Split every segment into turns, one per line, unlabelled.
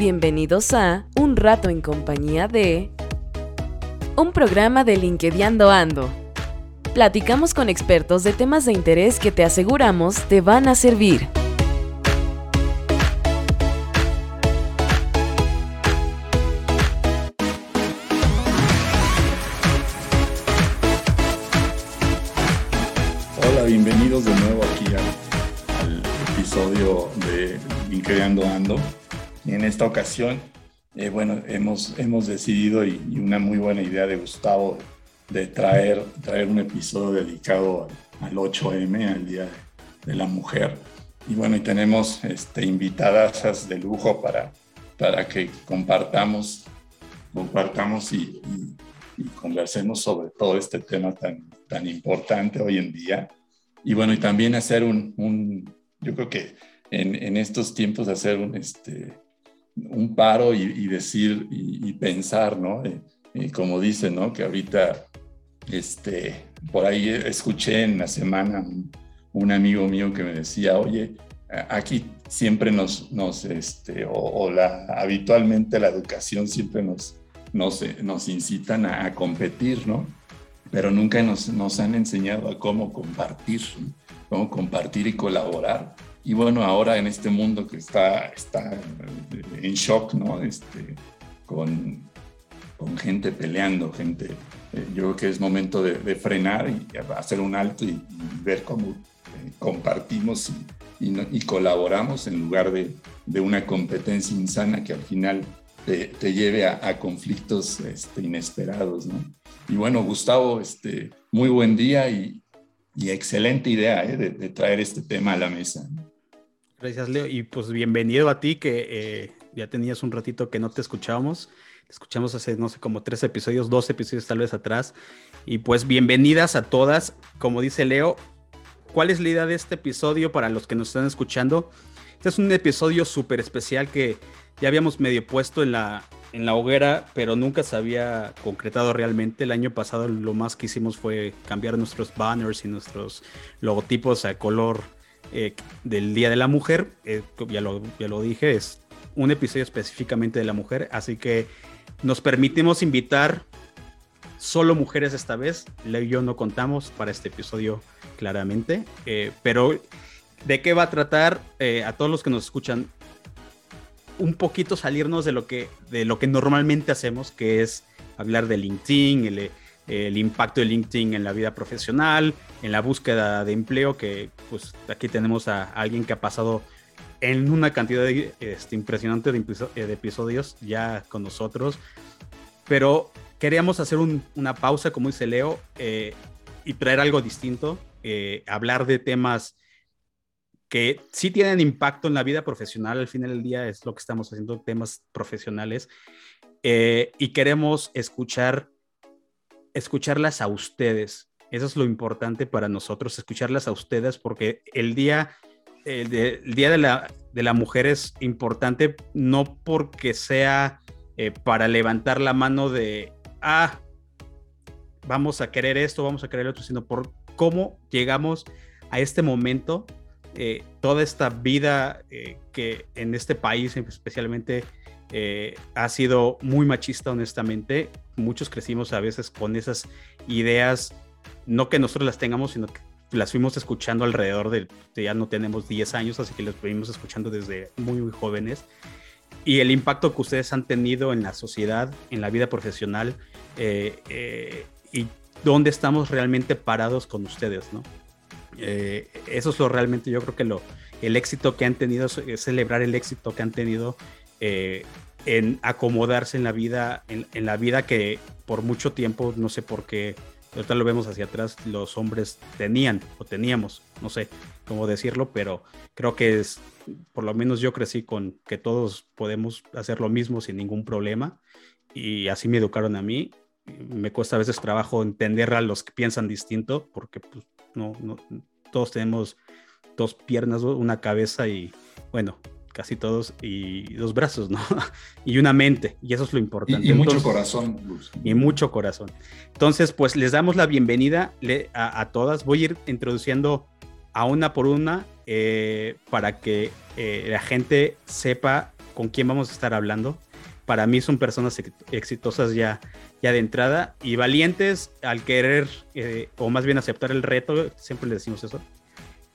Bienvenidos a Un rato en compañía de... Un programa de LinkedIn Ando. Platicamos con expertos de temas de interés que te aseguramos te van a servir.
En esta ocasión, eh, bueno, hemos, hemos decidido y, y, una muy buena idea de Gustavo de traer, traer un episodio dedicado al 8M, al Día de la Mujer. Y bueno, y tenemos este, invitadas de lujo para, para que compartamos, compartamos y, y, y, conversemos sobre todo este tema tan, tan importante hoy en día. Y bueno, y también hacer un, un yo creo que en, en, estos tiempos hacer un, este, un paro y, decir y, pensar, ¿no? Y, como dice, ¿no? Que ahorita, este, por ahí escuché en la semana un, amigo mío que me decía, oye, aquí siempre nos, nos este, o, la, habitualmente la educación siempre nos, nos, nos incitan a, competir, ¿no? Pero nunca nos, nos han enseñado a cómo compartir, cómo compartir y colaborar y bueno, ahora en este mundo que está, está en shock, ¿no? Este, con, con gente peleando, gente, eh, yo creo que es momento de, de, frenar y hacer un alto y, y ver cómo eh, compartimos y, y, y, colaboramos en lugar de, de, una competencia insana que al final te, te lleve a, a conflictos este, inesperados, ¿no? Y bueno, Gustavo, este, muy buen día y, excelente idea ¿eh? de, de, traer este tema a la mesa.
Gracias, Leo. Y pues bienvenido a ti, que eh, ya tenías un ratito que no te escuchábamos. Escuchamos hace, no sé, como tres episodios, dos episodios tal vez atrás. Y pues bienvenidas a todas. Como dice Leo, ¿cuál es la idea de este episodio para los que nos están escuchando? Este es un episodio súper especial que ya habíamos medio puesto en la, en la hoguera, pero nunca se había concretado realmente. El año pasado lo más que hicimos fue cambiar nuestros banners y nuestros logotipos a color eh, del Día de la Mujer. Eh, ya, lo, ya lo dije, es un episodio específicamente de la mujer, así que nos permitimos invitar solo mujeres esta vez. Leo y yo no contamos para este episodio claramente, eh, pero ¿de qué va a tratar a todos los que nos escuchan? un poquito salirnos de lo que, de lo que normalmente hacemos, que es hablar de LinkedIn, el, el, impacto de LinkedIn en la vida profesional, en la búsqueda de empleo, que pues aquí tenemos a alguien que ha pasado en una cantidad de, este, impresionante de, de, episodios ya con nosotros, pero queríamos hacer un, una pausa, como dice Leo, eh, y traer algo distinto, eh, hablar de temas que sí tienen impacto en la vida profesional, al final del día es lo que estamos haciendo, temas profesionales, eh, y queremos escuchar, escucharlas a ustedes. Eso es lo importante para nosotros, escucharlas a ustedes, porque el día, el, de, día de, la, de la mujer es importante no porque sea eh, para levantar la mano de, ah, vamos a querer esto, vamos a querer otro, sino por cómo llegamos a este momento eh, toda esta vida eh, que en este país especialmente ha sido muy machista, honestamente. Muchos crecimos a veces con esas ideas, no que nosotros las tengamos, sino que las fuimos escuchando alrededor de, ya no tenemos 10 años, así que las fuimos escuchando desde muy, muy jóvenes. Y el impacto que ustedes han tenido en la sociedad, en la vida profesional, eh, y dónde estamos realmente parados con ustedes, ¿no? Eh, eso es lo realmente, yo creo que lo, el éxito que han tenido, es celebrar el éxito que han tenido eh, en acomodarse en la vida, en, en, la vida que por mucho tiempo, no sé por qué, ahorita lo vemos hacia atrás, los hombres tenían o teníamos, no sé cómo decirlo, pero creo que es, por lo menos yo crecí con que todos podemos hacer lo mismo sin ningún problema y así me educaron a mí. Me cuesta a veces trabajo entender a los que piensan distinto porque pues, no, no, todos tenemos dos piernas, una cabeza y, bueno, casi todos, y dos brazos, ¿no? y una mente, y eso es lo importante.
Y, y mucho corazón. Luz.
Y mucho corazón. Entonces, pues les damos la bienvenida a, a todas. Voy a ir introduciendo a una por una eh, para que eh, la gente sepa con quién vamos a estar hablando. Para mí son personas exitosas ya, ya de entrada y valientes al querer, eh, o más bien aceptar el reto, siempre le decimos eso,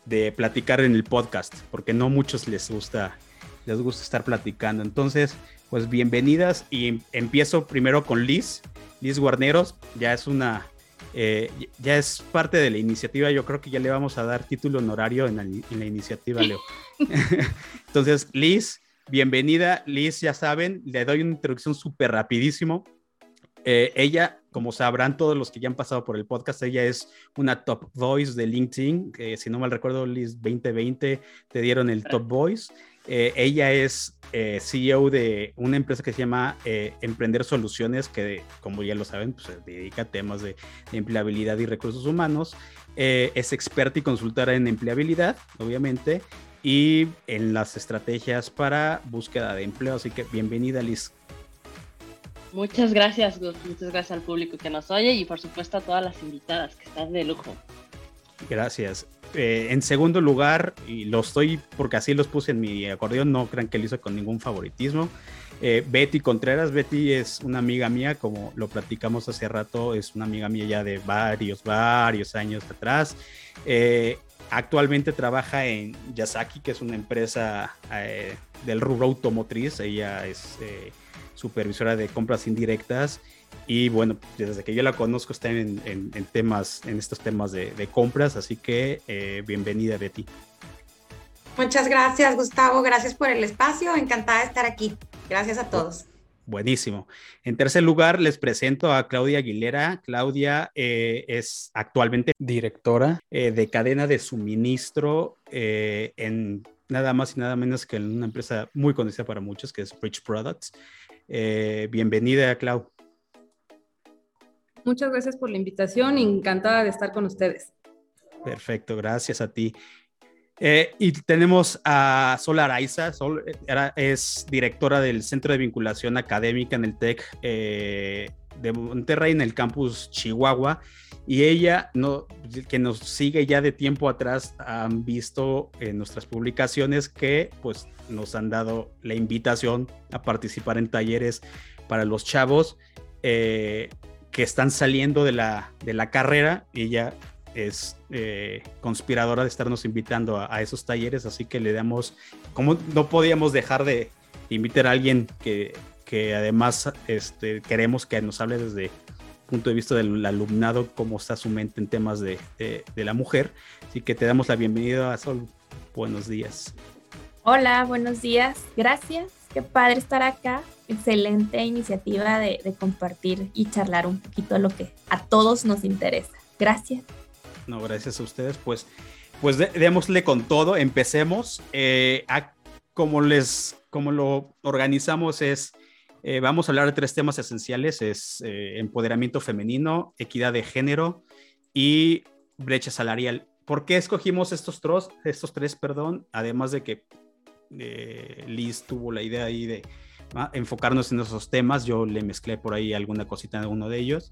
de platicar en el podcast, porque no muchos les gusta, les gusta estar platicando. Entonces, pues bienvenidas y empiezo primero con Liz. Liz Guarneros, ya es una, eh, ya es parte de la iniciativa, yo creo que ya le vamos a dar título honorario en la, en la iniciativa, Leo. Entonces, Liz, bienvenida. Liz, ya saben, le doy una introducción súper rapidísimo. Eh, ella, como sabrán todos los que ya han pasado por el podcast, ella es una top voice de LinkedIn. si no mal recuerdo, Liz 2020 te dieron el top voice. Eh, ella es eh, CEO de una empresa que se llama Emprender Soluciones, que como ya lo saben, pues, se dedica a temas de, empleabilidad y recursos humanos. es experta y consultora en empleabilidad, obviamente, y en las estrategias para búsqueda de empleo. Así que bienvenida, Liz.
Muchas gracias, Gus. Muchas gracias al público que nos oye y por supuesto a todas las invitadas que están de lujo.
Gracias. Eh, en segundo lugar, y lo estoy porque así los puse en mi acordeón, no crean que lo hice con ningún favoritismo. Eh, Betty Contreras, Betty es una amiga mía, como lo platicamos hace rato, es una amiga mía ya de varios, varios años atrás. Eh, actualmente trabaja en Yasaki, que es una empresa del rubro automotriz. Ella es supervisora de compras indirectas. Y bueno, desde que yo la conozco está en, temas, en estos temas de, compras, así que eh, bienvenida Betty.
Muchas gracias Gustavo, gracias por el espacio, encantada de estar aquí. Gracias a todos.
Buenísimo. En tercer lugar, les presento a Claudia Aguilera. Claudia eh, es actualmente directora eh, de cadena de suministro en nada más y nada menos que en una empresa muy conocida para muchos, que es Bridge Products. Eh, bienvenida, Clau.
Muchas gracias por la invitación, encantada de estar con ustedes.
Perfecto, gracias a ti. Eh, y tenemos a Sol Araiza, Sol es directora del Centro de Vinculación Académica en el TEC eh, de Monterrey, en el campus Chihuahua, y ella, que nos sigue ya de tiempo atrás, han visto en nuestras publicaciones que pues nos han dado la invitación a participar en talleres para los chavos eh, que están saliendo de la, de la carrera. Ella es eh, conspiradora de estarnos invitando a, esos talleres, así que le damos, como no podíamos dejar de invitar a alguien que, que además este, queremos que nos hable desde punto de vista del alumnado, cómo está su mente en temas de, la mujer. Así que te damos la bienvenida a Sol. Buenos días.
Hola, buenos días. Gracias. Qué padre estar acá. Excelente iniciativa de, compartir y charlar un poquito lo que a todos nos interesa. Gracias.
No, gracias a ustedes. Pues, pues démosle con todo. Empecemos. Eh, como les, como lo organizamos es eh, vamos a hablar de tres temas esenciales, es eh, empoderamiento femenino, equidad de género y brecha salarial. ¿Por qué escogimos estos, tres, estos tres? Perdón? Además de que Liz tuvo la idea ahí de enfocarnos en esos temas, yo le mezclé por ahí alguna cosita en uno de ellos.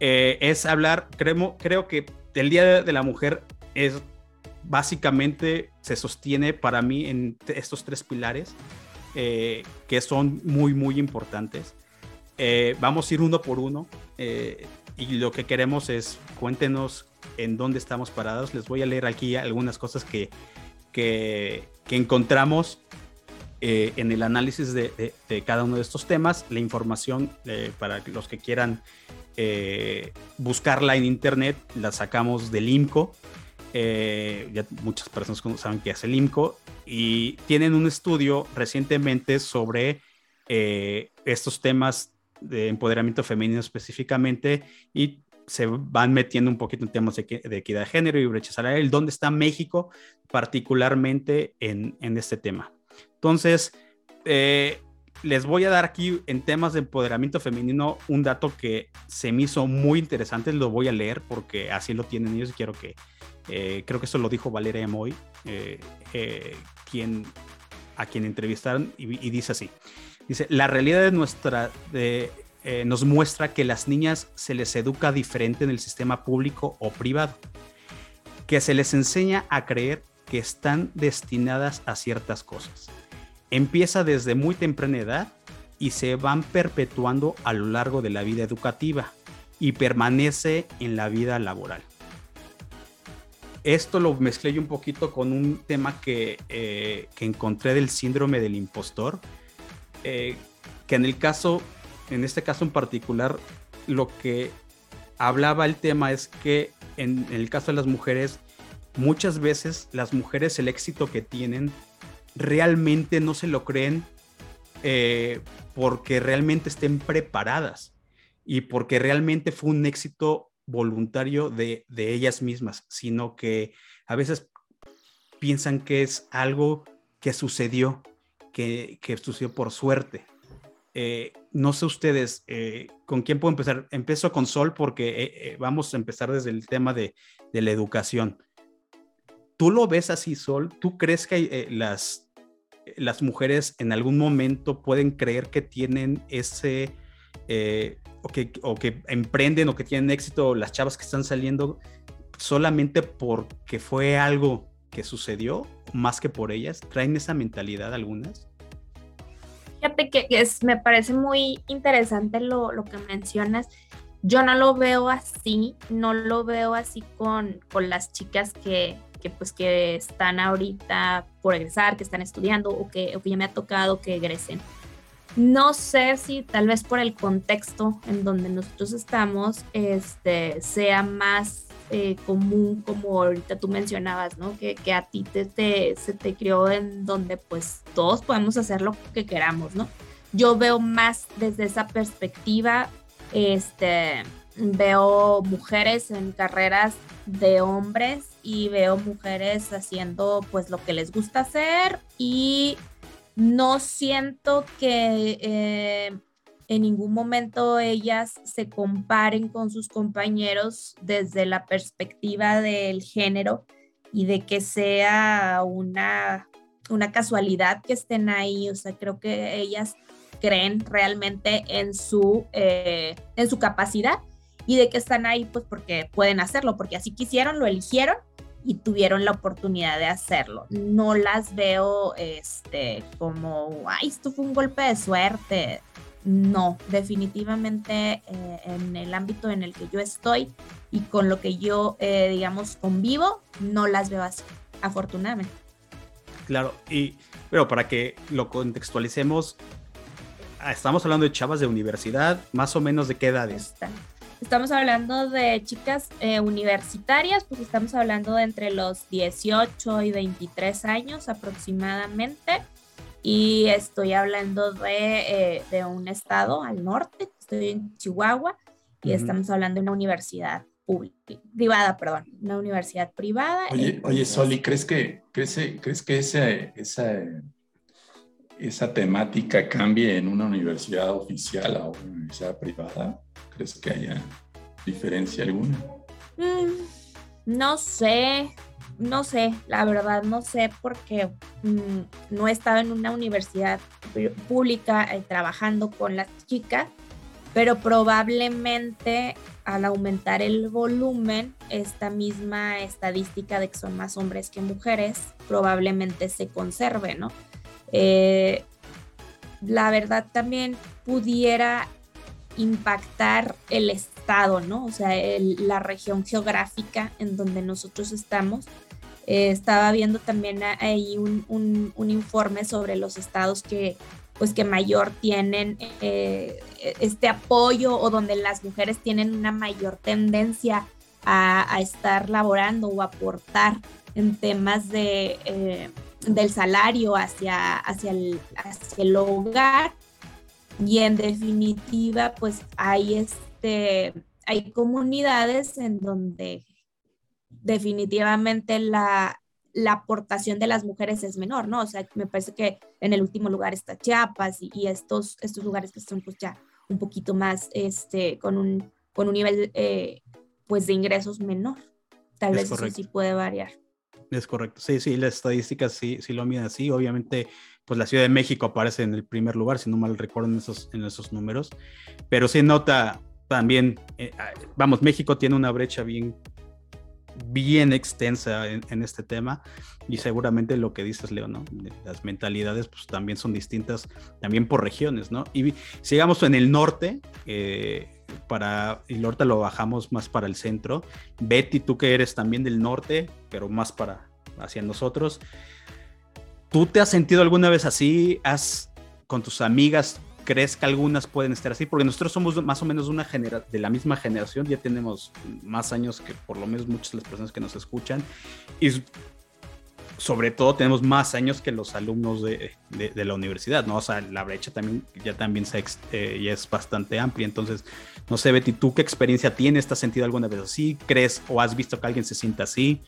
es hablar, creo, creo que el Día de la Mujer es básicamente, se sostiene para mí en estos tres pilares eh, que son muy, muy importantes. Eh, vamos a ir uno por uno eh, y lo que queremos es cuéntenos en dónde estamos parados. Les voy a leer aquí algunas cosas que, que, encontramos en el análisis de, cada uno de estos temas. La información para los que quieran buscarla en internet la sacamos del IMCO. ya muchas personas saben que es el IMCO y tienen un estudio recientemente sobre eh, estos temas de empoderamiento femenino específicamente y se van metiendo un poquito en temas de, equidad de género y brecha salarial, dónde está México particularmente en, este tema. Entonces, eh, les voy a dar aquí en temas de empoderamiento femenino un dato que se me hizo muy interesante, lo voy a leer porque así lo tienen ellos y quiero que, eh, creo que eso lo dijo Valeria Moy, eh, quien, a quien entrevistaron, y, dice así. Dice, la realidad de nuestra, nos muestra que las niñas se les educa diferente en el sistema público o privado, que se les enseña a creer que están destinadas a ciertas cosas. Empieza desde muy temprana edad y se van perpetuando a lo largo de la vida educativa y permanece en la vida laboral. Esto lo mezclé yo un poquito con un tema que, eh, que encontré del síndrome del impostor, eh, que en el caso, en este caso en particular, lo que hablaba el tema es que en, el caso de las mujeres, muchas veces las mujeres el éxito que tienen realmente no se lo creen eh, porque realmente estén preparadas y porque realmente fue un éxito voluntario de, ellas mismas, sino que a veces piensan que es algo que sucedió, que, sucedió por suerte. Eh, no sé ustedes, eh, ¿con quién puedo empezar? Empiezo con Sol porque vamos a empezar desde el tema de, de, la educación. ¿Tú lo ves así, Sol? ¿Tú crees que las las mujeres en algún momento pueden creer que tienen ese, eh, o, que, o que emprenden o que tienen éxito las chavas que están saliendo solamente porque fue algo que sucedió, más que por ellas? ¿Traen esa mentalidad algunas?
Fíjate que es, me parece muy interesante lo, lo, que mencionas. Yo no lo veo así, no lo veo así con, con las chicas que, que pues que están ahorita por egresar, que están estudiando o que, o que ya me ha tocado que egresen. No sé si tal vez por el contexto en donde nosotros estamos este, sea más eh, común como ahorita tú mencionabas, ¿no? Que, que a ti te, te, se te crió en donde pues todos podemos hacer lo que queramos, ¿no? Yo veo más desde esa perspectiva, este, veo mujeres en carreras de hombres y veo mujeres haciendo pues lo que les gusta hacer y no siento que eh, en ningún momento ellas se comparen con sus compañeros desde la perspectiva del género y de que sea una, una casualidad que estén ahí. O sea, creo que ellas creen realmente en su, eh, en su capacidad y de que están ahí pues porque pueden hacerlo, porque así quisieron, lo eligieron y tuvieron la oportunidad de hacerlo. No las veo este como, ay, esto fue un golpe de suerte. No, definitivamente eh, en el ámbito en el que yo estoy y con lo que yo, eh, digamos, convivo, no las veo así, afortunadamente.
Claro, y pero para que lo contextualicemos, estamos hablando de chavas de universidad, más o menos de qué edades.
Estamos hablando de chicas eh, universitarias, pues estamos hablando de entre los 18 y 23 años aproximadamente. Y estoy hablando de, eh, de un estado al norte, estoy en Chihuahua, y estamos hablando de una universidad pública, privada, perdón, una universidad privada.
Oye, oye Soli, ¿crees que, crees, crees que ese, esa, esa temática cambie en una universidad oficial a una universidad privada? ¿Crees que haya diferencia alguna?
Mm, no sé, no sé, la verdad no sé porque mm, no he estado en una universidad pública eh, trabajando con las chicas, pero probablemente al aumentar el volumen, esta misma estadística de que son más hombres que mujeres, probablemente se conserve, ¿no? Eh, la verdad también pudiera impactar el estado, ¿no? O sea, la región geográfica en donde nosotros estamos. Eh, estaba viendo también ahí un, informe sobre los estados que, pues, que mayor tienen eh, este apoyo o donde las mujeres tienen una mayor tendencia a, estar laborando o aportar en temas de, eh, del salario hacia, hacia, el, hacia el hogar y en definitiva, pues hay este, hay comunidades en donde definitivamente la, aportación de las mujeres es menor, ¿no? O sea, me parece que en el último lugar está Chiapas y, estos, estos lugares que son pues ya un poquito más, este, con un, con un nivel, eh, pues de ingresos menor. Tal vez eso sí puede variar.
Es correcto, sí, sí, las estadísticas sí, sí lo miden así. Obviamente, pues la Ciudad de México aparece en el primer lugar, si no mal recuerdo en esos, números, pero se nota también, eh, ah, vamos, México tiene una brecha bien, bien extensa en, este tema y seguramente lo que dices, Leo, ¿no? Las mentalidades pues también son distintas, también por regiones, ¿no? Y sigamos en el norte, eh, para, y ahorita lo bajamos más para el centro. Betty, tú que eres también del norte, pero más para hacia nosotros. ¿Tú te has sentido alguna vez así? ¿Has con tus amigas crees que algunas pueden estar así? Porque nosotros somos más o menos una genera de la misma generación, ya tenemos más años que por lo menos muchas de las personas que nos escuchan. Y sobre todo tenemos más años que los alumnos de, de, la universidad, ¿no? O sea, la brecha también ya también se, eh, es bastante amplia. Entonces, no sé, Betty, ¿tú qué experiencia tienes? ¿Te has sentido alguna vez así? ¿Crees o has visto que alguien se sienta así?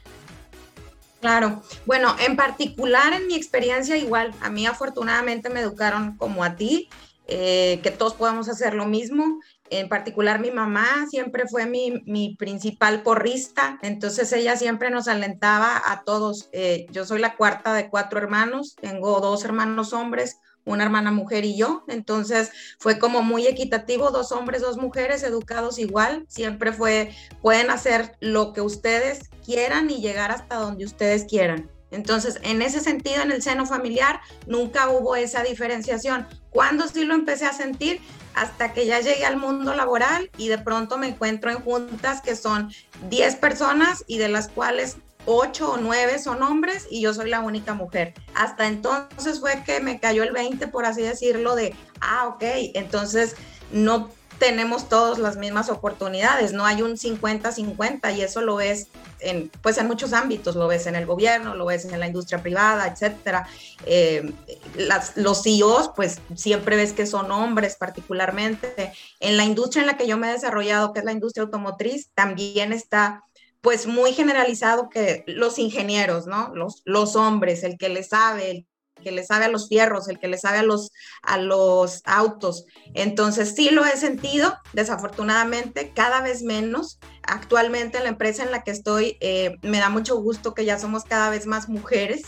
Claro, bueno, en particular en mi experiencia igual, a mí afortunadamente me educaron como a ti eh, que todos podamos hacer lo mismo. En particular mi mamá siempre fue mi, mi principal porrista, entonces ella siempre nos alentaba a todos. Eh, yo soy la cuarta de cuatro hermanos, tengo dos hermanos hombres, una hermana mujer y yo, entonces fue como muy equitativo, dos hombres, dos mujeres educados igual, siempre fue, pueden hacer lo que ustedes quieran y llegar hasta donde ustedes quieran. Entonces, en ese sentido, en el seno familiar, nunca hubo esa diferenciación. Cuando sí lo empecé a sentir? Hasta que ya llegué al mundo laboral y de pronto me encuentro en juntas que son 10 personas y de las cuales 8 o 9 son hombres y yo soy la única mujer. Hasta entonces fue que me cayó el 20, por así decirlo, de, ah, ok, entonces no tenemos todos las mismas oportunidades, no hay un 50-50 y eso lo ves en, pues en muchos ámbitos, lo ves en el gobierno, lo ves en la industria privada, etcétera. Eh, las, los CEOs, pues siempre ves que son hombres particularmente. En la industria en la que yo me he desarrollado, que es la industria automotriz, también está pues muy generalizado que los ingenieros, ¿no? Los, hombres, el que le sabe, el que le sabe a los fierros, el que le sabe a los, a los autos. Entonces sí lo he sentido, desafortunadamente, cada vez menos. Actualmente en la empresa en la que estoy, eh, me da mucho gusto que ya somos cada vez más mujeres,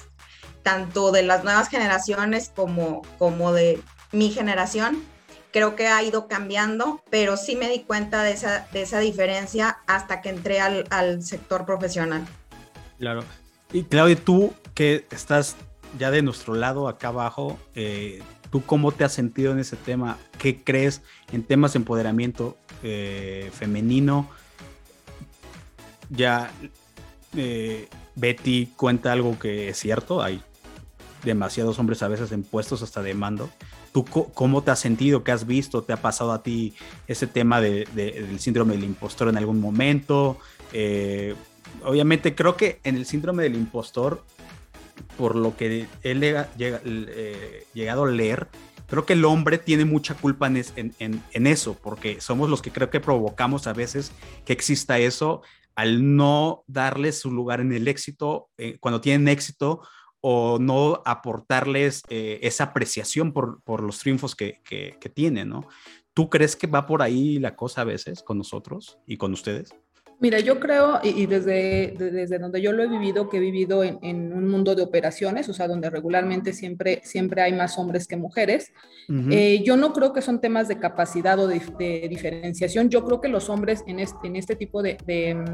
tanto de las nuevas generaciones como, como de mi generación. Creo que ha ido cambiando, pero sí me di cuenta de esa, de esa diferencia hasta que entré al, al sector profesional.
Claro. Y Claudia, tú que estás ya de nuestro lado, acá abajo, eh, ¿tú cómo te has sentido en ese tema? ¿Qué crees en temas de empoderamiento eh, femenino? Ya eh, Betty cuenta algo que es cierto, hay demasiados hombres a veces en puestos hasta de mando. ¿Tú cómo te has sentido? ¿Qué has visto? ¿Te ha pasado a ti ese tema de, del síndrome del impostor en algún momento? obviamente creo que en el síndrome del impostor por lo que he eh, llegado a leer, creo que el hombre tiene mucha culpa en, eso, porque somos los que creo que provocamos a veces que exista eso al no darles su lugar en el éxito eh, cuando tienen éxito o no aportarles eh, esa apreciación por, los triunfos que, que, que tienen, ¿no? ¿Tú crees que va por ahí la cosa a veces con nosotros y con ustedes?
Mira, yo creo, y, desde, desde donde yo lo he vivido, que he vivido en, un mundo de operaciones, o sea, donde regularmente siempre, siempre hay más hombres que mujeres, eh, yo no creo que son temas de capacidad o de, diferenciación, yo creo que los hombres en este, en este tipo de, de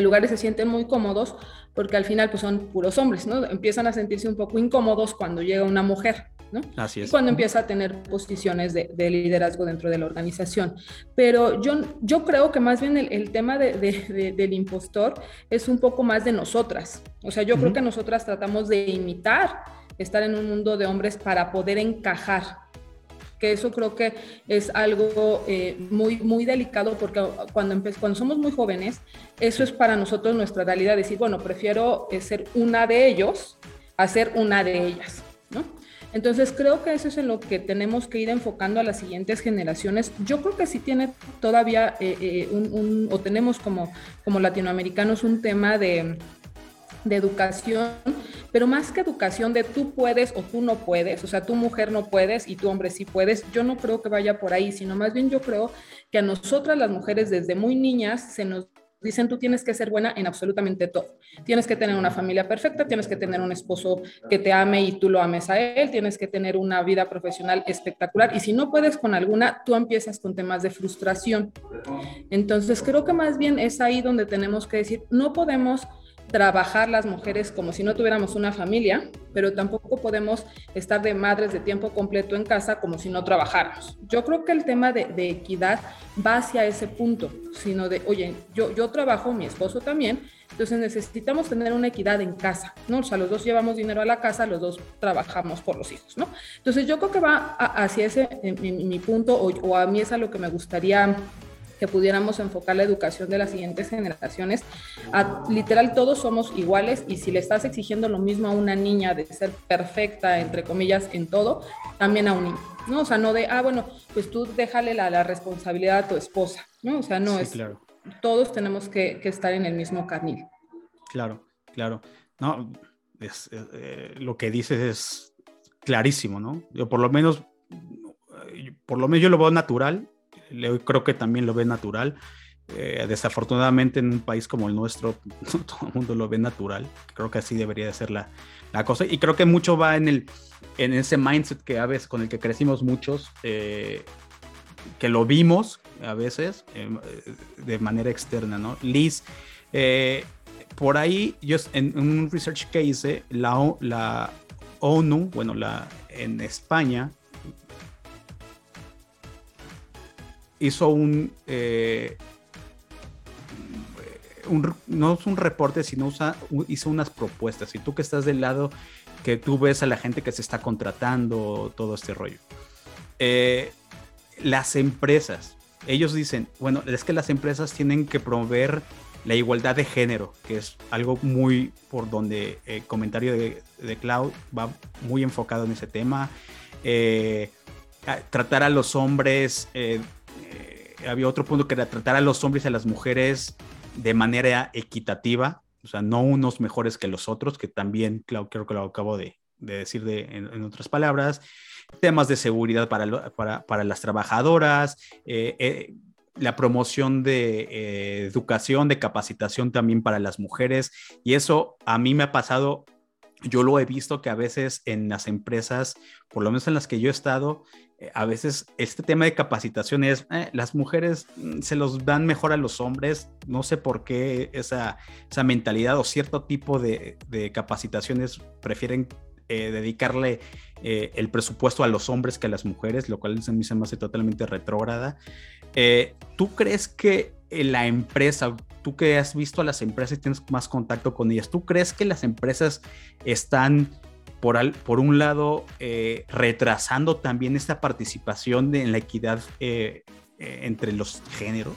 lugares se sienten muy cómodos porque al final pues son puros hombres, ¿no? Empiezan a sentirse un poco incómodos cuando llega una mujer.
Así es.
Y cuando empieza a tener posiciones de, liderazgo dentro de la organización. Pero yo, yo creo que más bien el, tema del impostor es un poco más de nosotras. O sea, yo creo que nosotras tratamos de imitar estar en un mundo de hombres para poder encajar que eso creo que es algo eh, muy, muy delicado porque cuando, cuando somos muy jóvenes, eso es para nosotros nuestra realidad, decir, bueno, prefiero eh, ser una de ellos a ser una de ellas, ¿no? Entonces creo que eso es en lo que tenemos que ir enfocando a las siguientes generaciones. Yo creo que sí tiene todavía eh, eh, un, o tenemos como, como latinoamericanos un tema de, de educación, pero más que educación de tú puedes o tú no puedes, o sea, tu mujer no puedes y tu hombre sí puedes, yo no creo que vaya por ahí, sino más bien yo creo que a nosotras las mujeres desde muy niñas se nos dicen tú tienes que ser buena en absolutamente todo. Tienes que tener una familia perfecta, tienes que tener un esposo que te ame y tú lo ames a él, tienes que tener una vida profesional espectacular y si no puedes con alguna, tú empiezas con temas de frustración. Entonces creo que más bien es ahí donde tenemos que decir, no podemos trabajar las mujeres como si no tuviéramos una familia, pero tampoco podemos estar de madres de tiempo completo en casa como si no trabajáramos. Yo creo que el tema de, equidad va hacia ese punto, sino de, oye, yo, yo trabajo, mi esposo también, entonces necesitamos tener una equidad en casa, ¿no? O sea, los dos llevamos dinero a la casa, los dos trabajamos por los hijos, ¿no? Entonces yo creo que va hacia ese, mi, punto, o, o a mí es a lo que me gustaría que pudiéramos enfocar la educación de las siguientes generaciones. A, literal, todos somos iguales y si le estás exigiendo lo mismo a una niña de ser perfecta, entre comillas, en todo, también a un niño, ¿no? O sea, no de, ah, bueno, pues tú déjale la, la responsabilidad a tu esposa, ¿no? O sea, no es, claro. todos tenemos que, que, estar en el mismo carnil.
Claro, claro. No, es, eh, lo que dices es clarísimo, ¿no? Yo por lo menos, por lo menos yo lo veo natural creo que también lo ve natural. Eh, desafortunadamente en un país como el nuestro, todo el mundo lo ve natural. Creo que así debería de ser la, la cosa. Y creo que mucho va en, el, en ese mindset que a veces con el que crecimos muchos, eh, que lo vimos a veces eh, de manera externa, ¿no? Liz, por ahí, yo en, un research que hice, la, la ONU, bueno, la, en España, hizo eh, un, no es un reporte, sino usa, hizo unas propuestas. Y tú que estás del lado que tú ves a la gente que se está contratando, todo este rollo. Eh, las empresas, ellos dicen, bueno, es que las empresas tienen que promover la igualdad de género, que es algo muy por donde el comentario de, de Cloud va muy enfocado en ese tema. Eh, tratar a los hombres había otro punto que era tratar a los hombres y a las mujeres de manera equitativa, o sea, no unos mejores que los otros, que también creo, creo que lo acabo de, decir de, en, otras palabras, temas de seguridad para, para, las trabajadoras, eh, eh, la promoción de eh, educación, de capacitación también para las mujeres, y eso a mí me ha pasado yo lo he visto que a veces en las empresas, por lo menos en las que yo he estado, eh, a veces este tema de capacitación es, eh, las mujeres mm, se los dan mejor a los hombres, no sé por qué esa, esa mentalidad o cierto tipo de, capacitaciones prefieren eh, dedicarle el presupuesto a los hombres que a las mujeres, lo cual se me hace totalmente retrógrada. ¿Tú crees que la empresa, tú que has visto a las empresas y tienes más contacto con ellas, ¿tú crees que las empresas están por, por un lado, eh, retrasando también esta participación en la equidad eh, eh, entre los géneros?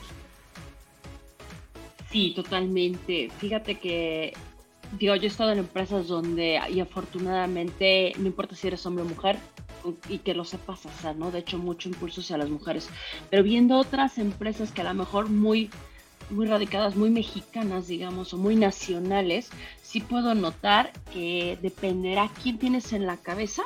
Sí, totalmente. Fíjate que, digo, yo he estado en empresas donde, y afortunadamente, no importa si eres hombre o mujer, y que lo sepas hacer, ¿no? De hecho, mucho impulso hacia las mujeres. Pero viendo otras empresas que a lo mejor muy muy radicadas, muy mexicanas, digamos, o muy nacionales, sí puedo notar que dependerá quién tienes en la cabeza,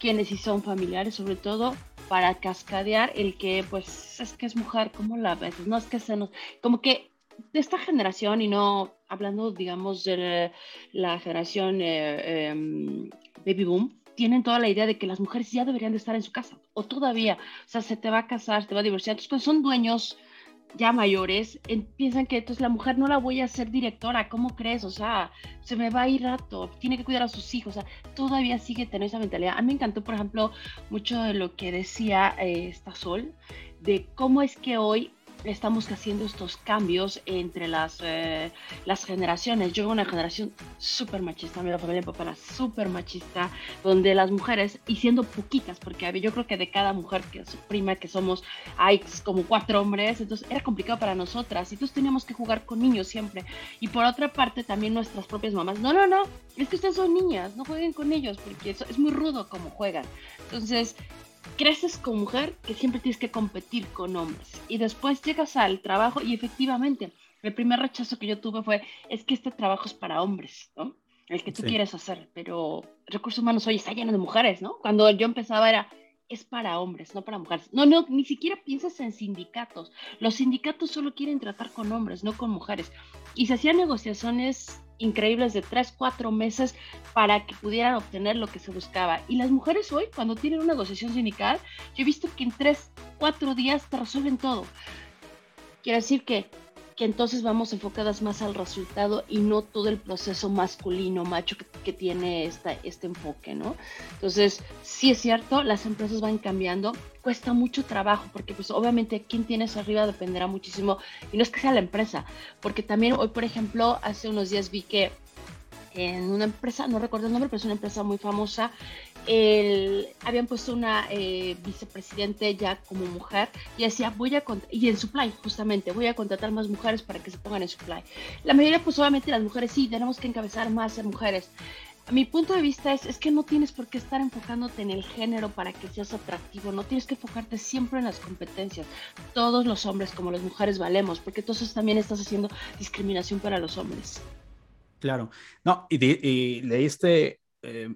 quiénes sí son familiares, sobre todo para cascadear el que, pues, es que es mujer, ¿cómo la ves? No es que se nos, como que de esta generación y no hablando, digamos, de la generación eh, em, baby boom, tienen toda la idea de que las mujeres ya deberían de estar en su casa, o todavía, o sea, se te va a casar, te va a divorciar, entonces pues son dueños ya mayores piensan que entonces la mujer no la voy a hacer directora, ¿cómo crees? O sea, se me va a ir rato, tiene que cuidar a sus hijos, o sea, todavía sigue teniendo esa mentalidad. A mí me encantó, por ejemplo, mucho de lo que decía eh, esta Sol, de cómo es que hoy estamos haciendo estos cambios entre las, eh, las generaciones. Yo una generación súper machista, mi familia papá era súper machista, donde las mujeres, y siendo poquitas, porque yo creo que de cada mujer que es prima que somos, hay como cuatro hombres, entonces era complicado para nosotras, y entonces teníamos que jugar con niños siempre. Y por otra parte, también nuestras propias mamás, no, no, no, es que ustedes son niñas, no jueguen con ellos, porque es muy rudo como juegan. Entonces, creces como mujer que siempre tienes que competir con hombres y después llegas al trabajo y efectivamente el primer rechazo que yo tuve fue es que este trabajo es para hombres, ¿no? El que tú quieres hacer, pero recursos humanos hoy está lleno de mujeres, ¿no? Cuando yo empezaba era es para hombres, no para mujeres. No, no, ni siquiera piensas en sindicatos. Los sindicatos solo quieren tratar con hombres, no con mujeres. Y se hacían negociaciones increíbles de tres, cuatro meses para que pudieran obtener lo que se buscaba. Y las mujeres hoy, cuando tienen una negociación sindical, yo he visto que en tres, cuatro días te resuelven todo. Quiere decir que que entonces vamos enfocadas más al resultado y no todo el proceso masculino, macho que, tiene esta, este enfoque, ¿no? Entonces, sí es cierto, las empresas van cambiando, cuesta mucho trabajo, porque pues obviamente quien tienes arriba dependerá muchísimo, y no es que sea la empresa, porque también hoy, por ejemplo, hace unos días vi que en una empresa, no recuerdo el nombre, pero es una empresa muy famosa, el, habían puesto una eh, vicepresidente ya como mujer y decía, voy a, y en supply justamente, voy a contratar más mujeres para que se pongan en supply. La mayoría, pues obviamente las mujeres sí, tenemos que encabezar más a mujeres. Mi punto de vista es, es que no tienes por qué estar enfocándote en el género para que seas atractivo, no tienes que enfocarte siempre en las competencias. Todos los hombres como las mujeres valemos, porque entonces también estás haciendo discriminación para los hombres.
Claro, no, y, leíste eh,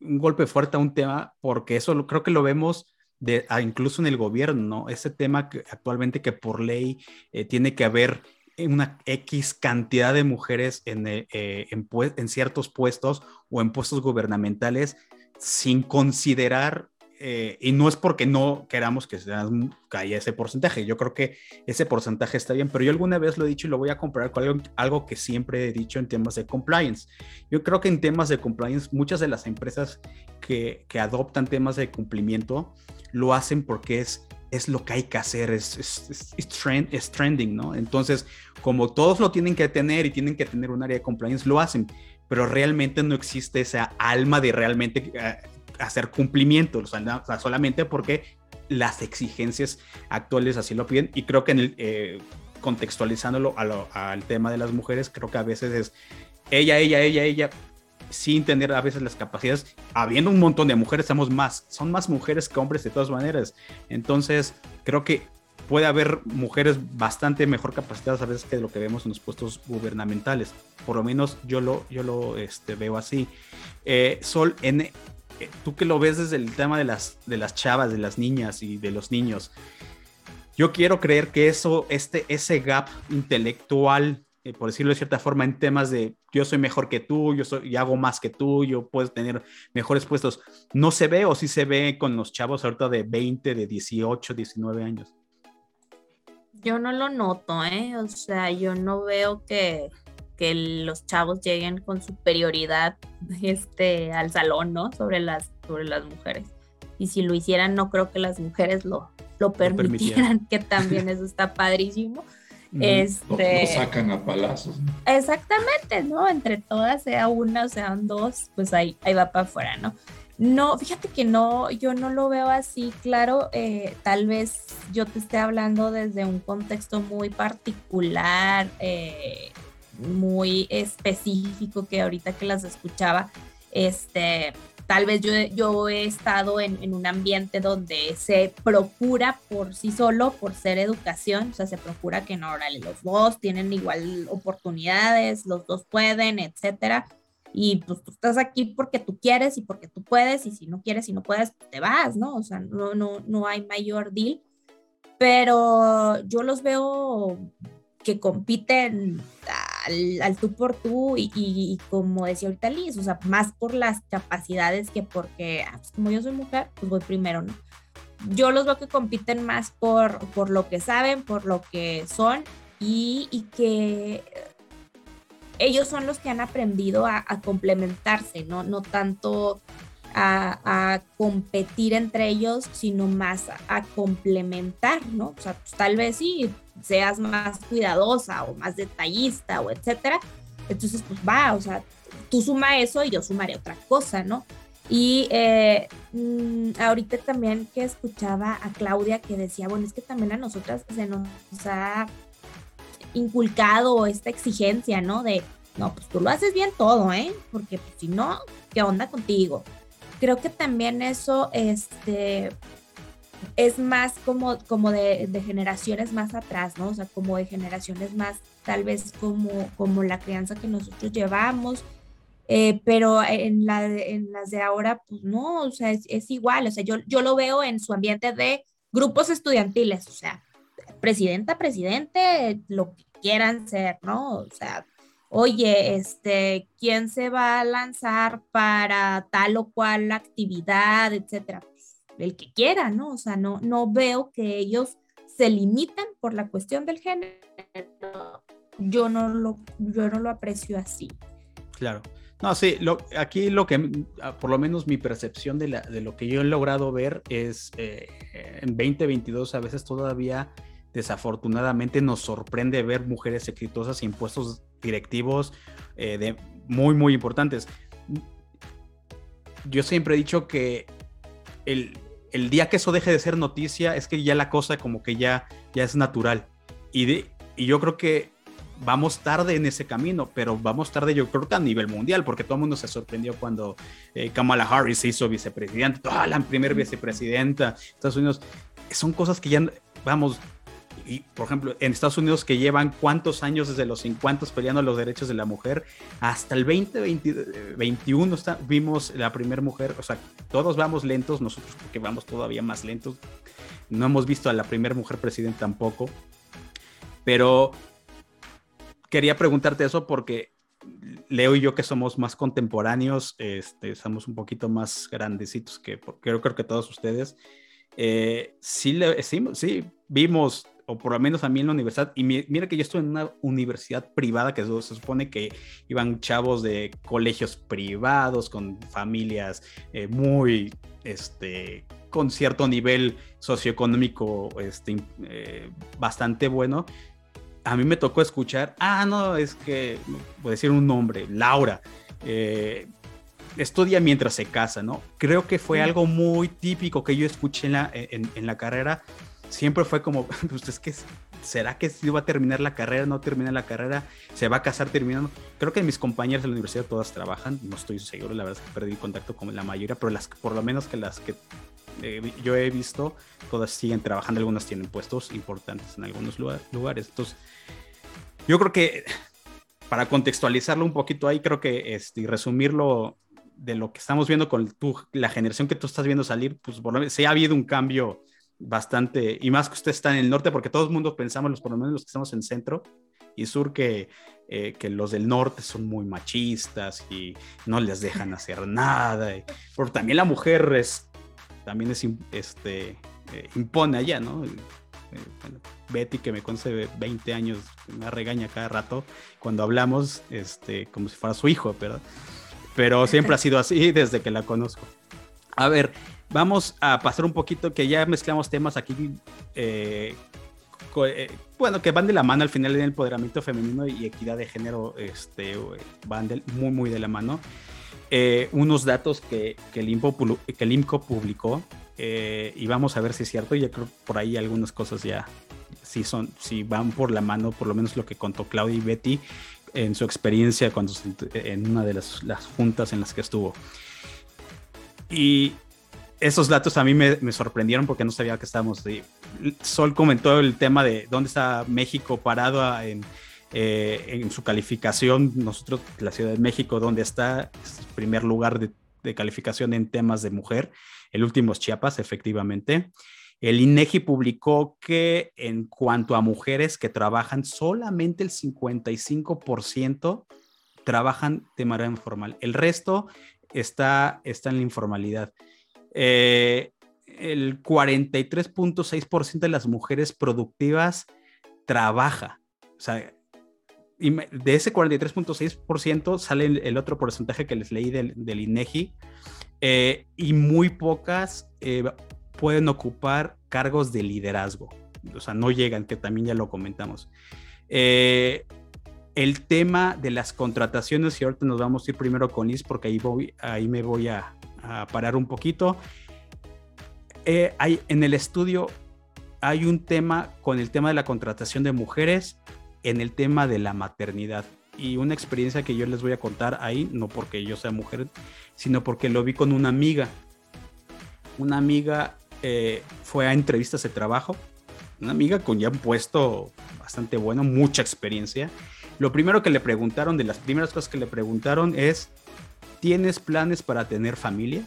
un golpe fuerte a un tema, porque eso creo que lo vemos de, incluso en el gobierno, ¿no? Ese tema que actualmente que por ley eh, tiene que haber una X cantidad de mujeres en, eh, en, en, ciertos puestos o en puestos gubernamentales sin considerar eh, y no es porque no queramos que se haya ese porcentaje, yo creo que ese porcentaje está bien, pero yo alguna vez lo he dicho y lo voy a comparar con algo, que siempre he dicho en temas de compliance. Yo creo que en temas de compliance, muchas de las empresas que, que adoptan temas de cumplimiento lo hacen porque es es lo que hay que hacer, es, es, es, trend, es, trending, ¿no? Entonces, como todos lo tienen que tener y tienen que tener un área de compliance, lo hacen, pero realmente no existe esa alma de realmente eh, hacer cumplimiento, o sea, solamente porque las exigencias actuales así lo piden y creo que en el, eh, contextualizándolo al tema de las mujeres, creo que a veces es ella, ella, ella, ella, sin tener a veces las capacidades, habiendo un montón de mujeres, somos más, son más mujeres que hombres de todas maneras. Entonces, creo que puede haber mujeres bastante mejor capacitadas a veces que lo que vemos en los puestos gubernamentales. Por lo menos yo lo, yo lo este, veo así. Eh, Sol, en, tú que lo ves desde el tema de las, de las chavas, de las niñas y de los niños, yo quiero creer que eso, este, ese gap intelectual, eh, por decirlo de cierta forma, en temas de yo soy mejor que tú, yo soy, y hago más que tú, yo puedo tener mejores puestos, no se ve o sí se ve con los chavos ahorita de 20, de 18, 19 años.
Yo no lo noto, ¿eh? O sea, yo no veo que, que los chavos lleguen con superioridad este, al salón, ¿no? Sobre las, sobre las mujeres. Y si lo hicieran, no creo que las mujeres lo, lo permitieran, que también eso está padrísimo. este,
lo, sacan a palazos.
Exactamente, ¿no? Entre todas, sea una o sean dos, pues ahí, ahí va para afuera, ¿no? No, fíjate que no, yo no lo veo así, claro, eh, tal vez yo te esté hablando desde un contexto muy particular, eh, muy específico que ahorita que las escuchaba, este, tal vez yo, yo he estado en, un ambiente donde se procura por sí solo, por ser educación, o sea, se procura que no, los dos tienen igual oportunidades, los dos pueden, etcétera. Y pues tú estás aquí porque tú quieres y porque tú puedes, y si no quieres y no puedes, te vas, ¿no? O sea, no, no, no hay mayor deal. Pero yo los veo que compiten al, tú por tú y, como decía ahorita Liz, o sea, más por las capacidades que porque, ah, pues, como yo soy mujer, pues voy primero, ¿no? Yo los veo que compiten más por, por lo que saben, por lo que son y, y que ellos son los que han aprendido a, complementarse, ¿no? No tanto a, competir entre ellos, sino más a, complementar, ¿no? O sea, pues, tal vez sí, seas más cuidadosa o más detallista o etcétera. Entonces, pues va, o sea, tú suma eso y yo sumaré otra cosa, ¿no? Y eh, mm, ahorita también que escuchaba a Claudia que decía, bueno, es que también a nosotras se nos ha inculcado esta exigencia, ¿no? De, no, pues tú lo haces bien todo, ¿eh? Porque pues, si no, ¿qué onda contigo? Creo que también eso, este, es más como, como de, generaciones más atrás, ¿no? O sea, como de generaciones más, tal vez como, como la crianza que nosotros llevamos. Eh, pero en las de ahora, pues no, o sea, es, igual, o sea, yo, yo lo veo en su ambiente de grupos estudiantiles, o sea, presidenta, presidente, lo que quieran ser, ¿no? O sea, oye, este, ¿quién se va a lanzar para tal o cual actividad, etcétera? Pues, el que quiera, ¿no? O sea, no, no veo que ellos se limitan por la cuestión del género. Yo no lo, yo no lo aprecio así.
Claro. No, sí, lo, aquí lo que, por lo menos mi percepción de, la, de lo que yo he logrado ver es eh, en 2022 a veces todavía desafortunadamente nos sorprende ver mujeres exitosas en puestos directivos eh, de muy, muy importantes. Yo siempre he dicho que el, el, día que eso deje de ser noticia es que ya la cosa como que ya, ya es natural. Y, de, y yo creo que vamos tarde en ese camino, pero vamos tarde yo creo que a nivel mundial, porque todo el mundo se sorprendió cuando eh, Kamala Harris se hizo vicepresidenta, toda la primera vicepresidenta de Estados Unidos. Son cosas que ya, vamos, y por ejemplo, en Estados Unidos que llevan cuántos años desde los 50 peleando los derechos de la mujer, hasta el 2021 vimos la primera mujer, o sea, todos vamos lentos, nosotros porque vamos todavía más lentos, no hemos visto a la primera mujer presidente tampoco, pero quería preguntarte eso porque Leo y yo que somos más contemporáneos, este, somos un poquito más grandecitos que creo, creo que todos ustedes. Eh, sí, sí, sí, vimos o por lo menos a mí en la universidad, y mira que yo estuve en una universidad privada que se supone que iban chavos de colegios privados con familias eh, muy, este, con cierto nivel socioeconómico este, eh, bastante bueno. A mí me tocó escuchar, ah, no, es que, voy a decir un nombre, Laura. Eh, estudia mientras se casa, ¿no? Creo que fue algo muy típico que yo escuché en la, en la carrera siempre fue como, pues es que, ¿será que si va a terminar la carrera? ¿No termina la carrera? ¿Se va a casar terminando? Creo que mis compañeras de la universidad todas trabajan, no estoy seguro, la verdad es que perdí contacto con la mayoría, pero las, por lo menos que las que eh, yo he visto, todas siguen trabajando, algunas tienen puestos importantes en algunos lugares. Entonces, yo creo que para contextualizarlo un poquito ahí, creo que este, y resumirlo de lo que estamos viendo con tu, la generación que tú estás viendo salir, pues por lo menos, sí ha habido un cambio bastante, y más que usted está en el norte, porque todo el mundo pensamos, los, por lo menos los que estamos en centro y sur, que, eh, que los del norte son muy machistas y no les dejan hacer nada. Y, pero también la mujer es, también es, este, eh, impone allá, ¿no? Eh, Betty, que me conoce 20 años, me regaña cada rato cuando hablamos, este, como si fuera su hijo, ¿verdad? Pero siempre ha sido así desde que la conozco. A ver, Vamos a pasar un poquito que ya mezclamos temas aquí, eh, eh, bueno, que van de la mano al final en el empoderamiento femenino y equidad de género, este, van muy, muy de la mano. Eh, unos datos que, que, el que el IMCO publicó y vamos a ver si es cierto. Yo creo por ahí algunas cosas ya sí son, si van por la mano, por lo menos lo que contó Claudia y Betty en su experiencia cuando en una de las, las juntas en las que estuvo. Y esos datos a mí me, sorprendieron porque no sabía que estábamos. Sol comentó el tema de dónde está México parado en, eh, en su calificación. Nosotros, la Ciudad de México, dónde está, es el primer lugar de, calificación en temas de mujer. El último es Chiapas, efectivamente. El INEGI publicó que en cuanto a mujeres que trabajan, solamente el 55% trabajan de manera informal. El resto está, está en la informalidad. Eh, el 43.6% de las mujeres productivas trabaja. O sea, de ese 43.6% sale el, otro porcentaje que les leí del, del INEGI eh, y muy pocas eh, pueden ocupar cargos de liderazgo. O sea, no llegan, que también ya lo comentamos. el tema de las contrataciones, y ahorita nos vamos a ir primero con Liz, porque ahí, voy, ahí me voy a, a parar un poquito. Eh, hay, en el estudio hay un tema con el tema de la contratación de mujeres, en el tema de la maternidad. Y una experiencia que yo les voy a contar ahí, no porque yo sea mujer, sino porque lo vi con una amiga. Una amiga eh, fue a entrevistas de trabajo, una amiga con ya un puesto bastante bueno, mucha experiencia. Lo primero que le preguntaron, de las primeras cosas que le preguntaron es, ¿tienes planes para tener familia?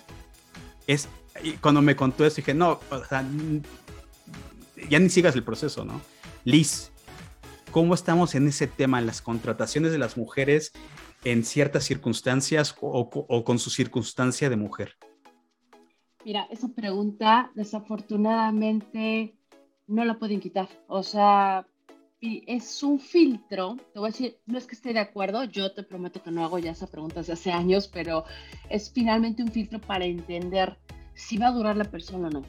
Es, cuando me contó eso dije, no, ya ni sigas el proceso, ¿no? Liz, ¿cómo estamos en ese tema, en las contrataciones de las mujeres en ciertas circunstancias o con su circunstancia de mujer?
Mira, esa pregunta desafortunadamente no la pueden quitar. O sea, es un filtro. Te voy a decir, no es que esté de acuerdo, yo te prometo que no hago ya esa pregunta desde hace años, pero es finalmente un filtro para entender si va a durar la persona o no.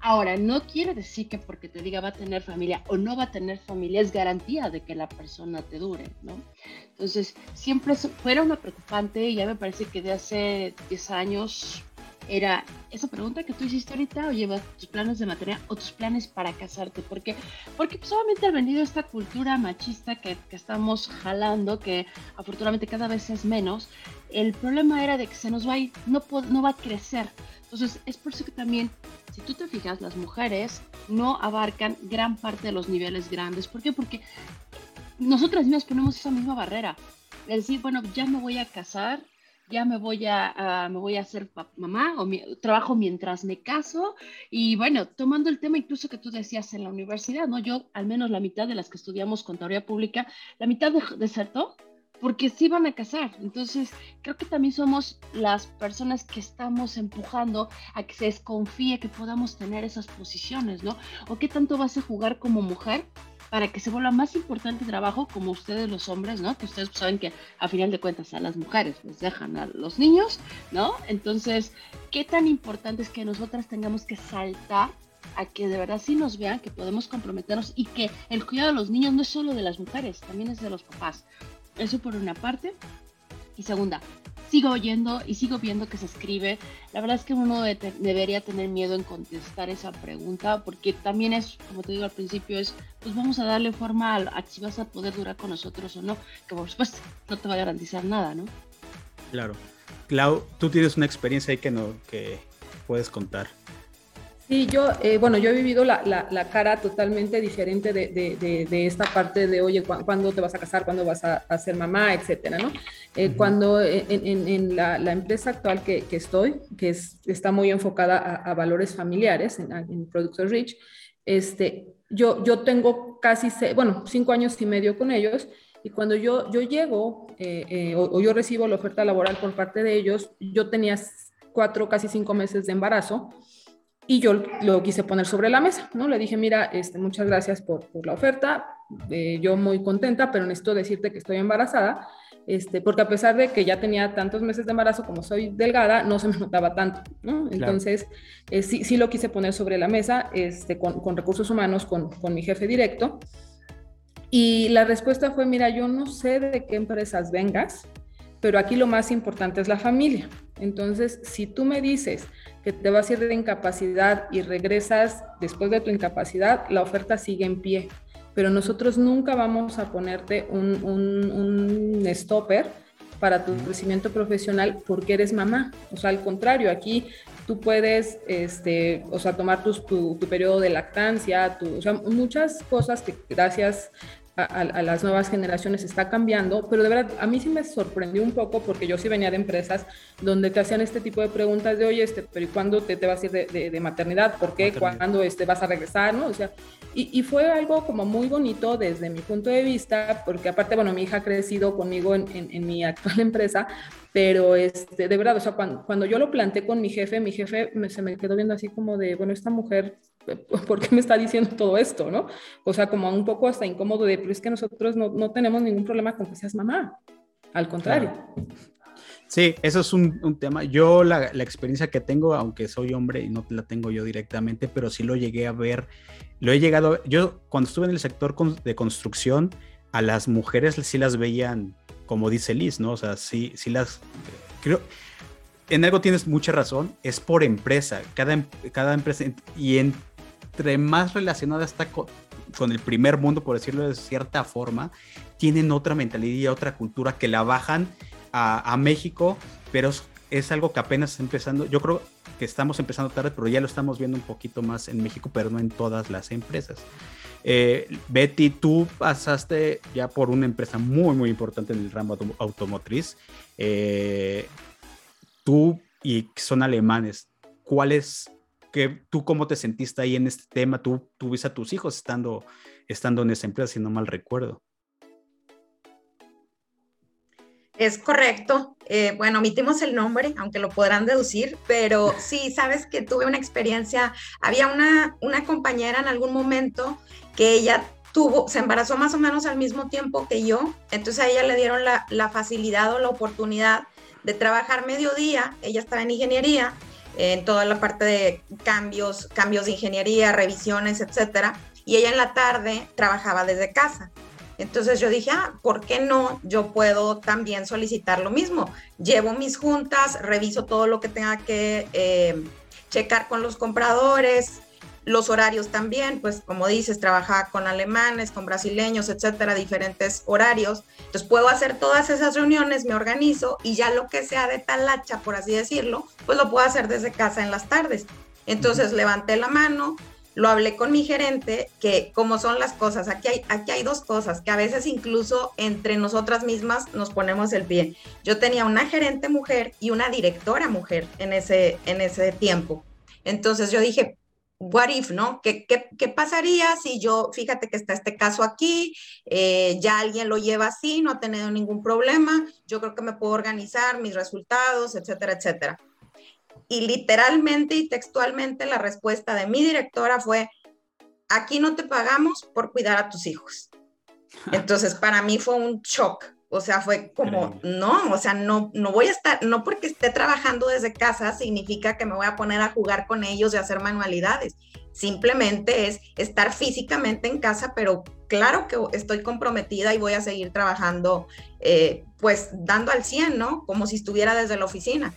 Ahora, no quiere decir que porque te diga va a tener familia o no va a tener familia es garantía de que la persona te dure, ¿no? Entonces, siempre fuera una preocupante ya me parece que de hace 10 años era esa pregunta que tú hiciste ahorita, o llevas tus planes de materia o tus planes para casarte, porque porque solamente pues, ha venido esta cultura machista que, que, estamos jalando, que afortunadamente cada vez es menos, el problema era de que se nos va a ir, no, no va a crecer. Entonces es por eso que también, si tú te fijas, las mujeres no abarcan gran parte de los niveles grandes. ¿Por qué? Porque nosotras mismas ponemos esa misma barrera. Es decir, bueno, ya me voy a casar, ya me voy a, me voy a hacer mamá o trabajo mientras me caso y bueno, tomando el tema incluso que tú decías en la universidad, ¿no? Yo al menos la mitad de las que estudiamos contaduría pública, la mitad de, desertó porque sí van a casar. Entonces, creo que también somos las personas que estamos empujando a que se desconfíe que podamos tener esas posiciones, ¿no? O qué tanto vas a jugar como mujer para que se vuelva más importante trabajo como ustedes los hombres, ¿no? Que ustedes saben que a final de cuentas a las mujeres les dejan a los niños, ¿no? Entonces, ¿qué tan importante es que nosotras tengamos que saltar a que de verdad sí nos vean que podemos comprometernos y que el cuidado de los niños no es solo de las mujeres, también es de los papás. Eso por una parte. Y segunda, sigo oyendo y sigo viendo que se escribe. La verdad es que uno debería tener miedo en contestar esa pregunta porque también es, como te digo al principio, es, pues vamos a darle forma a, si vas a poder durar con nosotros o no, que por supuesto no te va a garantizar nada, ¿no?
Claro. Clau, tú tienes una experiencia ahí que, no, que puedes contar.
Sí, yo, eh, bueno, yo he vivido la, la, cara totalmente diferente de, de, de, esta parte de, oye, ¿cuándo te vas a casar? ¿Cuándo vas a, a ser mamá? Etcétera, ¿no? Eh, cuando en, en, en la, la, empresa actual que, que, estoy, que es, está muy enfocada a, valores familiares, en, en Productos Rich, este, yo, yo tengo casi, bueno, cinco años y medio con ellos, y cuando yo, yo llego eh, o, o yo recibo la oferta laboral por parte de ellos, yo tenía cuatro, casi cinco meses de embarazo, y yo lo quise poner sobre la mesa, ¿no? Le dije, mira, este, muchas gracias por, por la oferta, eh, yo muy contenta, pero necesito decirte que estoy embarazada, este, porque a pesar de que ya tenía tantos meses de embarazo como soy delgada, no se me notaba tanto, ¿no? Entonces, eh, sí, sí lo quise poner sobre la mesa este, con, con recursos humanos, con, con mi jefe directo. Y la respuesta fue, mira, yo no sé de qué empresas vengas, pero aquí lo más importante es la familia. Entonces, si tú me dices que te vas a ir de incapacidad y regresas después de tu incapacidad, la oferta sigue en pie. Pero nosotros nunca vamos a ponerte un, un, stopper para tu crecimiento profesional porque eres mamá. O sea, al contrario, aquí tú puedes, este, o sea, tomar tu, tu, periodo de lactancia, tu, muchas cosas que gracias a, las nuevas generaciones está cambiando, pero de verdad a mí sí me sorprendió un poco porque yo sí venía de empresas donde te hacían este tipo de preguntas de, oye, este, pero ¿y cuándo te, te vas a ir de, de, maternidad? ¿Por qué? ¿Cuándo este, vas a regresar? ¿no? O sea, y, y, fue algo como muy bonito desde mi punto de vista, porque aparte, bueno, mi hija ha crecido conmigo en, en, en mi actual empresa, pero este, de verdad, o sea, cuando, cuando yo lo planteé con mi jefe, mi jefe se me quedó viendo así como de, bueno, esta mujer ¿por qué me está diciendo todo esto, no? O sea, como un poco hasta incómodo de, pero es que nosotros no, no tenemos ningún problema con que seas mamá, al contrario.
Sí, eso es un, un tema. Yo la, la, experiencia que tengo, aunque soy hombre y no la tengo yo directamente, pero sí lo llegué a ver, lo he llegado, yo cuando estuve en el sector de construcción, a las mujeres sí las veían, como dice Liz, ¿no? O sea, sí, sí las, creo, en algo tienes mucha razón, es por empresa, cada, em, cada empresa, y en entre más relacionada está con, el primer mundo, por decirlo de cierta forma, tienen otra mentalidad y otra cultura que la bajan a, México, pero es, algo que apenas está empezando. Yo creo que estamos empezando tarde, pero ya lo estamos viendo un poquito más en México, pero no en todas las empresas. Eh, Betty, tú pasaste ya por una empresa muy, muy importante en el ramo automotriz. Eh, tú y son alemanes, ¿cuáles, que tú cómo te sentiste ahí en este tema? Tú tuviste a tus hijos estando, estando en esa empresa, si no mal recuerdo.
Es correcto. Eh, bueno, omitimos el nombre, aunque lo podrán deducir, pero sí, sabes que tuve una experiencia. Había una, una compañera en algún momento que ella tuvo, se embarazó más o menos al mismo tiempo que yo, entonces a ella le dieron la, la facilidad o la oportunidad de trabajar mediodía, ella estaba en ingeniería, en toda la parte de cambios, cambios de ingeniería, revisiones, etcétera, y ella en la tarde trabajaba desde casa. Entonces yo dije, ah, ¿por qué no? Yo puedo también solicitar lo mismo. Llevo mis juntas, reviso todo lo que tenga que eh, checar con los compradores, los horarios también, pues como dices, trabajaba con alemanes, con brasileños, etcétera, diferentes horarios. Entonces puedo hacer todas esas reuniones, me organizo y ya lo que sea de talacha, por así decirlo, pues lo puedo hacer desde casa en las tardes. Entonces levanté la mano, lo hablé con mi gerente, que como son las cosas, aquí hay, aquí hay dos cosas, que a veces incluso entre nosotras mismas nos ponemos el pie. Yo tenía una gerente mujer y una directora mujer en ese, en ese tiempo. Entonces yo dije, what if, ¿no? ¿Qué, qué, pasaría si yo, fíjate que está este caso aquí, eh, ya alguien lo lleva así, no ha tenido ningún problema, yo creo que me puedo organizar mis resultados, etcétera, etcétera. Y literalmente y textualmente la respuesta de mi directora fue, aquí no te pagamos por cuidar a tus hijos. Entonces, para mí fue un shock. O sea, fue como, no, o sea, no, no voy a estar, no porque esté trabajando desde casa significa que me voy a poner a jugar con ellos y hacer manualidades. Simplemente es estar físicamente en casa, pero claro que estoy comprometida y voy a seguir trabajando, eh, pues dando al 100, ¿no? Como si estuviera desde la oficina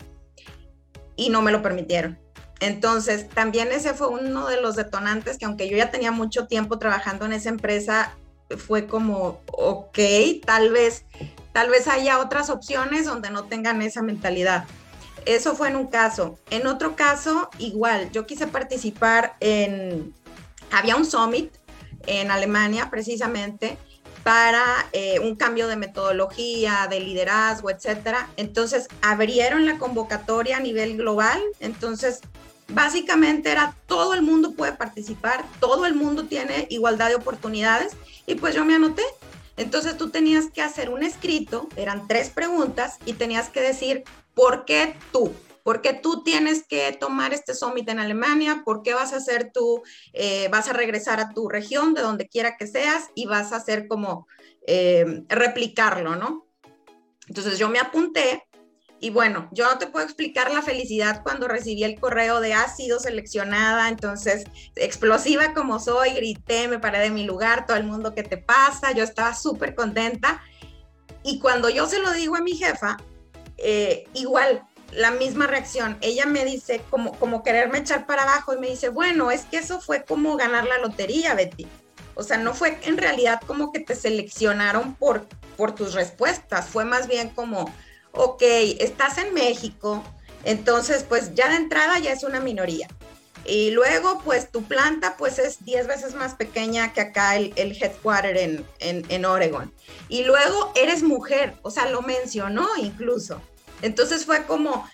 y no me lo permitieron. Entonces, también ese fue uno de los detonantes que aunque yo ya tenía mucho tiempo trabajando en esa empresa, fue como, ok, tal vez, tal vez haya otras opciones donde no tengan esa mentalidad. Eso fue en un caso. En otro caso, igual, yo quise participar en, había un summit en Alemania precisamente, para eh, un cambio de metodología, de liderazgo, etcétera. Entonces abrieron la convocatoria a nivel global. Entonces, básicamente era todo el mundo puede participar, todo el mundo tiene igualdad de oportunidades y pues yo me anoté. Entonces tú tenías que hacer un escrito, eran tres preguntas y tenías que decir por qué tú, ¿Por qué tú tienes que tomar este summit en Alemania? ¿Por qué vas a hacer tú, eh, vas a regresar a tu región, de donde quiera que seas, y vas a hacer como eh, replicarlo, ¿no? Entonces yo me apunté y bueno, yo no te puedo explicar la felicidad cuando recibí el correo de has sido seleccionada, entonces explosiva como soy, grité, me paré de mi lugar, todo el mundo que te pasa, yo estaba súper contenta. Y cuando yo se lo digo a mi jefa, eh, igual la misma reacción. Ella me dice, como, como quererme echar para abajo, y me dice, bueno, es que eso fue como ganar la lotería, Betty. O sea, no fue en realidad como que te seleccionaron por, por tus respuestas, fue más bien como, ok, estás en México, entonces pues ya de entrada ya es una minoría. Y luego, pues tu planta pues es 10 veces más pequeña que acá el, el headquarter en, en, Oregon. Y luego eres mujer, o sea, lo mencionó incluso. Entonces fue como,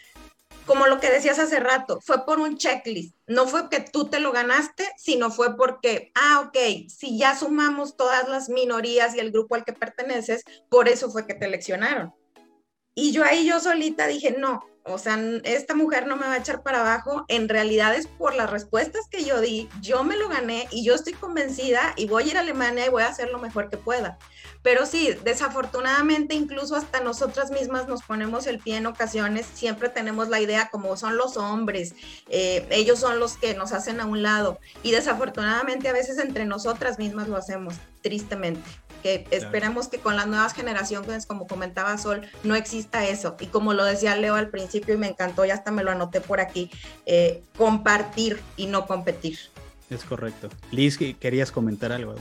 como lo que decías hace rato, fue por un checklist. No fue que tú te lo ganaste, sino fue porque, ah, ok, si ya sumamos todas las minorías y el grupo al que perteneces, por eso fue que te eleccionaron. Y yo ahí yo solita dije, no, o sea, esta mujer no me va a echar para abajo, en realidad es por las respuestas que yo di, yo me lo gané y yo estoy convencida y voy a ir a Alemania y voy a hacer lo mejor que pueda. Pero sí, desafortunadamente incluso hasta nosotras mismas nos ponemos el pie en ocasiones, siempre tenemos la idea como son los hombres, eh, ellos son los que nos hacen a un lado y desafortunadamente a veces entre nosotras mismas lo hacemos, tristemente que esperemos que con las nuevas generaciones, como comentaba Sol, no exista eso. Y como lo decía Leo al principio y me encantó, ya hasta me lo anoté por aquí, eh, compartir y no competir.
Es correcto. Liz, ¿querías comentar algo?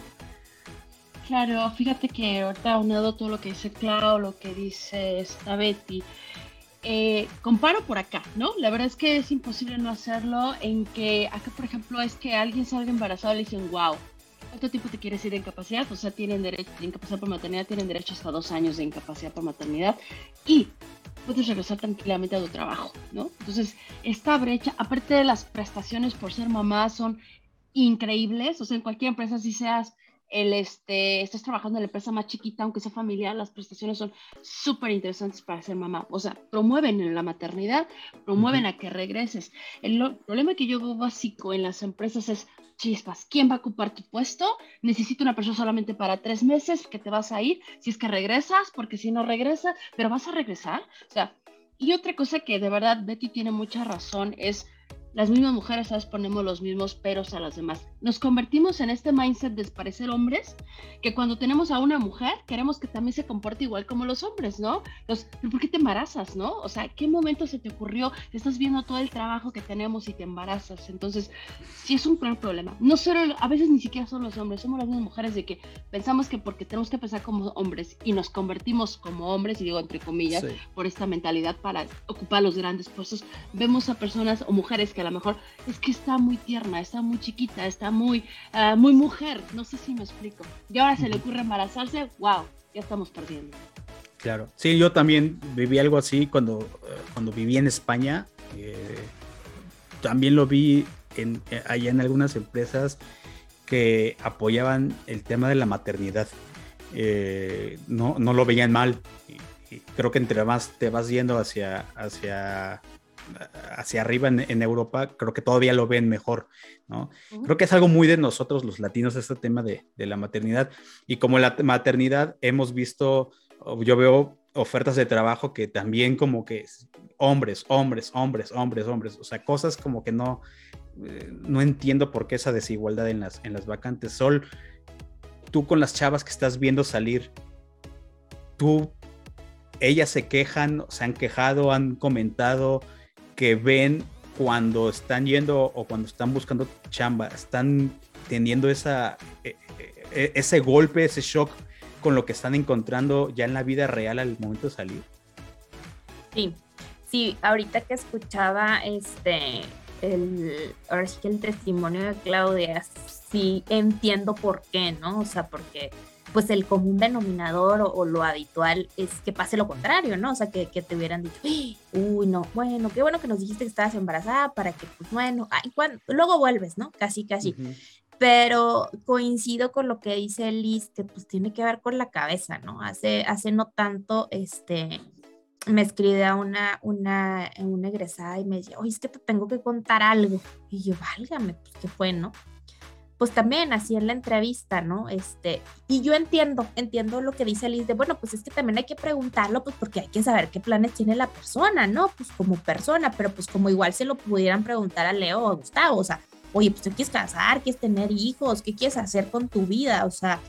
Claro, fíjate que ahorita unado todo lo que dice Clau, lo que dice esta Betty, eh, comparo por acá, ¿no? La verdad es que es imposible no hacerlo en que acá, por ejemplo, es que alguien salga embarazado y le dicen, wow, ¿Cuánto tiempo te quieres ir de incapacidad? O sea, tienen derecho, de incapacidad por maternidad, tienen derecho hasta dos años de incapacidad por maternidad. Y puedes regresar tranquilamente a tu trabajo, ¿no? Entonces, esta brecha, aparte de las prestaciones por ser mamá, son increíbles, o sea, en cualquier empresa, si seas el este, estás trabajando en la empresa más chiquita, aunque sea familiar, las prestaciones son súper interesantes para ser mamá. O sea, promueven la maternidad, promueven a que regreses. El problema que yo veo básico en las empresas es, chispas, ¿quién va a ocupar tu puesto? Necesito una persona solamente para tres meses que te vas a ir, si es que regresas, porque si no regresas, pero vas a regresar. O sea, y otra cosa que de verdad Betty tiene mucha razón es las mismas mujeres, ¿sabes? Ponemos los mismos peros a las demás. Nos convertimos en este mindset de parecer hombres, que cuando tenemos a una mujer, queremos que también se comporte igual como los hombres, ¿no? Entonces, ¿por qué te embarazas, no? O sea, ¿qué momento se te ocurrió? Estás viendo todo el trabajo que tenemos y te embarazas. Entonces, sí es un gran problema. No solo, a veces ni siquiera son los hombres, somos las mismas mujeres de que pensamos que porque tenemos que pensar como hombres y nos convertimos como hombres, y digo entre comillas, por esta mentalidad para ocupar los grandes puestos, vemos a personas o mujeres que a lo mejor es que está muy tierna, está muy chiquita, está muy, uh, muy mujer, no sé si me explico. Y ahora se le ocurre embarazarse, wow, ya estamos perdiendo.
Claro, sí, yo también viví algo así cuando, eh, cuando viví en España. Eh, también lo vi eh, allá en algunas empresas que apoyaban el tema de la maternidad. no, no lo veían mal. Creo que entre más te vas yendo hacia, hacia hacia arriba en, Europa, creo que todavía lo ven mejor, ¿no? Creo que es algo muy de nosotros los latinos este tema de, la maternidad. Y como la maternidad hemos visto, yo veo ofertas de trabajo que también como que hombres, hombres, hombres, hombres, hombres, o sea, cosas como que no, eh, no entiendo por qué esa desigualdad en las, en las vacantes. Sol, tú con las chavas que estás viendo salir, tú, ellas se quejan, se han quejado, han comentado, que ven cuando están yendo o cuando están buscando chamba, están teniendo esa, e, e, e, ese golpe, ese shock con lo que están encontrando ya en la vida real al momento de salir?
Sí, sí, ahorita que escuchaba este, el, ahora sí que el testimonio de Claudia, sí entiendo por qué, ¿no? O sea, porque pues el común denominador o, lo habitual es que pase lo contrario, ¿no? O sea, que, te hubieran dicho, uy, no, bueno, qué bueno que nos dijiste que estabas embarazada para que, pues bueno, ay, luego vuelves, ¿no? Casi, casi. Pero coincido con lo que dice Liz, que pues tiene que ver con la cabeza, ¿no? Hace, hace no tanto, este, me escribe una, una, una egresada y me decía, oye, es que te tengo que contar algo. Y yo, válgame, pues qué fue, ¿no? Pues también así en la entrevista, ¿no? Este, y yo entiendo, entiendo lo que dice Liz de, bueno, pues es que también hay que preguntarlo, pues porque hay que saber qué planes tiene la persona, ¿no? Pues como persona, pero pues como igual se lo pudieran preguntar a Leo o a Gustavo, o sea, oye, pues te quieres casar, quieres tener hijos, ¿qué quieres hacer con tu vida? O sea,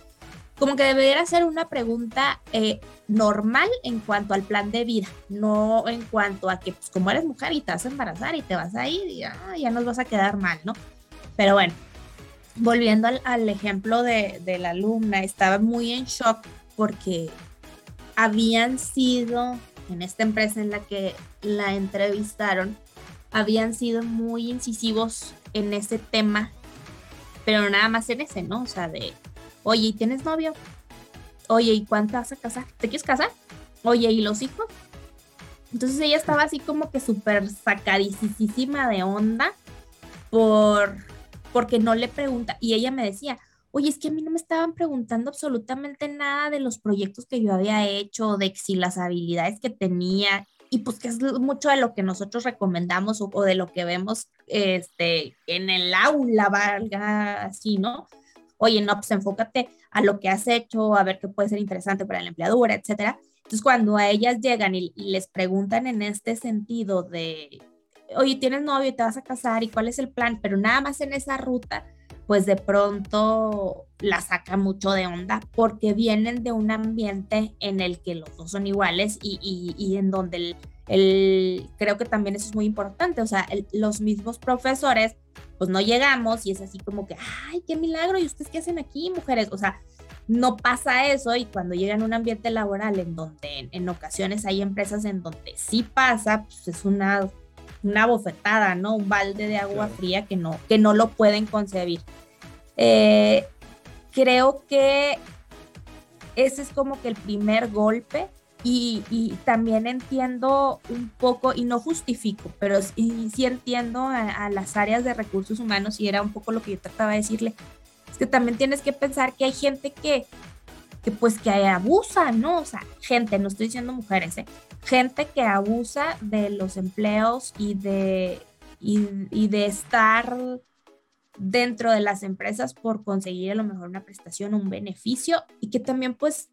como que debería ser una pregunta eh, normal en cuanto al plan de vida, no en cuanto a que, pues como eres mujer y te vas a embarazar y te vas a ir y ah, ya nos vas a quedar mal, ¿no? Pero bueno, volviendo al, ejemplo de, la alumna, estaba muy en shock porque habían sido, en esta empresa en la que la entrevistaron, habían sido muy incisivos en ese tema, pero nada más en ese, ¿no? O sea, de, oye, ¿y tienes novio? Oye, ¿y cuánto vas a casar? ¿Te quieres casar? Oye, ¿y los hijos? Entonces ella estaba así como que súper sacadísima de onda por porque no le pregunta. Y ella me decía, oye, es que a mí no me estaban preguntando absolutamente nada de los proyectos que yo había hecho, de si las habilidades que tenía, y pues que es mucho de lo que nosotros recomendamos o, de lo que vemos este, en el aula, valga así, ¿no? Oye, no, pues enfócate a lo que has hecho, a ver qué puede ser interesante para la empleadura, etcétera. Entonces, cuando a ellas llegan y les preguntan en este sentido de oye, tienes novio y te vas a casar y cuál es el plan, pero nada más en esa ruta, pues de pronto la saca mucho de onda porque vienen de un ambiente en el que los dos son iguales y, en donde el, creo que también eso es muy importante, o sea, los mismos profesores, pues no llegamos y es así como que, ay, qué milagro, ¿y ustedes qué hacen aquí, mujeres? O sea, no pasa eso y cuando llegan a un ambiente laboral en donde en, ocasiones hay empresas en donde sí pasa, pues es una una bofetada, ¿no? Un balde de agua fría que no, que no lo pueden concebir. Eh, creo que ese es como que el primer golpe y, también entiendo un poco, y no justifico, pero sí, sí entiendo a, las áreas de recursos humanos, y era un poco lo que yo trataba de decirle, es que también tienes que pensar que hay gente que, que pues que abusa, ¿no? O sea, gente, no estoy diciendo mujeres, ¿eh? gente que abusa de los empleos y de, y, de estar dentro de las empresas por conseguir a lo mejor una prestación, un beneficio, y que también pues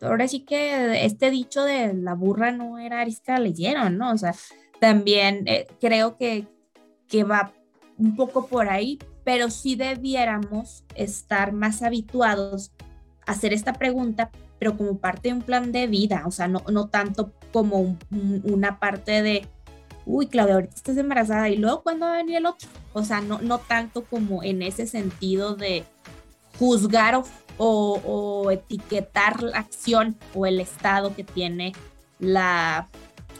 ahora sí que este dicho de la burra no era arisca leyeron, ¿no? O sea, también eh, creo que, que va un poco por ahí, pero sí debiéramos estar más habituados hacer esta pregunta, pero como parte de un plan de vida, o sea, no, no tanto como una parte de, uy, Claudia, ahorita estás embarazada y luego cuándo va a venir el otro, o sea, no, no tanto como en ese sentido de juzgar o o, etiquetar la acción o el estado que tiene la,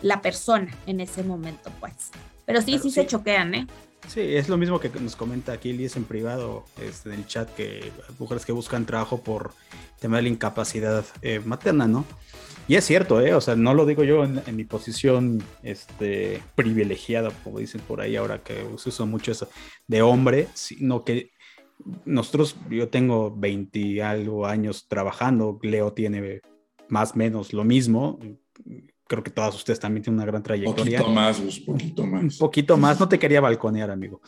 la persona en ese momento, pues. Pero sí, sí, se choquean, ¿eh?
Sí, es lo mismo que nos comenta aquí Liz en privado, este, en el chat, que mujeres que buscan trabajo por tema de la incapacidad eh, materna, ¿no? Y es cierto, ¿eh? O sea, no lo digo yo en, mi posición este, privilegiada, como dicen por ahí ahora que uso mucho eso, de hombre, sino que nosotros, yo tengo 20 algo años trabajando, Leo tiene más o menos lo mismo. Creo que todas ustedes también tienen una gran trayectoria.
Poquito más, un poquito más. Un
poquito más, no te quería balconear, amigo.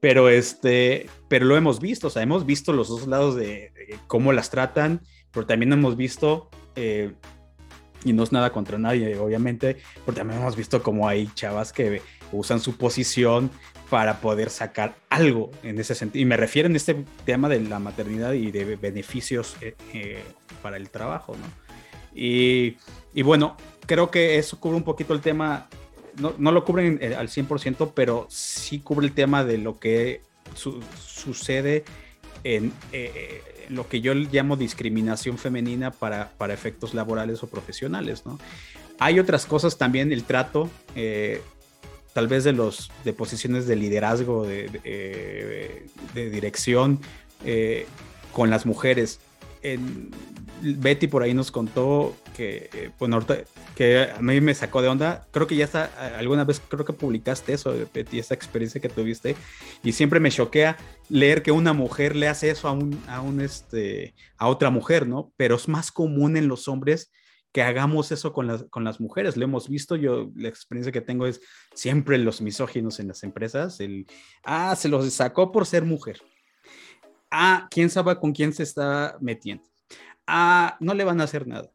Pero este, pero lo hemos visto, o sea, hemos visto los dos lados de, cómo las tratan, pero también hemos visto, eh, y no es nada contra nadie, obviamente, pero también hemos visto cómo hay chavas que usan su posición para poder sacar algo en ese sentido. Y me refiero en este tema de la maternidad y de beneficios eh, eh, para el trabajo, ¿no? Y, y, bueno, creo que eso cubre un poquito el tema, no, no lo cubren eh, al 100%, pero sí cubre el tema de lo que sucede en lo que yo llamo discriminación femenina para, para, efectos laborales o profesionales, ¿no? Hay otras cosas también, el trato, tal vez de los de posiciones de liderazgo, de, de, eh, dirección eh, con las mujeres. Betty por ahí nos contó que, eh, que a mí me sacó de onda. Creo que ya está, alguna vez creo que publicaste eso, Betty, esa experiencia que tuviste. Y siempre me choquea leer que una mujer le hace eso a un, a un este, a otra mujer, ¿no? Pero es más común en los hombres que hagamos eso con las, con las mujeres. Lo hemos visto, yo la experiencia que tengo es siempre los misóginos en las empresas, el, ah, se los sacó por ser mujer. Ah, quién sabe con quién se está metiendo. Ah, no le van a hacer nada.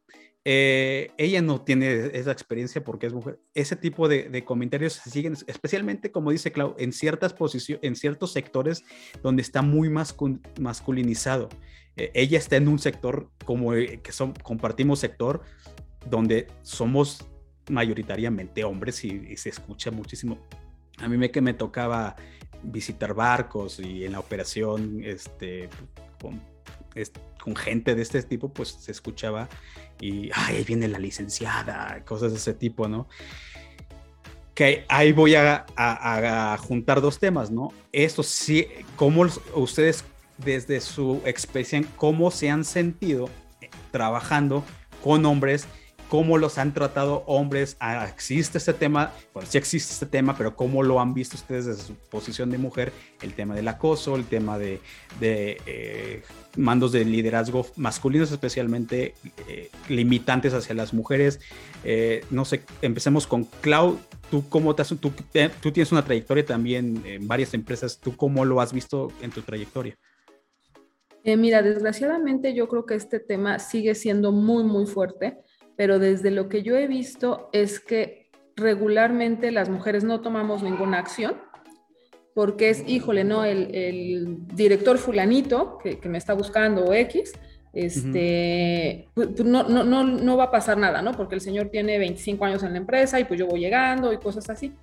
Eh, ella no tiene esa experiencia porque es mujer. Ese tipo de, comentarios se siguen, especialmente como dice Clau, en ciertas posiciones, en ciertos sectores donde está muy masculinizado. Eh, ella está en un sector como eh, que compartimos sector donde somos mayoritariamente hombres y, se escucha muchísimo. A mí me que me tocaba visitar barcos y en la operación este, con, con gente de este tipo, pues se escuchaba y ahí viene la licenciada, cosas de ese tipo, ¿no? Que ahí voy a, a juntar dos temas, ¿no? Esto sí, cómo ustedes desde su experiencia, cómo se han sentido eh, trabajando con hombres, cómo los han tratado hombres. Ah, existe este tema, bueno, sí existe este tema, pero cómo lo han visto ustedes desde su posición de mujer, el tema del acoso, el tema de, eh, mandos de liderazgo masculinos, especialmente eh, limitantes hacia las mujeres. no sé, empecemos con Clau. ¿Tú, cómo te tú, tú tienes una trayectoria también en varias empresas. ¿Tú cómo lo has visto en tu trayectoria?
Eh, mira, desgraciadamente yo creo que este tema sigue siendo muy, muy fuerte, pero desde lo que yo he visto es que regularmente las mujeres no tomamos ninguna acción porque es, híjole, no, el, director fulanito que, me está buscando o X, este, pues, pues, no, no, no, no va a pasar nada, ¿no? Porque el señor tiene 25 años en la empresa y pues yo voy llegando y cosas así.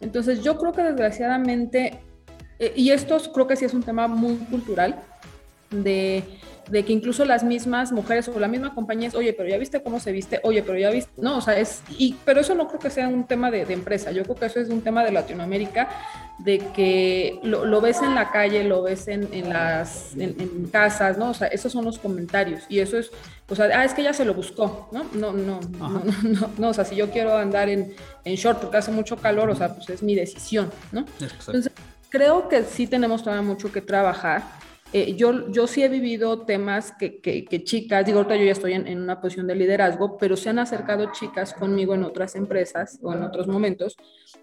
Entonces yo creo que desgraciadamente, eh, y esto creo que sí es un tema muy cultural, de de que incluso las mismas mujeres o la misma compañía es, oye, pero ya viste cómo se viste, oye, pero ya viste, no, o sea, es, y, pero eso no creo que sea un tema de, empresa, yo creo que eso es un tema de Latinoamérica, de que lo, ves en la calle, lo ves en, en las, en, casas, ¿no? O sea, esos son los comentarios, y eso es, o sea, ah, es que ella se lo buscó, ¿no? No, no, no, no, no, no, o sea, si yo quiero andar en, en short porque hace mucho calor, o sea, pues es mi decisión, ¿no? Entonces, creo que sí tenemos todavía mucho que trabajar eh, yo, yo sí he vivido temas que, que, chicas, digo, ahorita yo ya estoy en, una posición de liderazgo, pero se han acercado chicas conmigo en otras empresas o en otros momentos.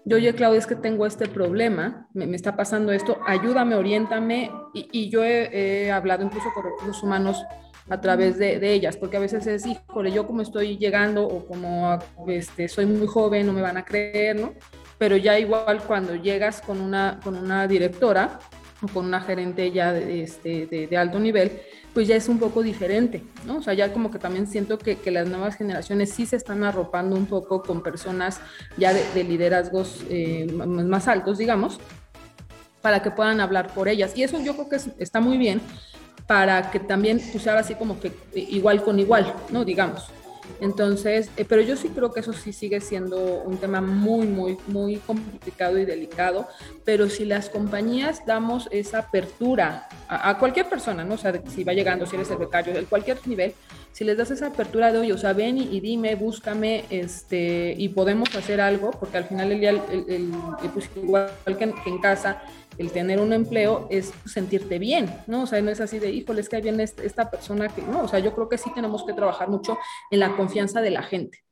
Yo, oye, Claudia, es que tengo este problema, me, me está pasando esto, ayúdame, oriéntame. Y, y yo he, hablado incluso con recursos humanos a través de, de, ellas, porque a veces es, híjole, yo como estoy llegando o como este, soy muy joven, no me van a creer, ¿no? Pero ya igual cuando llegas con una, con una directora, o con una gerente ya de, este, de, alto nivel, pues ya es un poco diferente, ¿no? O sea, ya como que también siento que, que las nuevas generaciones sí se están arropando un poco con personas ya de, liderazgos eh, más altos, digamos, para que puedan hablar por ellas. Y eso yo creo que está muy bien para que también, pues ahora así como que igual con igual, ¿no? Digamos. Entonces, eh, pero yo sí creo que eso sí sigue siendo un tema muy, muy, muy complicado y delicado, pero si las compañías damos esa apertura a, cualquier persona, ¿no? O sea, si va llegando, si eres el becario, de cualquier nivel, si les das esa apertura de, oye, o sea, ven y, dime, búscame, este, y podemos hacer algo, porque al final el día, el, pues igual que en casa, el tener un empleo es sentirte bien, ¿no? O sea, no es así de, híjole, es que hay bien esta persona que, no, o sea, yo creo que sí tenemos que trabajar mucho en la confianza de la gente.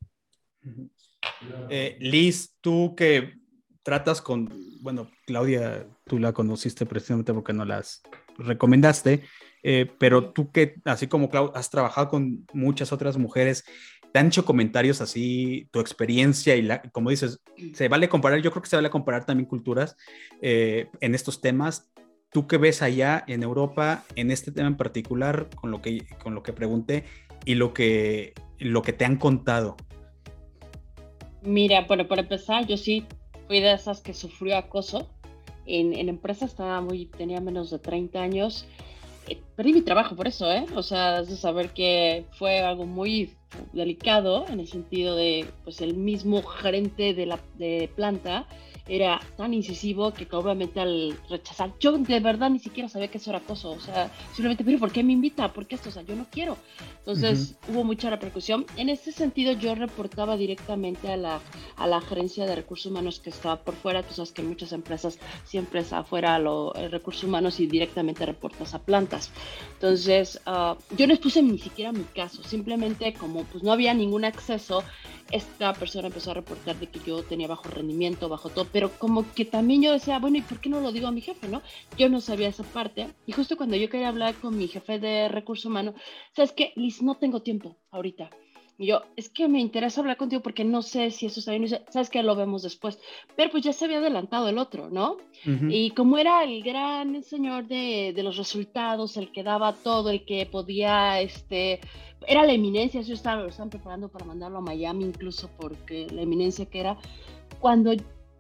Eh, Liz, tú que tratas con, bueno, Claudia, tú la conociste precisamente porque no las recomendaste, eh, pero tú que, así como Claudia, has trabajado con muchas otras mujeres, te han comentarios así, tu experiencia y la, como dices, se vale comparar, yo creo que se vale comparar también culturas eh, en estos temas. ¿Tú qué ves allá en Europa en este tema en particular con lo que, con lo que pregunté y lo que, lo que te han contado?
Mira, bueno, para empezar, yo sí fui de esas que sufrió acoso. En, en empresa estaba muy, tenía menos de 30 años. Eh, perdí mi trabajo por eso, ¿eh? O sea, de saber que fue algo muy delicado en el sentido de, pues el mismo gerente de la de planta era tan incisivo que obviamente al rechazar, yo de verdad ni siquiera sabía que eso era acoso, o sea, simplemente, pero ¿por qué me invita? ¿Por qué esto? O sea, yo no quiero. Entonces hubo mucha repercusión. En ese sentido yo reportaba directamente a la, a la gerencia de recursos humanos que estaba por fuera, tú sabes que muchas empresas siempre es afuera los recursos humanos y directamente reportas a plantas. Entonces uh, yo no expuse ni siquiera mi caso, simplemente como pues no había ningún acceso, esta persona empezó a reportar de que yo tenía bajo rendimiento, bajo todo, pero como que también yo decía, bueno, ¿y por qué no lo digo a mi jefe, no? Yo no sabía esa parte, y justo cuando yo quería hablar con mi jefe de recursos humanos, ¿sabes qué? Liz, no tengo tiempo ahorita. Y yo, es que me interesa hablar contigo porque no sé si eso está bien. Sabes que lo vemos después. Pero pues ya se había adelantado el otro, ¿no? Y como era el gran señor de, de, los resultados, el que daba todo, el que podía, este, era la eminencia. Yo estaba, lo estaban preparando para mandarlo a Miami, incluso porque la eminencia que era. Cuando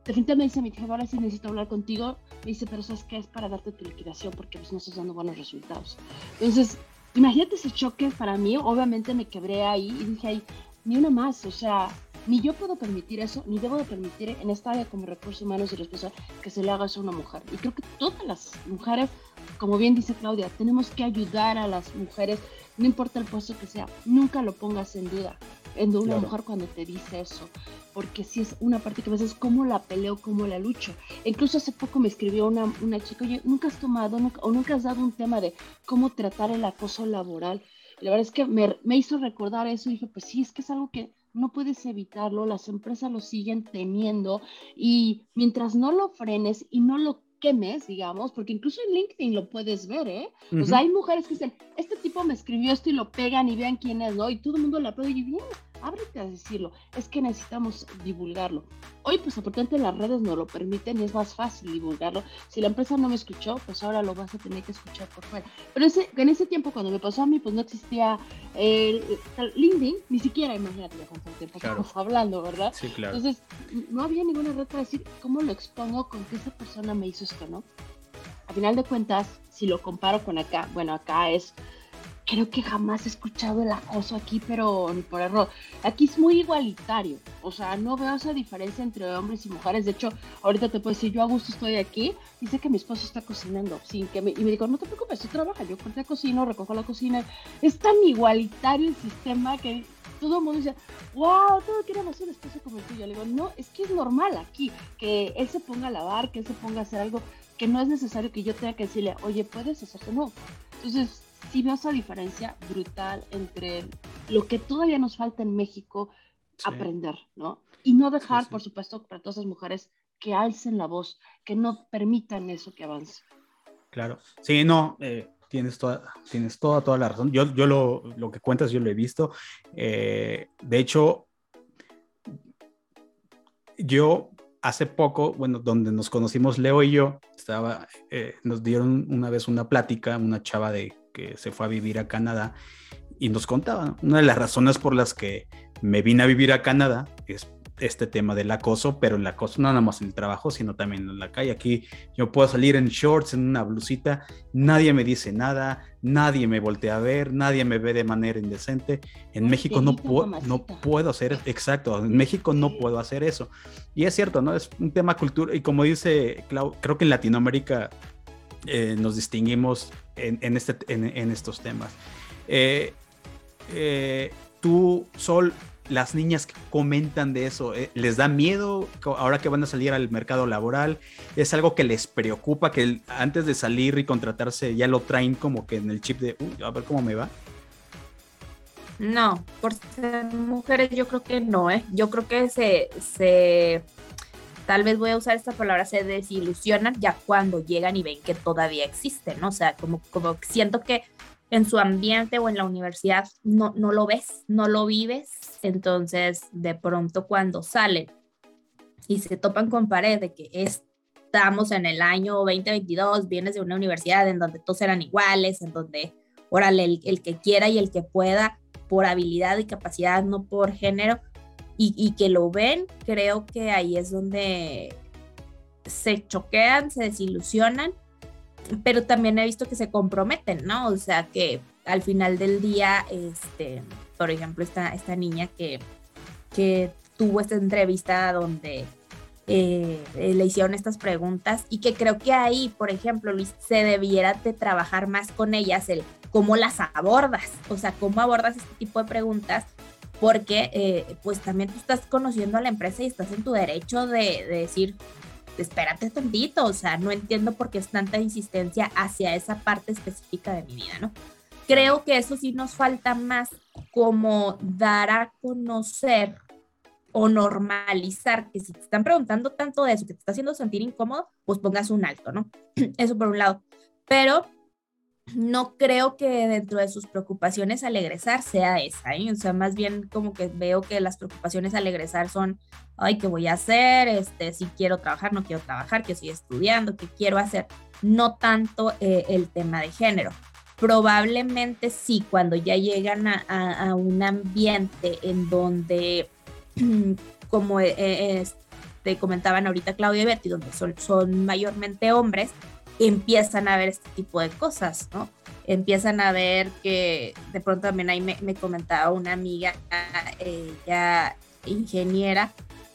definitivamente me dice mi jefe, ahora sí necesito hablar contigo, me dice, pero ¿sabes qué? Es para darte tu liquidación porque pues no estás dando buenos resultados. Entonces, imagínate ese choque para mí, obviamente me quebré ahí y dije ahí, ni una más, o sea, ni yo puedo permitir eso, ni debo de permitir en esta área como recursos humanos y respuesta que se le haga eso a una mujer. Y creo que todas las mujeres, como bien dice Claudia, tenemos que ayudar a las mujeres, no importa el puesto que sea, nunca lo pongas en duda en una mujer cuando te dice eso, porque si es una parte que a veces cómo la peleo, cómo la lucho. Incluso hace poco me escribió una, una chica, oye, nunca has tomado o nunca has dado un tema de cómo tratar el acoso laboral. la verdad es que me, me hizo recordar eso y dije, pues sí, es que es algo que no puedes evitarlo, las empresas lo siguen teniendo y mientras no lo frenes y no lo quemes, digamos, porque incluso en LinkedIn lo puedes ver, ¿eh? O sea, hay mujeres que dicen, este tipo me escribió esto y lo pegan y vean quién es, ¿no? Y todo el mundo le aplaude y bien, ábrete a decirlo, es que necesitamos divulgarlo. Hoy, pues, afortunadamente las redes no lo permiten y es más fácil divulgarlo. Si la empresa no me escuchó, pues ahora lo vas a tener que escuchar por fuera. Pero ese, en ese tiempo, cuando me pasó a mí, pues no existía el, LinkedIn, ni siquiera, imagínate ya cuánto tiempo estamos hablando, ¿verdad?
Sí, claro.
Entonces, no había ninguna red para decir cómo lo expongo con que esa persona me hizo esto, ¿no? A final de cuentas, si lo comparo con acá, bueno, acá es creo que jamás he escuchado el acoso aquí, pero ni por error. Aquí es muy igualitario, o sea, no veo esa diferencia entre hombres y mujeres. De hecho, ahorita te puedo decir, yo a gusto estoy aquí, dice que mi esposo está cocinando, sin que me, y me digo, no te preocupes, tú trabaja, yo corté cocino, recojo la cocina. Es tan igualitario el sistema que todo el mundo dice, wow, todo queremos un esposo como el tuyo. Le digo, no, es que es normal aquí, que él se ponga a lavar, que él se ponga a hacer algo que no es necesario que yo tenga que decirle, oye, puedes hacerte no. Entonces, sí veo esa diferencia brutal entre lo que todavía nos falta en México aprender, ¿no? Y no dejar, por supuesto, para todas las mujeres que alcen la voz, que no permitan eso que avance.
Claro, sí, no, eh, tienes, toda, tienes toda, toda la razón. Yo, yo lo, lo que cuentas, yo lo he visto. Eh, de hecho, yo hace poco, bueno, donde nos conocimos Leo y yo, estaba, eh, nos dieron una vez una plática, una chava de que se fue a vivir a Canadá y nos contaba, una de las razones por las que me vine a vivir a Canadá es este tema del acoso, pero el acoso no nada más en el trabajo, sino también en la calle. Aquí yo puedo salir en shorts, en una blusita, nadie me dice nada, nadie me voltea a ver, nadie me ve de manera indecente. En México no, puedo no puedo hacer, exacto, en México no puedo hacer eso. Y es cierto, ¿no? Es un tema cultural, y como dice Clau, creo que en Latinoamérica eh, nos distinguimos en, este, en, estos temas. Eh, eh, tú, Sol, las niñas que comentan de eso, ¿les da miedo ahora que van a salir al mercado laboral? ¿Es algo que les preocupa que antes de salir y contratarse ya lo traen como que en el chip de, a ver cómo me va?
No, por ser mujeres yo creo que no, ¿eh? Yo creo que se, se tal vez voy a usar esta palabra, se desilusionan ya cuando llegan y ven que todavía existen, ¿no? O sea, como, como siento que en su ambiente o en la universidad no, no lo ves, no lo vives, entonces de pronto cuando salen y se topan con pared de que estamos en el año 2022, vienes de una universidad en donde todos eran iguales, en donde, órale, el, el que quiera y el que pueda, por habilidad y capacidad, no por género, y, que lo ven, creo que ahí es donde se choquean, se desilusionan, pero también he visto que se comprometen, ¿no? O sea, que al final del día, este, por ejemplo, esta, esta niña que, que tuvo esta entrevista donde eh, le hicieron estas preguntas y que creo que ahí, por ejemplo, Luis, se debiera de trabajar más con ellas el cómo las abordas, o sea, cómo abordas este tipo de preguntas porque eh, pues también tú estás conociendo a la empresa y estás en tu derecho de, decir, espérate tantito, o sea, no entiendo por qué es tanta insistencia hacia esa parte específica de mi vida, ¿no? Creo que eso sí nos falta más como dar a conocer o normalizar que si te están preguntando tanto de eso, que te está haciendo sentir incómodo, pues pongas un alto, ¿no? Eso por un lado. Pero no creo que dentro de sus preocupaciones al egresar sea esa, ¿eh? o sea, más bien como que veo que las preocupaciones al egresar son, ay, ¿qué voy a hacer? Este, si quiero trabajar, no quiero trabajar, que estoy estudiando, qué quiero hacer, no tanto eh, el tema de género. Probablemente sí, cuando ya llegan a, un ambiente en donde, como eh, te comentaban ahorita Claudia y Betty, donde son mayormente hombres, empiezan a ver este tipo de cosas, ¿no? Empiezan a ver que de pronto también ahí me, comentaba una amiga, ella ingeniera,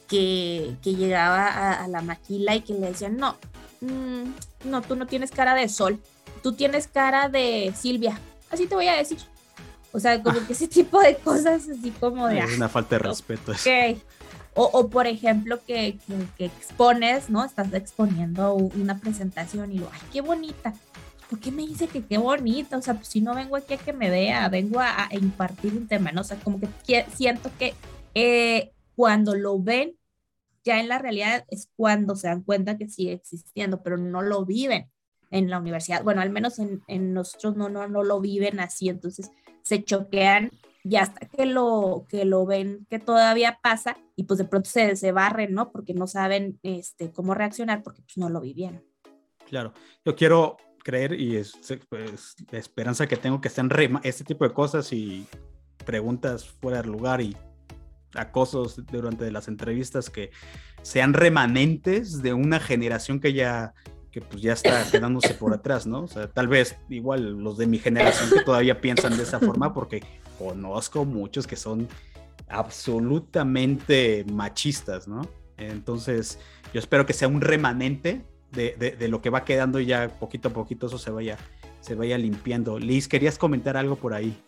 que, llegaba a, la maquila y que le decían, no, mm, no, tú no tienes cara de sol, tú tienes cara de Silvia, así te voy a decir. O sea, como que ese tipo de cosas, así como de...
Es una falta de respeto.
Ok, o, por ejemplo, que, expones, ¿no? Estás exponiendo una presentación y lo, ay, qué bonita. ¿Por qué me dice que qué bonita? O sea, pues si no vengo aquí a que me vea, vengo a, impartir un tema, ¿no? O sea, como que siento que eh, cuando lo ven, ya en la realidad es cuando se dan cuenta que sigue existiendo, pero no lo viven en la universidad. Bueno, al menos en, en nosotros no, no, no lo viven así, entonces se choquean y hasta que lo, que lo ven que todavía pasa y pues de pronto se, se barren, ¿no? Porque no saben este, cómo reaccionar porque pues no lo vivieron.
Claro, yo quiero creer y es pues, la esperanza que tengo que estén este tipo de cosas y preguntas fuera de lugar y acosos durante las entrevistas que sean remanentes de una generación que ya que pues ya está quedándose por atrás, ¿no? O sea, tal vez igual los de mi generación que todavía piensan de esa forma, porque conozco muchos que son absolutamente machistas, ¿no? Entonces, yo espero que sea un remanente de, de, lo que va quedando ya poquito a poquito eso se vaya, se vaya limpiando. Liz, ¿querías comentar algo por ahí?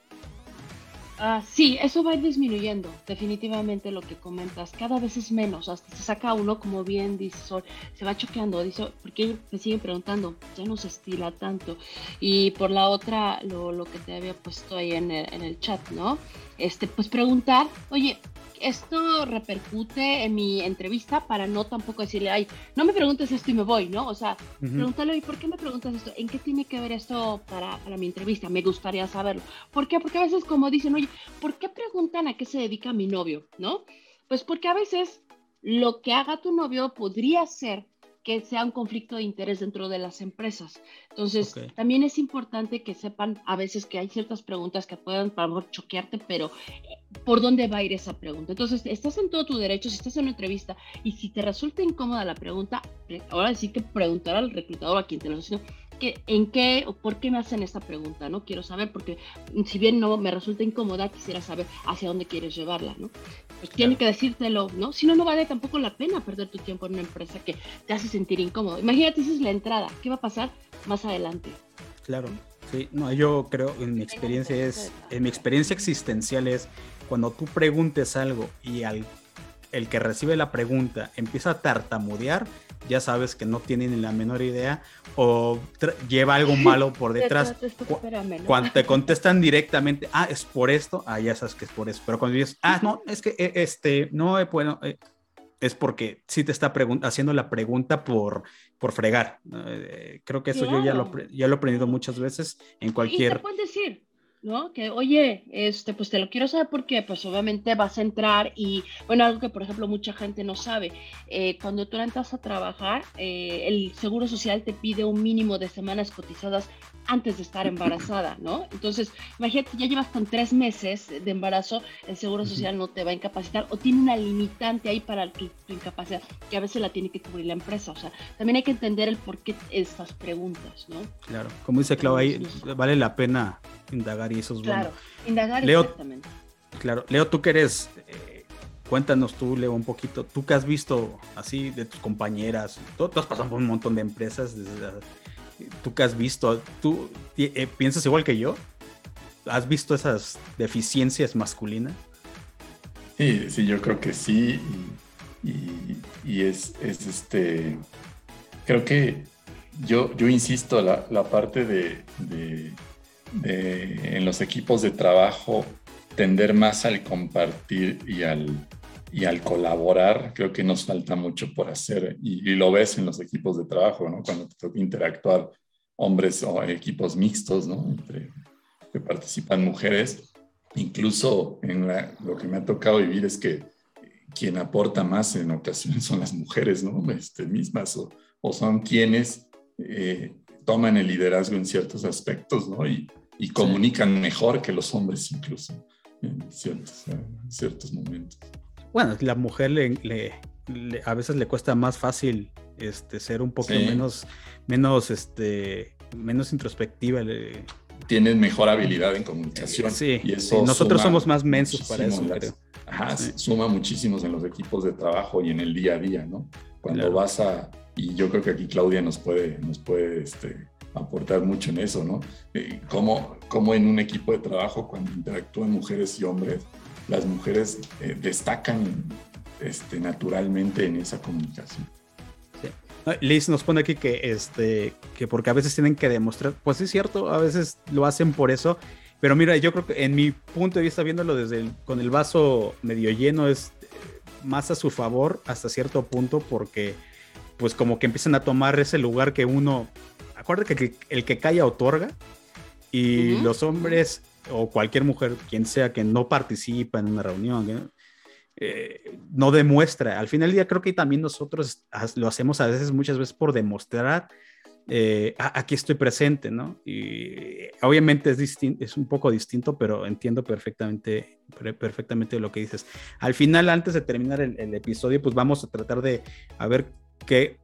Ah, sí, eso va a ir disminuyendo, definitivamente lo que comentas. Cada vez es menos, hasta se saca uno, como bien dice se va choqueando, dice, porque me siguen preguntando, ya no se estila tanto. Y por la otra, lo, lo que te había puesto ahí en el, en el chat, ¿no? Este, pues preguntar, oye, esto repercute en mi entrevista para no tampoco decirle, ay, no me preguntes esto y me voy, ¿no? O sea, pregúntale, ¿y por qué me preguntas esto? ¿En qué tiene que ver esto para, para, mi entrevista? Me gustaría saberlo. ¿Por qué? Porque a veces como dicen, oye, ¿por qué preguntan a qué se dedica mi novio? ¿No? Pues porque a veces lo que haga tu novio podría ser que sea un conflicto de interés dentro de las empresas. Entonces, también es importante que sepan a veces que hay ciertas preguntas que pueden, para choquearte, pero eh, ¿por dónde va a ir esa pregunta? Entonces, estás en todo tu derecho, si estás en una entrevista y si te resulta incómoda la pregunta, ahora sí que preguntar al reclutador, a quien te lo está en qué o por qué me hacen esta pregunta, ¿no? Quiero saber, porque si bien no me resulta incómoda, quisiera saber hacia dónde quieres llevarla, ¿no? Pues tiene que decírtelo, ¿no? Si no, no vale tampoco la pena perder tu tiempo en una empresa que te hace sentir incómodo. Imagínate, esa es la entrada. ¿Qué va a pasar más adelante?
Claro, sí. No, yo creo, en mi experiencia es, en mi experiencia existencial es cuando tú preguntes algo y al el que recibe la pregunta empieza a tartamudear, ya sabes que no tiene ni la menor idea o lleva algo malo por detrás. Cuando te contestan directamente, ah, es por esto, ah, ya sabes que es por eso. Pero cuando dices, ah, no, es que eh, este, no, eh, bueno, eh, es porque sí te está haciendo la pregunta por, por fregar. creo que eso yo ya lo, ya lo he aprendido muchas veces en cualquier...
¿Y te decir? ¿No? Que, oye, este, pues te lo quiero saber porque, pues obviamente vas a entrar y, bueno, algo que, por ejemplo, mucha gente no sabe, eh, cuando tú entras a trabajar, eh, el Seguro Social te pide un mínimo de semanas cotizadas antes de estar embarazada, ¿no? Entonces, imagínate, ya llevas con tres meses de embarazo, el Seguro Social no te va a incapacitar o tiene una limitante ahí para tu, tu incapacidad, que a veces la tiene que cubrir la empresa. O sea, también hay que entender el porqué de estas preguntas, ¿no?
Claro, como dice Clau, ahí vale la pena indagar y eso es
claro, indagar Leo, exactamente.
Claro, Leo, tú que eres, eh, cuéntanos tú, Leo, un poquito, tú que has visto así de tus compañeras, tú, has pasado por un montón de empresas, tú que has visto, ¿tú eh, piensas igual que yo? ¿Has visto esas deficiencias masculinas?
Sí, sí, yo creo que sí. Y, es, es, este. Creo que yo, yo insisto, la, la parte de, en los equipos de trabajo tender más al compartir y al, y al colaborar, creo que nos falta mucho por hacer y, lo ves en los equipos de trabajo, ¿no? Cuando te toca interactuar hombres o equipos mixtos, ¿no? Entre que participan mujeres. Incluso en lo que me ha tocado vivir es que quien aporta más en ocasiones son las mujeres, ¿no? Este, mismas o, o son quienes eh, toman el liderazgo en ciertos aspectos, ¿no? Y, y comunican mejor que los hombres incluso en ciertos, ciertos momentos.
Bueno, la mujer le, a veces le cuesta más fácil este, ser un poco menos, menos, este, menos introspectiva.
Tienen mejor habilidad en comunicación.
Sí, y eso nosotros somos más mensos para eso, creo.
Ajá, suma muchísimos en los equipos de trabajo y en el día a día, ¿no? Cuando vas a, y yo creo que aquí Claudia nos puede, nos puede este, aportar mucho en eso, ¿no? Eh, cómo, cómo, en un equipo de trabajo, cuando interactúan mujeres y hombres, las mujeres eh, destacan este, naturalmente en esa comunicación.
Liz nos pone aquí que, este, que porque a veces tienen que demostrar, pues es cierto, a veces lo hacen por eso, pero mira, yo creo que en mi punto de vista, viéndolo desde con el vaso medio lleno, es más a su favor hasta cierto punto porque pues como que empiezan a tomar ese lugar que uno acuérdate que el que calla otorga y los hombres o cualquier mujer, quien sea que no participa en una reunión, eh, no demuestra. Al final del día creo que también nosotros lo hacemos a veces, muchas veces por demostrar, eh, aquí estoy presente, ¿no? Y obviamente es, es un poco distinto, pero entiendo perfectamente, perfectamente lo que dices. Al final, antes de terminar el, el episodio, pues vamos a tratar de a ver qué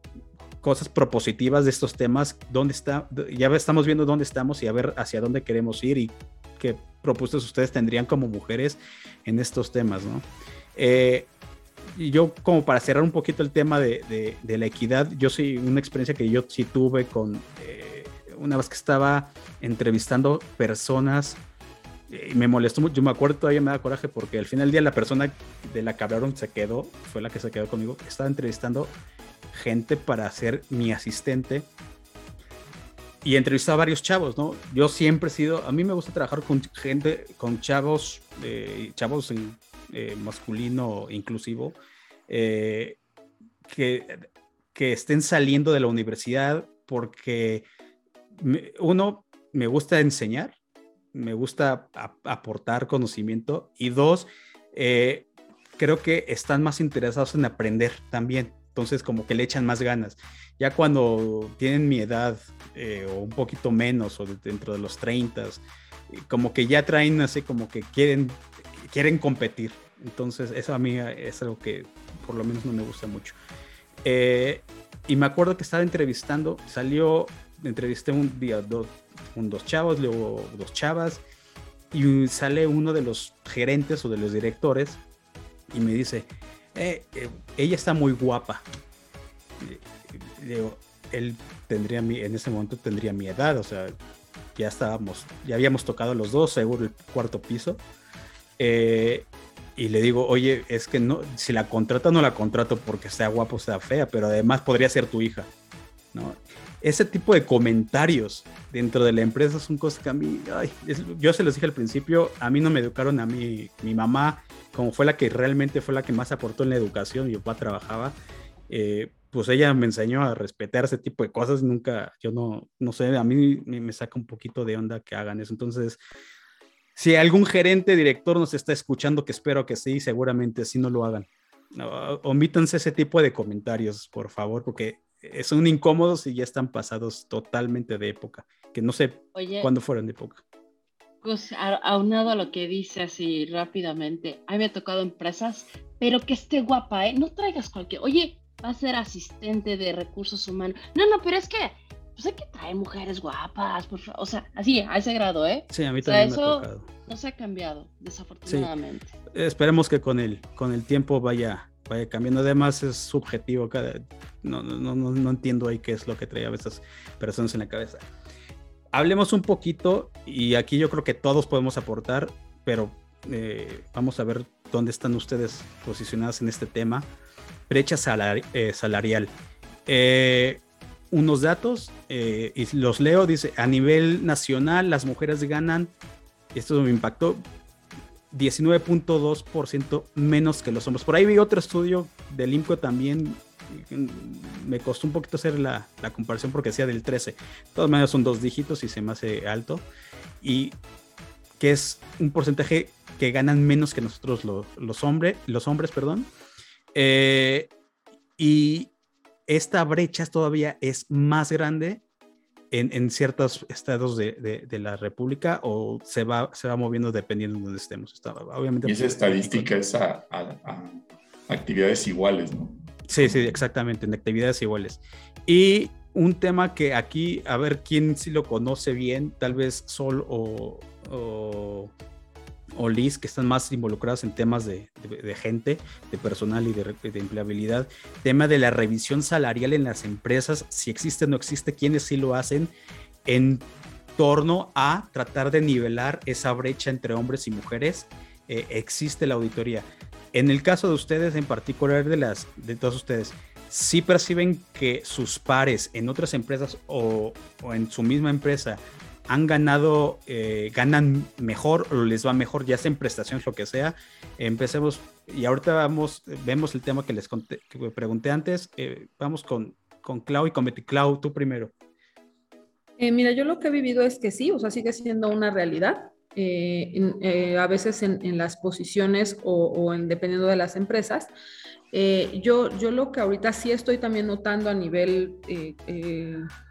cosas propositivas de estos temas, dónde está, ya estamos viendo dónde estamos y a ver hacia dónde queremos ir y qué propuestas ustedes tendrían como mujeres en estos temas, ¿no? Eh, yo como para cerrar un poquito el tema de, de, la equidad, yo sí, una experiencia que yo sí tuve con, eh, una vez que estaba entrevistando personas, y me molestó mucho, yo me acuerdo todavía me da coraje porque al final del día la persona de la que hablaron se quedó, fue la que se quedó conmigo, estaba entrevistando gente para ser mi asistente y entrevistó a varios chavos, ¿no? Yo siempre he sido, a mí me gusta trabajar con gente, con chavos, eh, chavos en, eh, masculino inclusivo, eh, que, que estén saliendo de la universidad porque uno, me gusta enseñar, me gusta aportar conocimiento y dos, creo que están más interesados en aprender también entonces como que le echan más ganas. Ya cuando tienen mi edad eh, o un poquito menos o dentro de los 30, eh, como que ya traen así como que quieren, quieren competir. Entonces eso a mí es algo que por lo menos no me gusta mucho. Eh, y me acuerdo que estaba entrevistando, salió, entrevisté un día dos, dos chavos, luego dos chavas, y sale uno de los gerentes o de los directores y me dice, eh, eh, ella está muy guapa. Digo, él tendría mi, en ese momento tendría mi edad, o sea, ya estábamos, ya habíamos tocado los dos, seguro el cuarto piso. Eh, y le digo, oye, es que no, si la contrato, no la contrato porque sea guapa o sea fea, pero además podría ser tu hija, ¿no? Ese tipo de comentarios dentro de la empresa son cosas que a mí, yo se los dije al principio, a mí no me educaron a mí, mi mamá como fue la que realmente fue la que más aportó en la educación, mi papá trabajaba, eh, pues ella me enseñó a respetar ese tipo de cosas, nunca, yo no, no sé, a mí me, saca un poquito de onda que hagan eso, entonces, si algún gerente, director nos está escuchando, que espero que sí, seguramente sí no lo hagan. omítanse ese tipo de comentarios, por favor, porque son incómodos y ya están pasados totalmente de época, que no sé cuándo fueron de época
pues aunado a lo que dice así rápidamente, a mí me ha tocado empresas, pero que esté guapa, ¿eh? No traigas cualquier, oye, va a ser asistente de recursos humanos. No, no, pero es que, pues hay que traer mujeres guapas, por favor. O sea, así, a ese grado, ¿eh?
Sí, a mí también me ha tocado.
No se ha cambiado, desafortunadamente.
Esperemos que con el, con el tiempo vaya, vaya cambiando. Además, es subjetivo. Cada, no, no, no, no entiendo ahí qué es lo que trae a veces personas en la cabeza hablemos un poquito, y aquí yo creo que todos podemos aportar, pero eh, vamos a ver dónde están ustedes posicionadas en este tema. Brecha eh, salarial. Eh, unos datos, y los leo, dice, a nivel nacional las mujeres ganan, esto me impactó, 19.2% menos que los hombres. Por ahí vi otro estudio del IMCO también me costó un poquito hacer la, comparación porque decía del 13. De todas maneras son dos dígitos y se me hace alto. Y que es un porcentaje que ganan menos que nosotros los, hombres, los hombres, perdón. Eh, y esta brecha todavía es más grande en, ciertos estados de, la República o se va, se va moviendo dependiendo de donde estemos.
obviamente, y esa estadística es a actividades iguales, ¿no?
Sí, sí, exactamente, en actividades iguales. Y un tema que aquí, a ver quién sí lo conoce bien, tal vez Sol o, o, Liz, que están más involucrados en temas de, gente, de personal y de, de, empleabilidad. Tema de la revisión salarial en las empresas, si existe o no existe, quiénes sí lo hacen en torno a tratar de nivelar esa brecha entre hombres y mujeres. Eh, existe la auditoría. En el caso de ustedes, en particular de las de todos ustedes, ¿sí perciben que sus pares en otras empresas o, en su misma empresa han ganado, eh, ganan mejor o les va mejor, ya sea en prestaciones, lo que sea? Empecemos, y ahorita vamos, vemos el tema que les pregunté antes. Eh, vamos con, con Clau y con Betty Clau, tú primero.
Eh, mira, yo lo que he vivido es que sí, o sea, sigue siendo una realidad. Eh, eh, a veces en, las posiciones o, en, dependiendo de las empresas. Eh, yo, yo lo que ahorita sí estoy también notando a nivel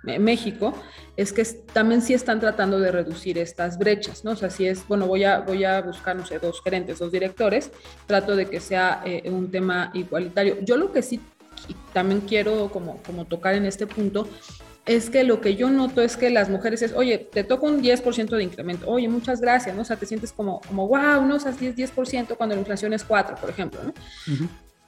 México es que también sí están tratando de reducir estas brechas, ¿no? O sea, si es, bueno, voy a, voy a buscar, no sé, dos gerentes, dos directores, trato de que sea un tema igualitario. Yo lo que sí también quiero como, como tocar en este punto, es que lo que yo noto es que las mujeres es, oye, te toca un 10% de incremento, oye, muchas gracias, ¿no? O sea, te sientes como, como wow, no, o sea, 10, 10% cuando la inflación es 4, por ejemplo, ¿no?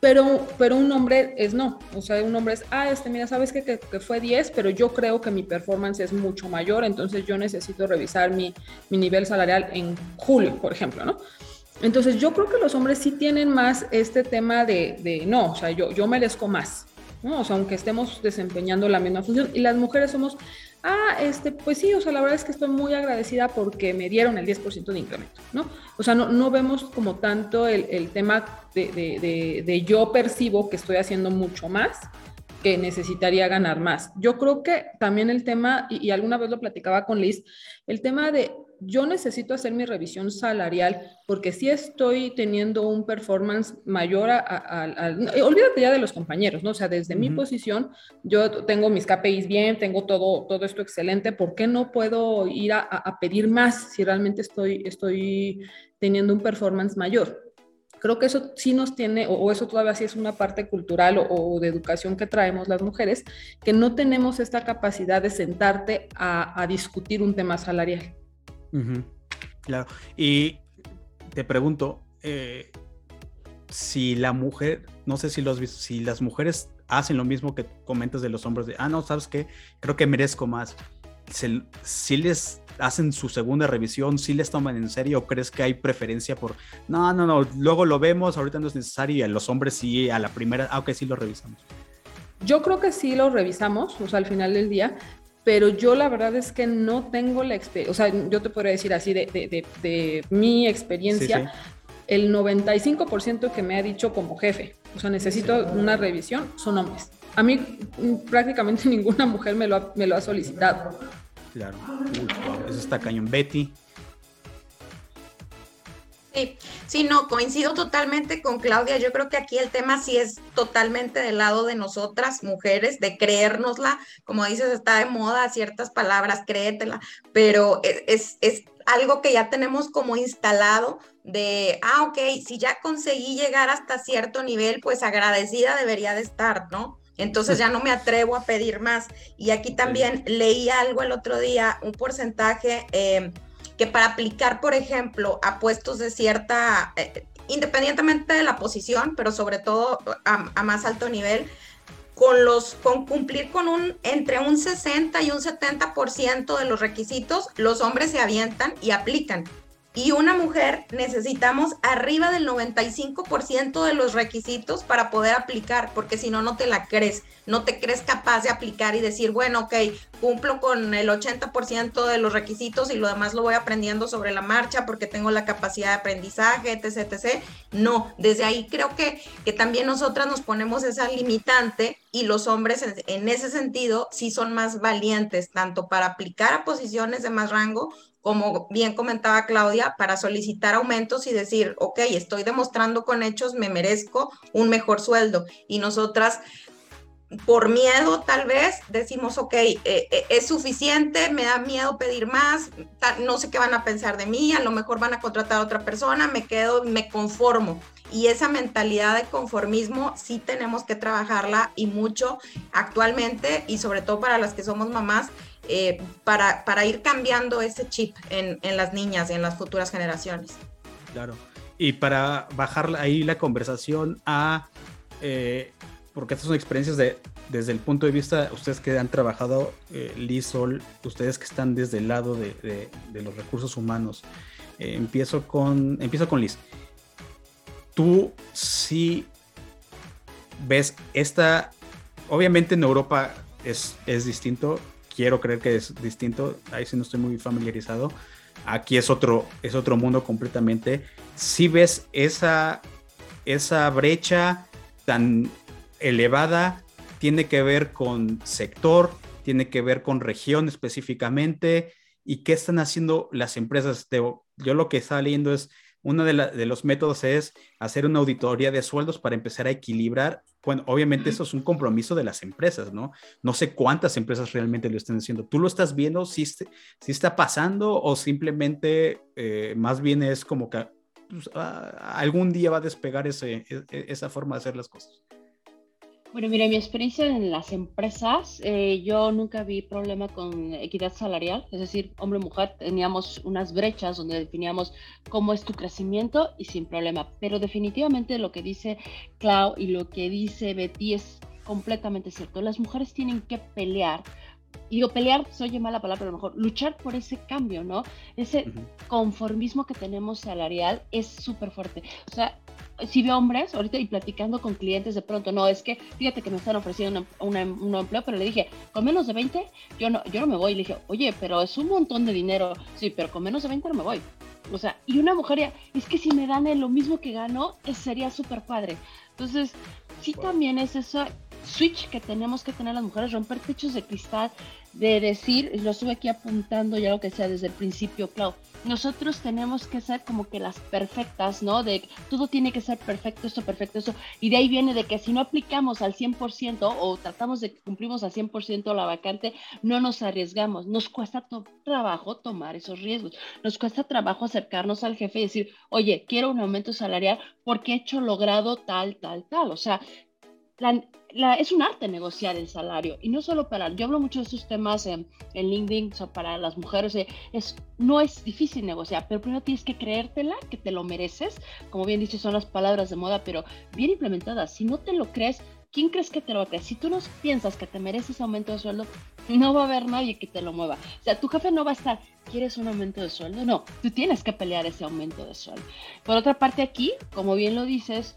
Pero, pero un hombre es no, o sea, un hombre es, ah, este, mira, sabes que, que, fue 10, pero yo creo que mi performance es mucho mayor, entonces yo necesito revisar mi, mi nivel salarial en julio, por ejemplo, ¿no? Entonces yo creo que los hombres sí tienen más este tema de, de no, o sea, yo, yo merezco más, ¿no? O sea, aunque estemos desempeñando la misma función y las mujeres somos, ah, este, pues sí, o sea, la verdad es que estoy muy agradecida porque me dieron el 10% de incremento, ¿no? O sea, no, no vemos como tanto el, el tema de, de, de, yo percibo que estoy haciendo mucho más que necesitaría ganar más. Yo creo que también el tema, y, y alguna vez lo platicaba con Liz, el tema de yo necesito hacer mi revisión salarial porque si estoy teniendo un performance mayor a, eh, olvídate ya de los compañeros, ¿no? O sea, desde mi posición, yo tengo mis KPIs bien, tengo todo, todo esto excelente, ¿por qué no puedo ir a, pedir más si realmente estoy, estoy teniendo un performance mayor? Creo que eso sí nos tiene, o, eso todavía sí es una parte cultural o, de educación que traemos las mujeres, que no tenemos esta capacidad de sentarte a discutir un tema salarial.
Claro. Y te pregunto, eh, si la mujer, no sé si, los, si las mujeres hacen lo mismo que comentas de los hombres, de, ah, no, ¿sabes qué? Creo que merezco más. Si, les hacen su segunda revisión, si les toman en serio o crees que hay preferencia por, no, no, no, luego lo vemos, ahorita no es necesario y a los hombres sí, a la primera, ah, sí lo revisamos.
Yo creo que sí lo revisamos, o sea, al final del día, pero yo la verdad es que no tengo la experiencia, o sea, yo te podría decir así de, de, de, mi experiencia, el 95% que me ha dicho como jefe, o sea, necesito una revisión, son hombres. A mí mm, prácticamente ninguna mujer me lo ha, me lo ha solicitado.
Claro, eso está cañón. Betty.
Sí, no, coincido totalmente con Claudia. Yo creo que aquí el tema sí es totalmente del lado de nosotras, mujeres, de creérnosla. Como dices, está de moda ciertas palabras, créetela, pero e, es, es algo que ya tenemos como instalado de, ah, ok, si ya conseguí llegar hasta cierto nivel, pues agradecida debería de estar, ¿no? Entonces ya no me atrevo a pedir más. Y aquí también leí algo el otro día, un porcentaje eh, que para aplicar, por ejemplo, a puestos de cierta, eh, independientemente de la posición, pero sobre todo a, más alto nivel, con los con cumplir con un entre un 60 y un 70% de los requisitos, los hombres se avientan y aplican y una mujer necesitamos arriba del 95% de los requisitos para poder aplicar, porque si no, no te la crees, no te crees capaz de aplicar y decir, bueno, ok, cumplo con el 80% de los requisitos y lo demás lo voy aprendiendo sobre la marcha porque tengo la capacidad de aprendizaje, etc. etc. No, desde ahí creo que, que también nosotras nos ponemos esa limitante y los hombres en, en ese sentido sí son más valientes, tanto para aplicar a posiciones de más rango como bien comentaba Claudia, para solicitar aumentos y decir, ok, estoy demostrando con hechos, me merezco un mejor sueldo. Y nosotras, por miedo tal vez, decimos, ok, eh, eh, es suficiente, me da miedo pedir más, no sé qué van a pensar de mí, a lo mejor van a contratar a otra persona, me quedo, me conformo. Y esa mentalidad de conformismo sí tenemos que trabajarla y mucho actualmente y sobre todo para las que somos mamás, eh, para, para, ir cambiando ese chip en, en, las niñas y en las futuras generaciones.
Claro. Y para bajar ahí la conversación a, eh, porque estas son experiencias de, desde el punto de vista, ustedes que han trabajado, eh, Liz, Sol, ustedes que están desde el lado de, de, de los recursos humanos. Eh, empiezo, con, empiezo con Liz. Tú sí ves esta, obviamente en Europa es, es distinto, quiero creer que es distinto, ahí sí no estoy muy familiarizado. Aquí es otro, es otro mundo completamente. Si ves esa, esa brecha tan elevada, tiene que ver con sector, tiene que ver con región específicamente y qué están haciendo las empresas. Yo lo que estaba leyendo es uno de, los métodos es hacer una auditoría de sueldos para empezar a equilibrar. Bueno, obviamente eso es un compromiso de las empresas, ¿no? No sé cuántas empresas realmente lo están haciendo. ¿Tú lo estás viendo si, si está pasando o simplemente eh, más bien es como que pues, ah, algún día va a despegar ese, e, e, esa forma de hacer las cosas?
Bueno, mira, mi experiencia en las empresas, eh, yo nunca vi problema con equidad salarial, es decir, hombre-mujer, teníamos unas brechas donde definíamos cómo es tu crecimiento y sin problema, pero definitivamente lo que dice Clau y lo que dice Betty es completamente cierto. Las mujeres tienen que pelear y digo, pelear, se oye mala palabra, pero a lo mejor luchar por ese cambio, ¿no? Ese conformismo que tenemos salarial es súper fuerte. O sea, si veo hombres ahorita y platicando con clientes de pronto, no, es que fíjate que me están ofreciendo un empleo, pero le dije, con menos de 20, yo no, yo no me voy. Le dije, oye, pero es un montón de dinero. Sí, pero con menos de 20 no me voy. O sea, y una mujer ya, es que si me dan lo mismo que gano, sería súper padre. Entonces, sí también es eso switch que tenemos que tener las mujeres, romper techos de cristal, de decir, lo estuve aquí apuntando ya lo que sea desde el principio, Clau, nosotros tenemos que ser como que las perfectas, ¿no? De todo tiene que ser perfecto, esto, perfecto, eso. Y de ahí viene de que si no aplicamos al 100% o tratamos de que cumplimos al 100% la vacante, no nos arriesgamos. Nos cuesta trabajo tomar esos riesgos. Nos cuesta trabajo acercarnos al jefe y decir, oye, quiero un aumento salarial porque he hecho logrado tal, tal, tal. O sea, es un arte negociar el salario y no solo para, yo hablo mucho de estos temas en, LinkedIn, o para las mujeres, eh, es, no es difícil negociar, pero primero tienes que creértela, que te lo mereces, como bien dices, son las palabras de moda, pero bien implementadas, si no te lo crees, ¿quién crees que te lo creer? Si tú no piensas que te mereces aumento de sueldo, no va a haber nadie que te lo mueva. O sea, tu jefe no va a estar, ¿quieres un aumento de sueldo? No, tú tienes que pelear ese aumento de sueldo. Por otra parte, aquí, como bien lo dices,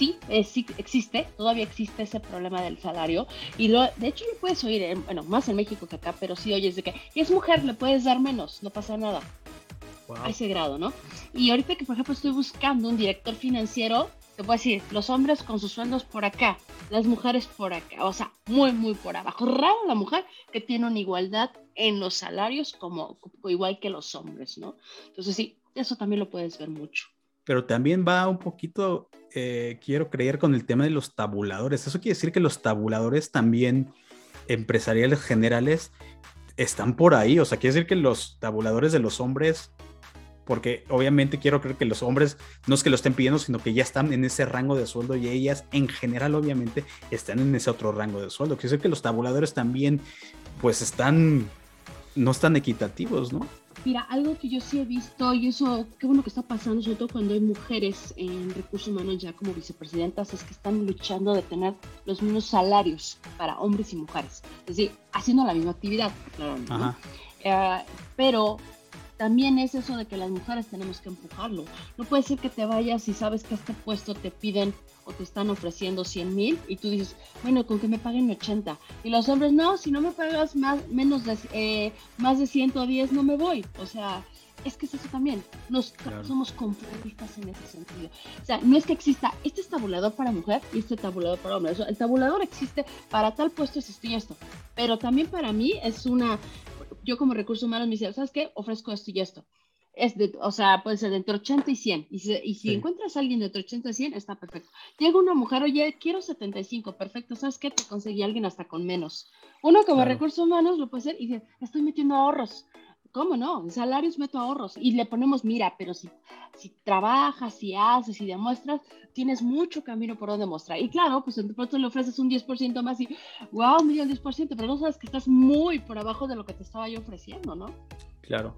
sí, sí existe, todavía existe ese problema del salario. Y lo, de hecho lo puedes oír, bueno, más en México que acá, pero sí oyes de que y es mujer, le puedes dar menos, no pasa nada. A ese grado, ¿no? Y ahorita que, por ejemplo, estoy buscando un director financiero, te puedo decir, los hombres con sus sueldos por acá, las mujeres por acá, o sea, muy, muy por abajo. Raro la mujer que tiene una igualdad en los salarios como igual que los hombres, ¿no? Entonces sí, eso también lo puedes ver mucho
pero también va un poquito, eh, quiero creer, con el tema de los tabuladores. Eso quiere decir que los tabuladores también empresariales generales están por ahí. O sea, quiere decir que los tabuladores de los hombres, porque obviamente quiero creer que los hombres no es que lo estén pidiendo, sino que ya están en ese rango de sueldo y ellas en general obviamente están en ese otro rango de sueldo. Quiere decir que los tabuladores también pues están, no están equitativos, ¿no?
Mira, algo que yo sí he visto, y eso, qué bueno que está pasando, sobre todo cuando hay mujeres en recursos humanos ya como vicepresidentas, es que están luchando de tener los mismos salarios para hombres y mujeres. Es decir, haciendo la misma actividad, claro. Eh, pero también es eso de que las mujeres tenemos que empujarlo. No puede ser que te vayas y sabes que este puesto te piden te están ofreciendo 100 mil y tú dices, bueno, con que me paguen 80. Y los hombres, no, si no me pagas más, menos de, eh, más de 110 no me voy. O sea, es que es eso también, nos somos conformistas en ese sentido. O sea, no es que exista este tabulador para mujer y este tabulador para hombre. el tabulador existe para tal puesto, esto y esto. Pero también para mí es una, yo como recurso humano me dice, ¿sabes qué? Ofrezco esto y esto es de, o sea, puede ser de entre 80 y 100. Y si, y si encuentras a alguien de entre 80 y 100, está perfecto. Llega una mujer, oye, quiero 75, perfecto, ¿sabes qué? Te conseguí a alguien hasta con menos. Uno como recursos humanos lo puede hacer y dice, estoy metiendo ahorros. ¿Cómo no? En salarios meto ahorros. Y le ponemos, mira, pero si, si trabajas, si haces, si demuestras, tienes mucho camino por donde mostrar. Y claro, pues de pronto le ofreces un 10% más y, wow, dio el 10%, pero no sabes que estás muy por abajo de lo que te estaba yo ofreciendo, ¿no?
Claro.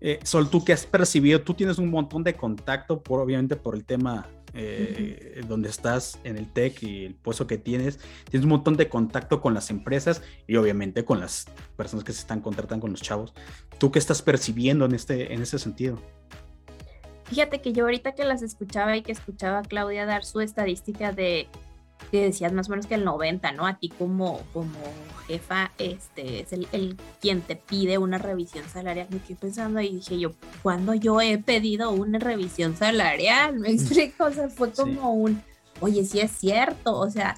Eh, Sol, tú que has percibido, tú tienes un montón de contacto, por, obviamente por el tema eh, donde estás en el tech y el puesto que tienes, tienes un montón de contacto con las empresas y obviamente con las personas que se están contratando con los chavos. ¿Tú qué estás percibiendo en este, en ese sentido?
Fíjate que yo ahorita que las escuchaba y que escuchaba a Claudia dar su estadística de que decías más o menos que el 90, ¿no? A ti como, como jefa, este, es el, quien te pide una revisión salarial. Me quedé pensando y dije yo, ¿cuándo yo he pedido una revisión salarial? Me explico, o sea, fue como un, oye, sí es cierto, o sea,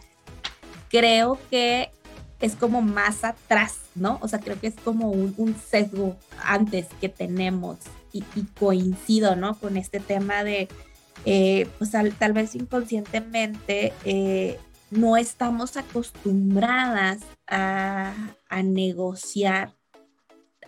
creo que es como más atrás, ¿no? O sea, creo que es como un, sesgo antes que tenemos y, coincido, ¿no? Con este tema de eh, pues tal, vez inconscientemente eh, no estamos acostumbradas a, negociar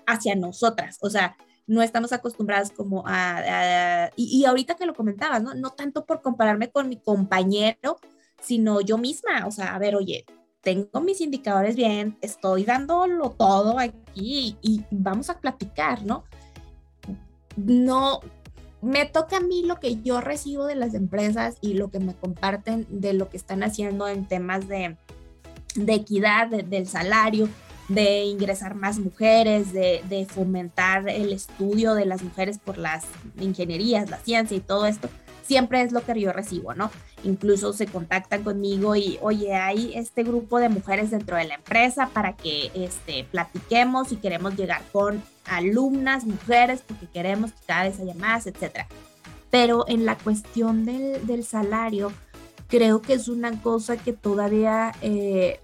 hacia nosotras, o sea, no estamos acostumbradas como a, y, ahorita que lo comentabas, ¿no? No tanto por compararme con mi compañero, sino yo misma, o sea, a ver, oye, tengo mis indicadores bien, estoy dándolo todo aquí y vamos a platicar, ¿no? No, me toca a mí lo que yo recibo de las empresas y lo que me comparten de lo que están haciendo en temas de, equidad del salario, de ingresar más mujeres, de, de, fomentar el estudio de las mujeres por las ingenierías, la ciencia y todo esto siempre es lo que yo recibo, ¿no? Incluso se contactan conmigo y, oye, hay este grupo de mujeres dentro de la empresa para que este, platiquemos y queremos llegar con alumnas, mujeres, porque queremos que cada vez haya más, etcétera. Pero en la cuestión del, salario, creo que es una cosa que todavía, eh,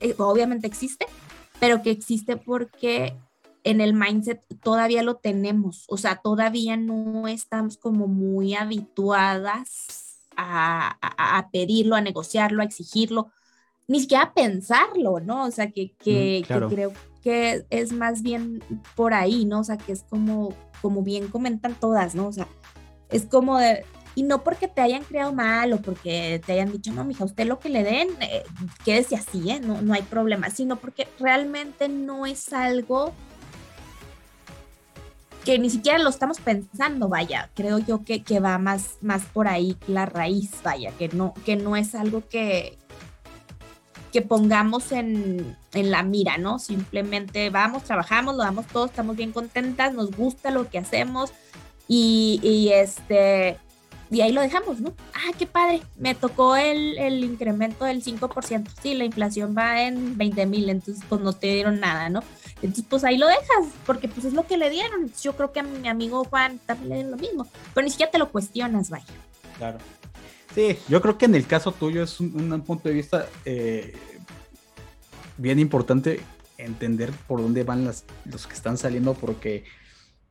eh, obviamente existe, pero que existe porque en el mindset todavía lo tenemos, o sea, todavía no estamos como muy habituadas a, pedirlo, a negociarlo, a exigirlo, ni siquiera a pensarlo, ¿no? O sea, que, que, creo que es más bien por ahí, ¿no? O sea, que es como, como bien comentan todas, ¿no? O sea, es como de, y no porque te hayan creado mal o porque te hayan dicho, no, mija, usted lo que le den, eh, quédese así, ¿eh? No, no hay problema, sino porque realmente no es algo que ni siquiera lo estamos pensando, vaya, creo yo que, que va más, más por ahí la raíz, vaya, que no, que no es algo que, que pongamos en, en, la mira, ¿no? Simplemente vamos, trabajamos, lo damos todo, estamos bien contentas, nos gusta lo que hacemos y, y este, y ahí lo dejamos, ¿no? Ah, qué padre, me tocó el, el incremento del 5%, sí, la inflación va en 20 mil, entonces pues no te dieron nada, ¿no? Entonces, pues ahí lo dejas, porque pues es lo que le dieron. yo creo que a mi amigo Juan también le dieron lo mismo, pero ni siquiera te lo cuestionas, vaya.
Claro. Sí, yo creo que en el caso tuyo es un, punto de vista eh, bien importante entender por dónde van las, los que están saliendo, porque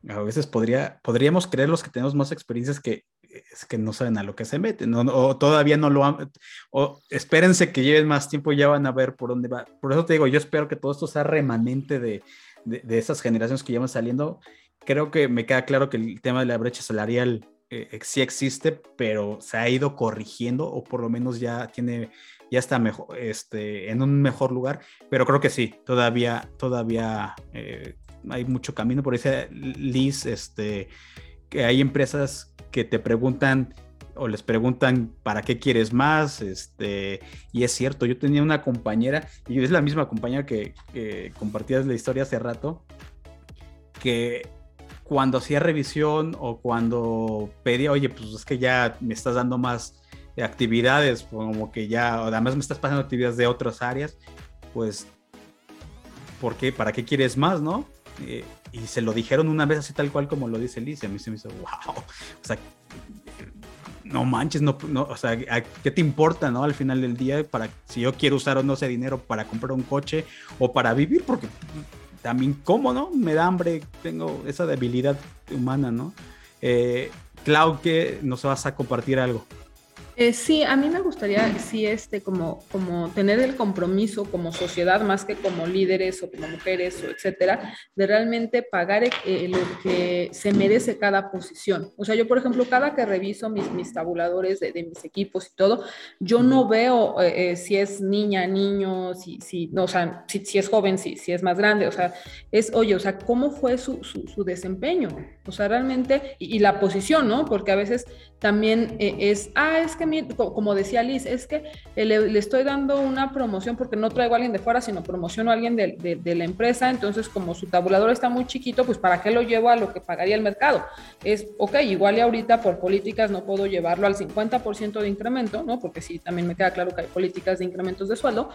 a veces podría, podríamos creer los que tenemos más experiencias que es que no saben a lo que se meten, ¿no? o todavía no lo han, o espérense que lleven más tiempo y ya van a ver por dónde va. Por eso te digo, yo espero que todo esto sea remanente de, de, esas generaciones que llevan saliendo. Creo que me queda claro que el tema de la brecha salarial eh, sí existe, pero se ha ido corrigiendo o por lo menos ya tiene, ya está mejor, este, en un mejor lugar, pero creo que sí, todavía, todavía eh, hay mucho camino. Por eso, Liz, este, que hay empresas que te preguntan o les preguntan para qué quieres más, este, y es cierto, yo tenía una compañera, y es la misma compañera que, que compartías la historia hace rato, que cuando hacía revisión o cuando pedía, oye, pues es que ya me estás dando más actividades, como que ya, además me estás pasando actividades de otras áreas, pues, ¿por qué? ¿Para qué quieres más, no? Eh, y se lo dijeron una vez así tal cual como lo dice Liz, a mí se me hizo, wow, o sea, no manches, no, no, o sea, ¿qué te importa, no? Al final del día, para si yo quiero usar o no ese dinero para comprar un coche o para vivir, porque también, ¿cómo, no? Me da hambre, tengo esa debilidad humana, ¿no? Eh, Clau, que nos vas a compartir algo.
Eh, sí, a mí me gustaría, sí, este, como, como tener el compromiso como sociedad, más que como líderes o como mujeres o etcétera, de realmente pagar eh, lo que se merece cada posición. O sea, yo, por ejemplo, cada que reviso mis, mis tabuladores de, mis equipos y todo, yo no veo eh, si es niña, niño, si, si, no, o sea, si, si, es joven, si, si es más grande, o sea, es, oye, o sea, ¿cómo fue su, su, desempeño? O sea, realmente, y, y, la posición, ¿no? Porque a veces también es, ah, es que como decía Liz, es que le, estoy dando una promoción porque no traigo a alguien de fuera, sino promociono a alguien de, la empresa, entonces como su tabulador está muy chiquito, pues ¿para qué lo llevo a lo que pagaría el mercado? Es, ok, igual y ahorita por políticas no puedo llevarlo al 50% de incremento, ¿no? Porque sí, también me queda claro que hay políticas de incrementos de sueldo,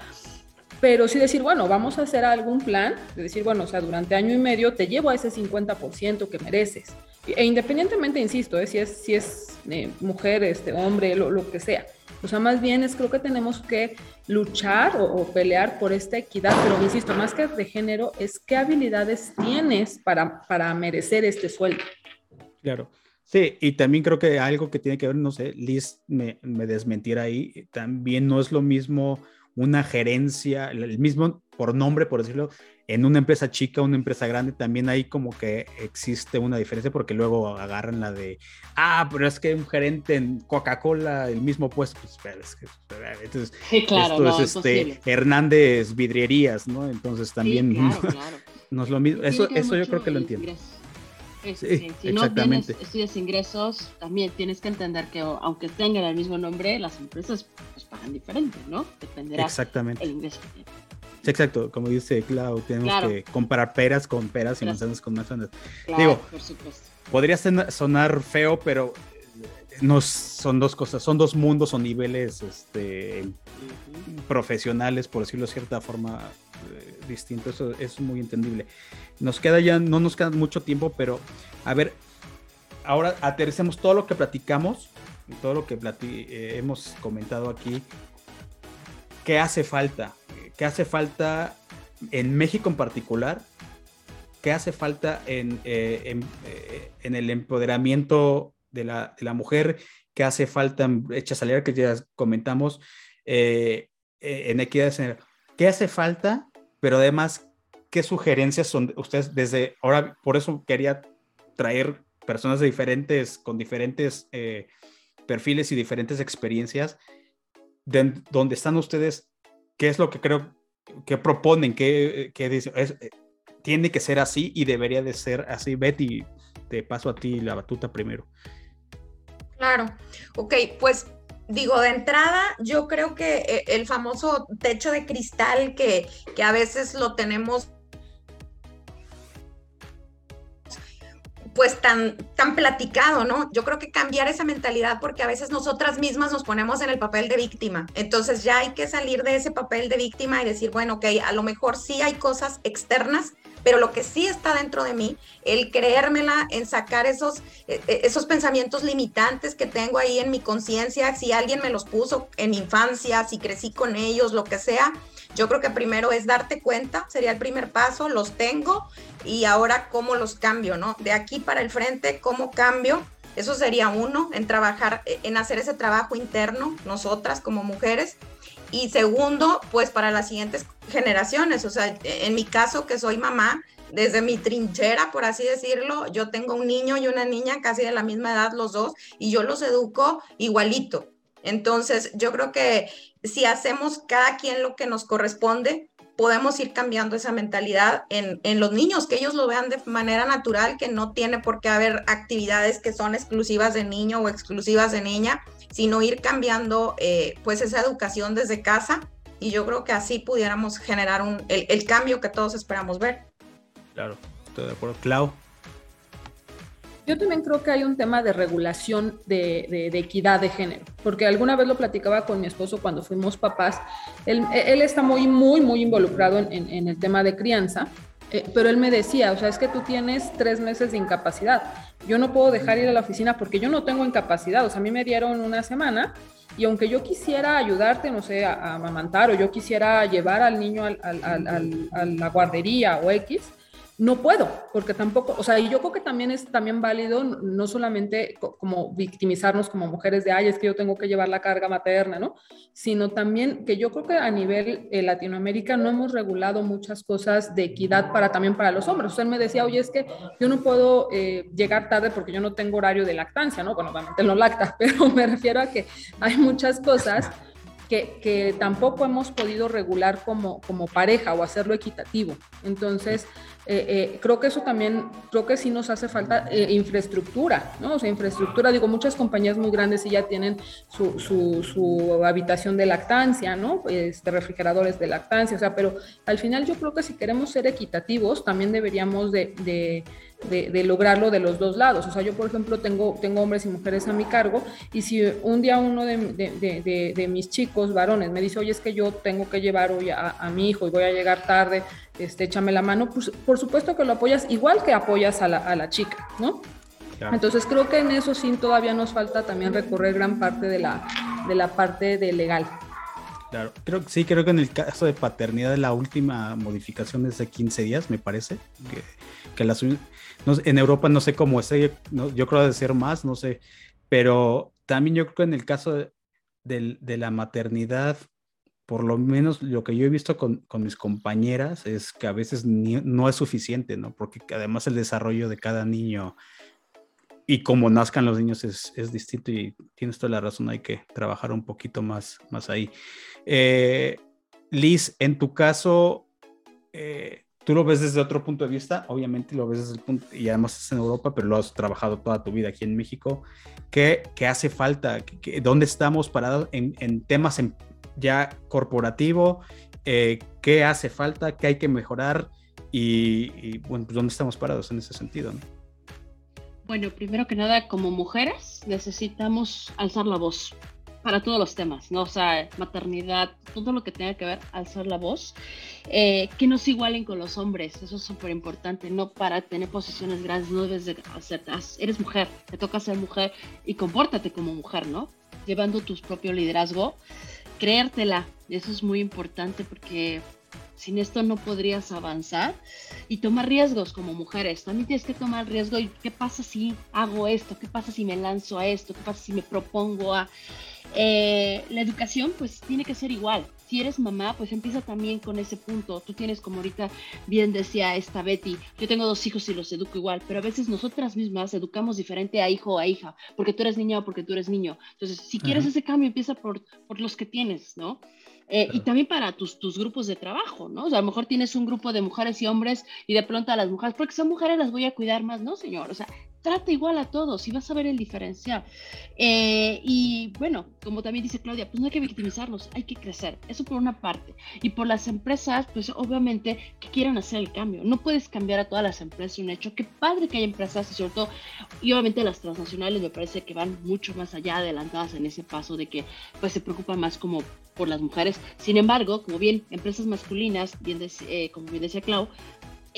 pero sí decir, bueno, vamos a hacer algún plan, de decir, bueno, o sea, durante año y medio te llevo a ese 50% que mereces. E independientemente, insisto, ¿eh? si es, si es eh, mujer, este, hombre, lo, lo, que sea. O sea, más bien es creo que tenemos que luchar o, pelear por esta equidad, pero insisto, más que de género, es qué habilidades tienes para, para merecer este sueldo.
Claro. Sí, y también creo que algo que tiene que ver, no sé, Liz me, me desmentirá ahí, también no es lo mismo una gerencia, el mismo por nombre, por decirlo, en una empresa chica, una empresa grande, también hay como que existe una diferencia porque luego agarran la de, ah, pero es que un gerente en Coca-Cola, el mismo puesto, pues, es que, entonces,
sí, claro,
esto es este, Hernández Vidrierías, ¿no? Entonces también no es lo mismo, eso, eso yo creo que lo entiendo.
Sí, si no tienes, estudias ingresos, también tienes que entender que aunque tengan el mismo nombre, las empresas pues, pagan diferente, ¿no? Dependerá
Exactamente.
el ingreso que tienes.
Sí, exacto, como dice Clau, tenemos que comparar peras con peras y manzanas con manzanas. Digo, por supuesto. podría sonar feo, pero no son dos cosas, son dos mundos o niveles este, profesionales, por decirlo de cierta forma, eh, distinto, eso es muy entendible. Nos queda ya, no nos queda mucho tiempo, pero a ver, ahora aterricemos todo lo que platicamos, todo lo que eh, hemos comentado aquí. ¿Qué hace falta? ¿Qué hace falta en México en particular? ¿Qué hace falta en, eh, en, el empoderamiento de la, de la, mujer? ¿Qué hace falta en Hecha Salir, que ya comentamos, en equidad ¿Qué hace falta pero además, ¿qué sugerencias son ustedes desde ahora? Por eso quería traer personas de diferentes, con diferentes eh, perfiles y diferentes experiencias, de, donde están ustedes, ¿qué es lo que creo que proponen? ¿Qué, qué dicen? Eh, tiene que ser así y debería de ser así. Betty, te paso a ti la batuta primero.
Claro, ok, pues digo, de entrada, yo creo que eh, el famoso techo de cristal que, que a veces lo tenemos pues tan, tan platicado, ¿no? Yo creo que cambiar esa mentalidad porque a veces nosotras mismas nos ponemos en el papel de víctima. Entonces ya hay que salir de ese papel de víctima y decir, bueno, ok, a lo mejor sí hay cosas externas pero lo que sí está dentro de mí, el creérmela, en sacar esos, e, e, esos pensamientos limitantes que tengo ahí en mi conciencia, si alguien me los puso en infancia, si crecí con ellos, lo que sea, yo creo que primero es darte cuenta, sería el primer paso, los tengo y ahora cómo los cambio, ¿no? De aquí para el frente, cómo cambio. Eso sería uno, en trabajar, en hacer ese trabajo interno, nosotras como mujeres. Y segundo, pues para las siguientes generaciones, o sea, en mi caso que soy mamá, desde mi trinchera, por así decirlo, yo tengo un niño y una niña casi de la misma edad los dos y yo los educo igualito. Entonces, yo creo que si hacemos cada quien lo que nos corresponde, podemos ir cambiando esa mentalidad en, en, los niños, que ellos lo vean de manera natural, que no tiene por qué haber actividades que son exclusivas de niño o exclusivas de niña, sino ir cambiando eh, pues esa educación desde casa y yo creo que así pudiéramos generar un, el, el, cambio que todos esperamos ver.
Claro, estoy de acuerdo. Clau.
Yo también creo que hay un tema de regulación de, de, equidad de género, porque alguna vez lo platicaba con mi esposo cuando fuimos papás. Él, él está muy, muy, muy involucrado en, en, en el tema de crianza eh, pero él me decía, o sea, es que tú tienes tres meses de incapacidad. Yo no puedo dejar ir a la oficina porque yo no tengo incapacidad. O sea, a mí me dieron una semana y aunque yo quisiera ayudarte, no sé, a, amamantar o yo quisiera llevar al niño a la guardería o X, no puedo, porque tampoco, o sea, y yo creo que también es también válido no solamente como victimizarnos como mujeres de, ay, es que yo tengo que llevar la carga materna, ¿no? Sino también que yo creo que a nivel eh, Latinoamérica no hemos regulado muchas cosas de equidad para también para los hombres. Usted me decía, oye, es que yo no puedo eh, llegar tarde porque yo no tengo horario de lactancia, ¿no? Bueno, obviamente no lacta, pero me refiero a que hay muchas cosas que, que, tampoco hemos podido regular como, como pareja o hacerlo equitativo. Entonces, eh, eh, creo que eso también, creo que sí nos hace falta eh, infraestructura, ¿no? O sea, infraestructura, digo, muchas compañías muy grandes sí ya tienen su, su, su habitación de lactancia, ¿no? Este, refrigeradores de lactancia, o sea, pero al final yo creo que si queremos ser equitativos, también deberíamos de, de de, lograrlo de los dos lados. O sea, yo, por ejemplo, tengo, tengo hombres y mujeres a mi cargo y si un día uno de, de mis chicos varones me dice, oye, es que yo tengo que llevar hoy a, a, mi hijo y voy a llegar tarde, este, échame la mano, pues por supuesto que lo apoyas igual que apoyas a la, a la chica, ¿no? Entonces creo que en eso sí todavía nos falta también recorrer gran parte de la, de la parte de legal.
Claro, creo que sí, creo que en el caso de paternidad la última modificación es de 15 días, me parece, que, que la, en Europa no sé cómo es, yo creo de ser más, no sé, pero también yo creo que en el caso de, la maternidad, por lo menos lo que yo he visto con, mis compañeras es que a veces no es suficiente, ¿no? Porque además el desarrollo de cada niño y como nazcan los niños es, distinto y tienes toda la razón, hay que trabajar un poquito más, más ahí. Eh, Liz, en tu caso, eh, tú lo ves desde otro punto de vista, obviamente lo ves desde el punto, y además es en Europa, pero lo has trabajado toda tu vida aquí en México. ¿Qué, qué hace falta? ¿Qué, dónde estamos parados en, en temas en, ya corporativo, eh, qué hace falta, qué hay que mejorar y, bueno, pues dónde estamos parados en ese sentido.
Bueno, primero que nada, como mujeres necesitamos alzar la voz para todos los temas, ¿no? O sea, maternidad, todo lo que tenga que ver, alzar la voz, eh, que no se igualen con los hombres, eso es súper importante, no para tener posiciones grandes, no debes de hacer, eres mujer, te toca ser mujer y compórtate como mujer, ¿no? Llevando tu propio liderazgo creértela. Eso es muy importante porque sin esto no podrías avanzar y tomar riesgos como mujeres. También tienes que tomar riesgo y qué pasa si hago esto, qué pasa si me lanzo a esto, qué pasa si me propongo a... Eh, la educación pues tiene que ser igual. Si eres mamá, pues empieza también con ese punto. Tú tienes, como ahorita bien decía esta Betty, yo tengo dos hijos y los educo igual, pero a veces nosotras mismas educamos diferente a hijo o a hija, porque tú eres niña o porque tú eres niño. Entonces, si quieres ese cambio, empieza por, por los que tienes, ¿no? Eh, y también para tus, tus grupos de trabajo, ¿no? O sea, a lo mejor tienes un grupo de mujeres y hombres y de pronto a las mujeres, porque son mujeres las voy a cuidar más, ¿no, señor? O sea, trata igual a todos y vas a ver el diferencial. Eh, y bueno, como también dice Claudia, pues no hay que victimizarlos, hay que crecer. Eso por una parte. Y por las empresas, pues obviamente que quieran hacer el cambio. No puedes cambiar a todas las empresas un hecho. Qué padre que hay empresas, y sobre todo, y obviamente las transnacionales me parece que van mucho más allá adelantadas en ese paso de que pues se preocupan más como por las mujeres. Sin embargo, como bien empresas masculinas, bien eh, como bien decía Clau,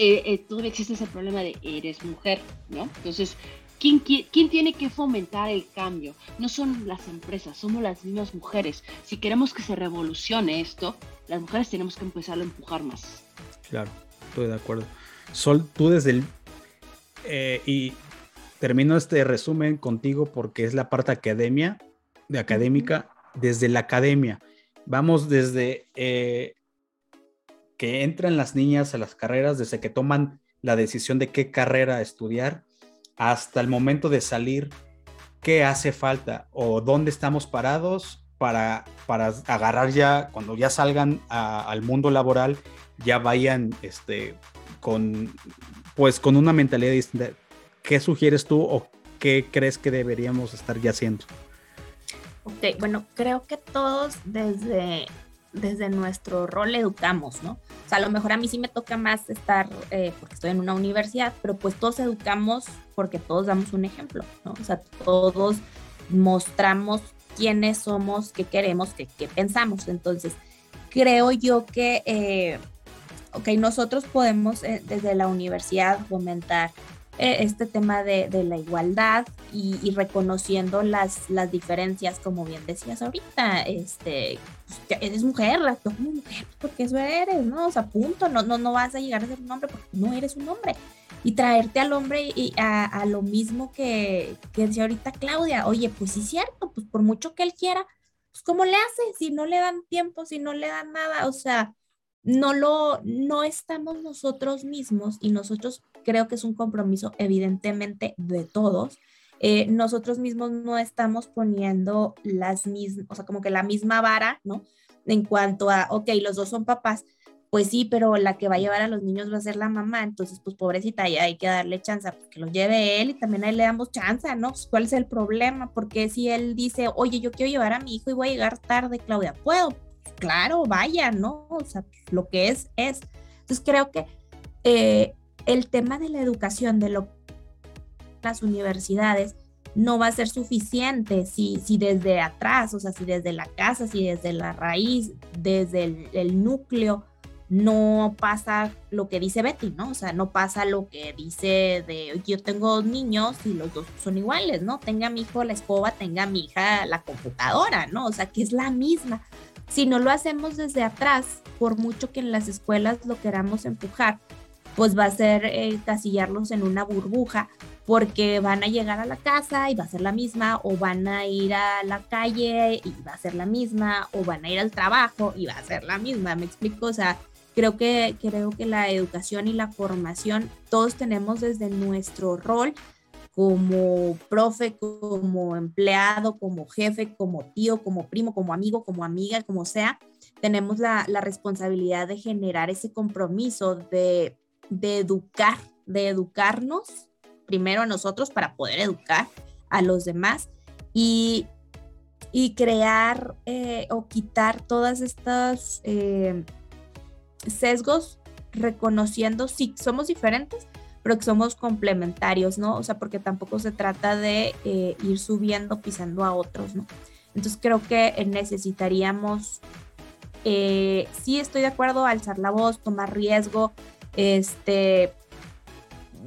eh, eh, todavía existe ese problema de eres mujer, ¿no? Entonces, ¿quién, ¿quién, tiene que fomentar el cambio? No son las empresas, somos las mismas mujeres. Si queremos que se revolucione esto, las mujeres tenemos que empezar a empujar más.
Claro, estoy de acuerdo. Sol, tú desde el... y termino este resumen contigo porque es la parte academia, de académica, desde la academia Vamos desde eh, que entran las niñas a las carreras, desde que toman la decisión de qué carrera estudiar, hasta el momento de salir, qué hace falta o dónde estamos parados para, para agarrar ya, cuando ya salgan al mundo laboral, ya vayan este, con, pues, con una mentalidad distinta. ¿Qué sugieres tú o qué crees que deberíamos estar ya haciendo?
Ok, bueno, creo que todos desde, desde nuestro rol educamos, ¿no? O sea, a lo mejor a mí sí me toca más estar, eh, porque estoy en una universidad, pero pues todos educamos porque todos damos un ejemplo, ¿no? O sea, todos mostramos quiénes somos, qué queremos, qué, qué pensamos. Entonces, creo yo que, eh, ok, nosotros podemos eh, desde la universidad fomentar eh, este tema de, la igualdad y, reconociendo las, las diferencias, como bien decías ahorita, este, pues, eres mujer, mujer, porque eso eres, ¿no? O sea, punto, no, no, no vas a llegar a ser un hombre porque no eres un hombre. Y traerte al hombre a, lo mismo que, que decía ahorita Claudia, oye, pues sí es cierto, pues por mucho que él quiera, pues ¿cómo le hace? Si no le dan tiempo, si no le dan nada, o sea, no lo, no estamos nosotros mismos y nosotros creo que es un compromiso evidentemente de todos. Eh, nosotros mismos no estamos poniendo las mismas, o sea, como que la misma vara, ¿no? En cuanto a, ok, los dos son papás, pues sí, pero la que va a llevar a los niños va a ser la mamá, entonces pues pobrecita, ya hay que darle chance pues, que lo lleve él y también ahí le damos chance, ¿no? Pues, ¿Cuál es el problema? Porque si él dice, oye, yo quiero llevar a mi hijo y voy a llegar tarde, Claudia, ¿puedo? Claro, vaya, ¿no? O sea, lo que es, es. Entonces creo que eh, el tema de la educación de lo, las universidades no va a ser suficiente si, si desde atrás, o sea, si desde la casa, si desde la raíz, desde el, núcleo, no pasa lo que dice Betty, ¿no? O sea, no pasa lo que dice de yo tengo dos niños y los dos son iguales, ¿no? Tenga mi hijo la escoba, tenga mi hija la computadora, ¿no? O sea, que es la misma. Si no lo hacemos desde atrás, por mucho que en las escuelas lo queramos empujar, pues va a ser eh, casillarlos en una burbuja porque van a llegar a la casa y va a ser la misma, o van a ir a la calle y va a ser la misma, o van a ir al trabajo y va a ser la misma, me explico, o sea, creo que, creo que la educación y la formación, todos tenemos desde nuestro rol como profe, como empleado, como jefe, como tío, como primo, como amigo, como amiga, como sea, tenemos la, responsabilidad de generar ese compromiso de, educar, de educarnos primero a nosotros para poder educar a los demás y, crear eh, o quitar todas estas eh, sesgos reconociendo si somos diferentes, pero que somos complementarios, ¿no? O sea, porque tampoco se trata de eh, ir subiendo, pisando a otros, ¿no? Entonces creo que necesitaríamos, eh, sí estoy de acuerdo, alzar la voz, tomar riesgo, este,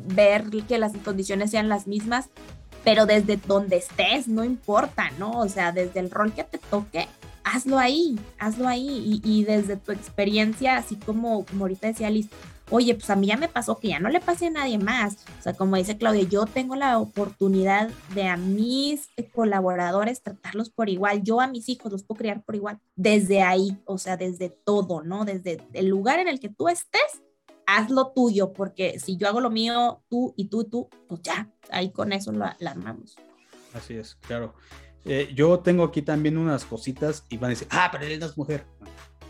ver que las condiciones sean las mismas, pero desde donde estés, no importa, ¿no? O sea, desde el rol que te toque, hazlo ahí, hazlo ahí y, desde tu experiencia, así como, como ahorita decía Liz, oye, pues a mí ya me pasó que ya no le pase a nadie más. O sea, como dice Claudia, yo tengo la oportunidad de a mis colaboradores tratarlos por igual, yo a mis hijos los puedo criar por igual, desde ahí, o sea, desde todo, ¿no? Desde el lugar en el que tú estés, haz lo tuyo, porque si yo hago lo mío, tú y tú y tú, pues ya, ahí con eso lo, armamos.
Así es, claro. Eh, yo tengo aquí también unas cositas y van a decir, ah, pero él no es mujer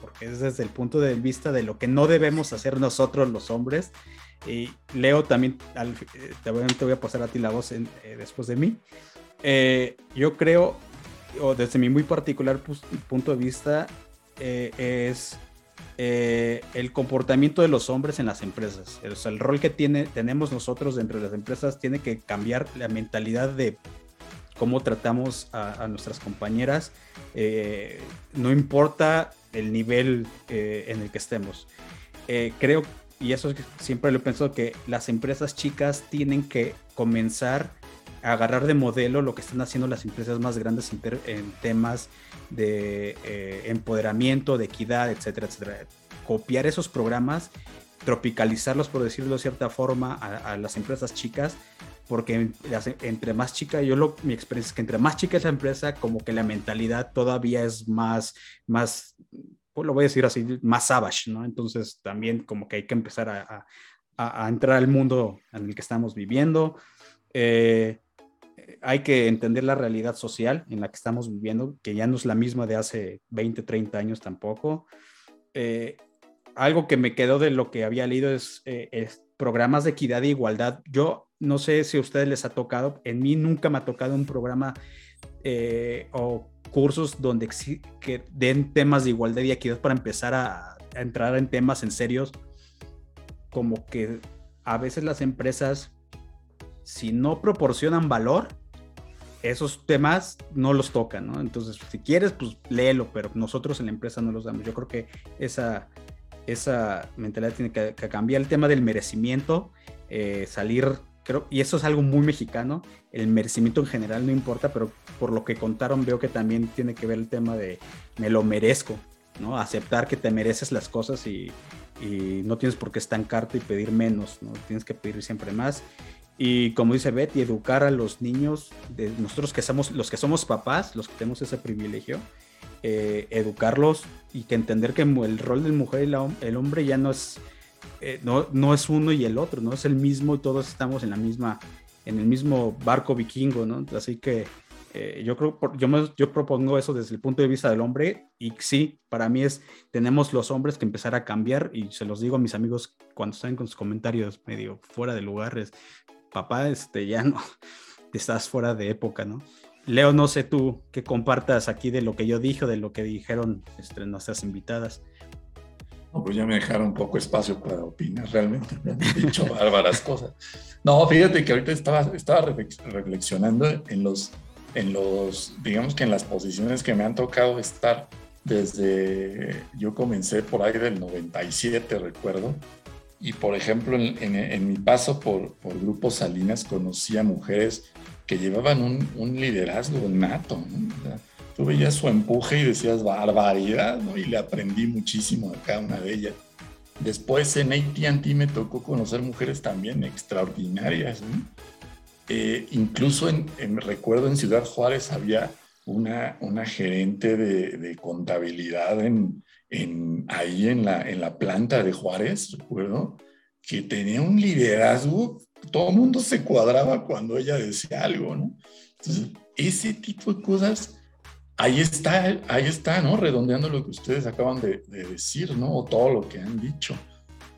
porque es desde el punto de vista de lo que no debemos hacer nosotros los hombres. Y Leo también, al, eh, te, voy, a pasar a ti la voz eh, después de mí. Eh, yo creo, o desde mi muy particular punto de vista, es el comportamiento de los hombres en las empresas. O sea, el rol que tiene, tenemos nosotros dentro de las empresas tiene que cambiar la mentalidad de cómo tratamos a, nuestras compañeras. no importa el nivel eh, en el que estemos. Eh, creo, y eso siempre lo he pensado, que las empresas chicas tienen que comenzar a agarrar de modelo lo que están haciendo las empresas más grandes en, temas de eh, empoderamiento, de equidad, etcétera, etcétera. Copiar esos programas, tropicalizarlos, por decirlo de cierta forma, a las empresas chicas porque entre más chica, yo lo, mi experiencia es que entre más chica es la empresa, como que la mentalidad todavía es más, más, pues lo voy a decir así, más savage, ¿no? Entonces también como que hay que empezar a, a, entrar al mundo en el que estamos viviendo. Eh, hay que entender la realidad social en la que estamos viviendo, que ya no es la misma de hace 20, 30 años tampoco. Eh, algo que me quedó de lo que había leído es, eh, es programas de equidad e igualdad. Yo no sé si a ustedes les ha tocado, en mí nunca me ha tocado un programa eh, o cursos donde que den temas de igualdad y equidad para empezar a, entrar en temas en serios, como que a veces las empresas, si no proporcionan valor, esos temas no los tocan, ¿no? Entonces, si quieres, pues léelo, pero nosotros en la empresa no los damos. Yo creo que esa, esa mentalidad tiene que, cambiar el tema del merecimiento, eh, salir creo, y eso es algo muy mexicano, el merecimiento en general no importa, pero por lo que contaron veo que también tiene que ver el tema de me lo merezco, ¿no? Aceptar que te mereces las cosas y, y no tienes por qué estancarte y pedir menos, ¿no? Tienes que pedir siempre más. Y como dice Betty, educar a los niños, de nosotros que somos los que somos papás, los que tenemos ese privilegio, eh, educarlos y que entender que el rol del mujer y el hombre ya no es eh, no, no es uno y el otro, no es el mismo y todos estamos en la misma, en el mismo barco vikingo, ¿no? Así que eh, yo creo, yo, yo propongo eso desde el punto de vista del hombre y sí, para mí es, tenemos los hombres que empezar a cambiar y se los digo a mis amigos cuando están con sus comentarios medio fuera de lugares, papá, este, ya no, estás fuera de época, ¿no? Leo, no sé tú qué compartas aquí de lo que yo dije de lo que dijeron este, nuestras invitadas.
No, pues ya me dejaron un poco espacio para opinar, realmente. Me han dicho bárbaras cosas. No, fíjate que ahorita estaba, estaba reflexionando en los, en los, digamos que en las posiciones que me han tocado estar desde, yo comencé por ahí del 97, recuerdo, y por ejemplo, en, en, mi paso por, por Grupo Salinas conocí a mujeres que llevaban un, un liderazgo nato, ¿no? Tú veías su empuje y decías barbaridad, ¿no? Y le aprendí muchísimo a cada una de ellas. Después en AT&T me tocó conocer mujeres también extraordinarias, ¿no? eh, incluso en, recuerdo en Ciudad Juárez había una, una gerente de, contabilidad en, en, ahí en la, en la planta de Juárez, recuerdo, que tenía un liderazgo, todo el mundo se cuadraba cuando ella decía algo, ¿no? Entonces, ese tipo de cosas, ahí está, ahí está, ¿no? Redondeando lo que ustedes acaban de, decir, ¿no? O todo lo que han dicho.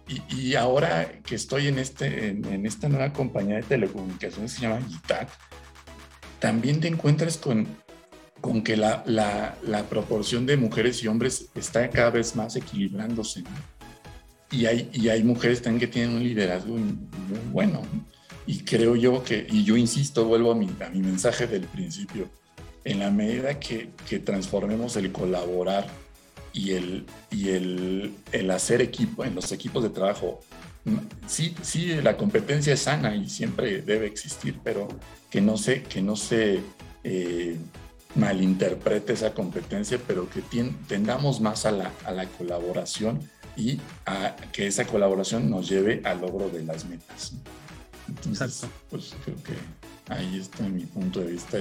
Y, ahora que estoy en, este, en, esta nueva compañía de telecomunicaciones que se llama GITAC, también te encuentras con, con que la, la, la, proporción de mujeres y hombres está cada vez más equilibrándose. Y, hay, y hay mujeres también que tienen un liderazgo muy bueno. Y creo yo que, y yo insisto, vuelvo a mi, a mi mensaje del principio, en la medida que, que transformemos el colaborar y el, y el, el, hacer equipo en los equipos de trabajo, sí, sí, la competencia es sana y siempre debe existir, pero que no se, que no se eh, malinterprete esa competencia, pero que tendamos más a la, a la colaboración y a que esa colaboración nos lleve al logro de las metas. Entonces, pues creo que ahí está mi punto de vista.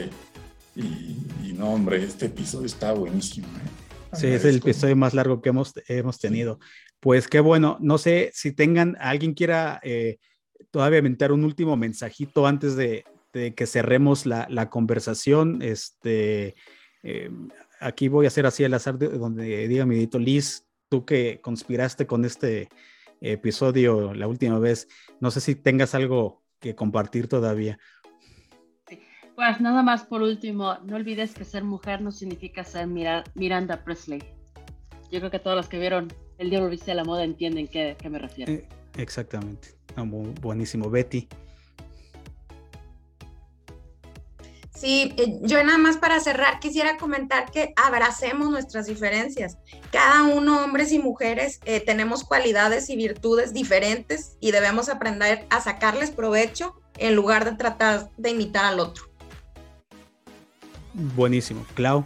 Y, no, hombre, este episodio está buenísimo. ¿eh?
Sí, es el episodio más largo que hemos, hemos tenido. Pues qué bueno. No sé si tengan, alguien quiera eh, todavía aventar un último mensajito antes de, que cerremos la, la conversación. Este, eh, aquí voy a hacer así al azar, de, donde diga mi edito Liz, tú que conspiraste con este episodio la última vez. No sé si tengas algo que compartir todavía.
Pues nada más por último, no olvides que ser mujer no significa ser Miranda Presley. Yo creo que todos los que vieron El Diablo Viste a la Moda entienden qué, qué me refiero. Eh,
exactamente. Ah, buenísimo. Betty.
Sí, eh, yo nada más para cerrar quisiera comentar que abracemos nuestras diferencias. Cada uno, hombres y mujeres, eh, tenemos cualidades y virtudes diferentes y debemos aprender a sacarles provecho en lugar de tratar de imitar al otro.
Buenísimo. Clau.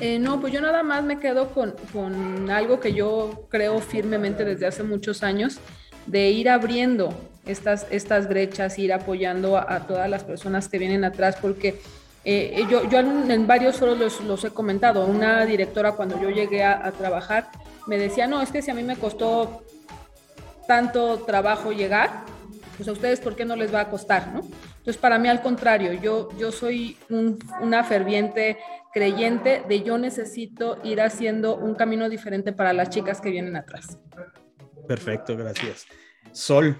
Eh, no, pues yo nada más me quedo con, con algo que yo creo firmemente desde hace muchos años, de ir abriendo estas, estas brechas, ir apoyando a, todas las personas que vienen atrás, porque eh, yo, yo en, varios foros los, los, he comentado, una directora cuando yo llegué a, trabajar me decía, no, es que si a mí me costó tanto trabajo llegar, pues a ustedes, ¿por qué no les va a costar? ¿no? Entonces, para mí, al contrario, yo, yo soy una ferviente creyente de yo necesito ir haciendo un camino diferente para las chicas que vienen atrás.
Perfecto, gracias. Sol,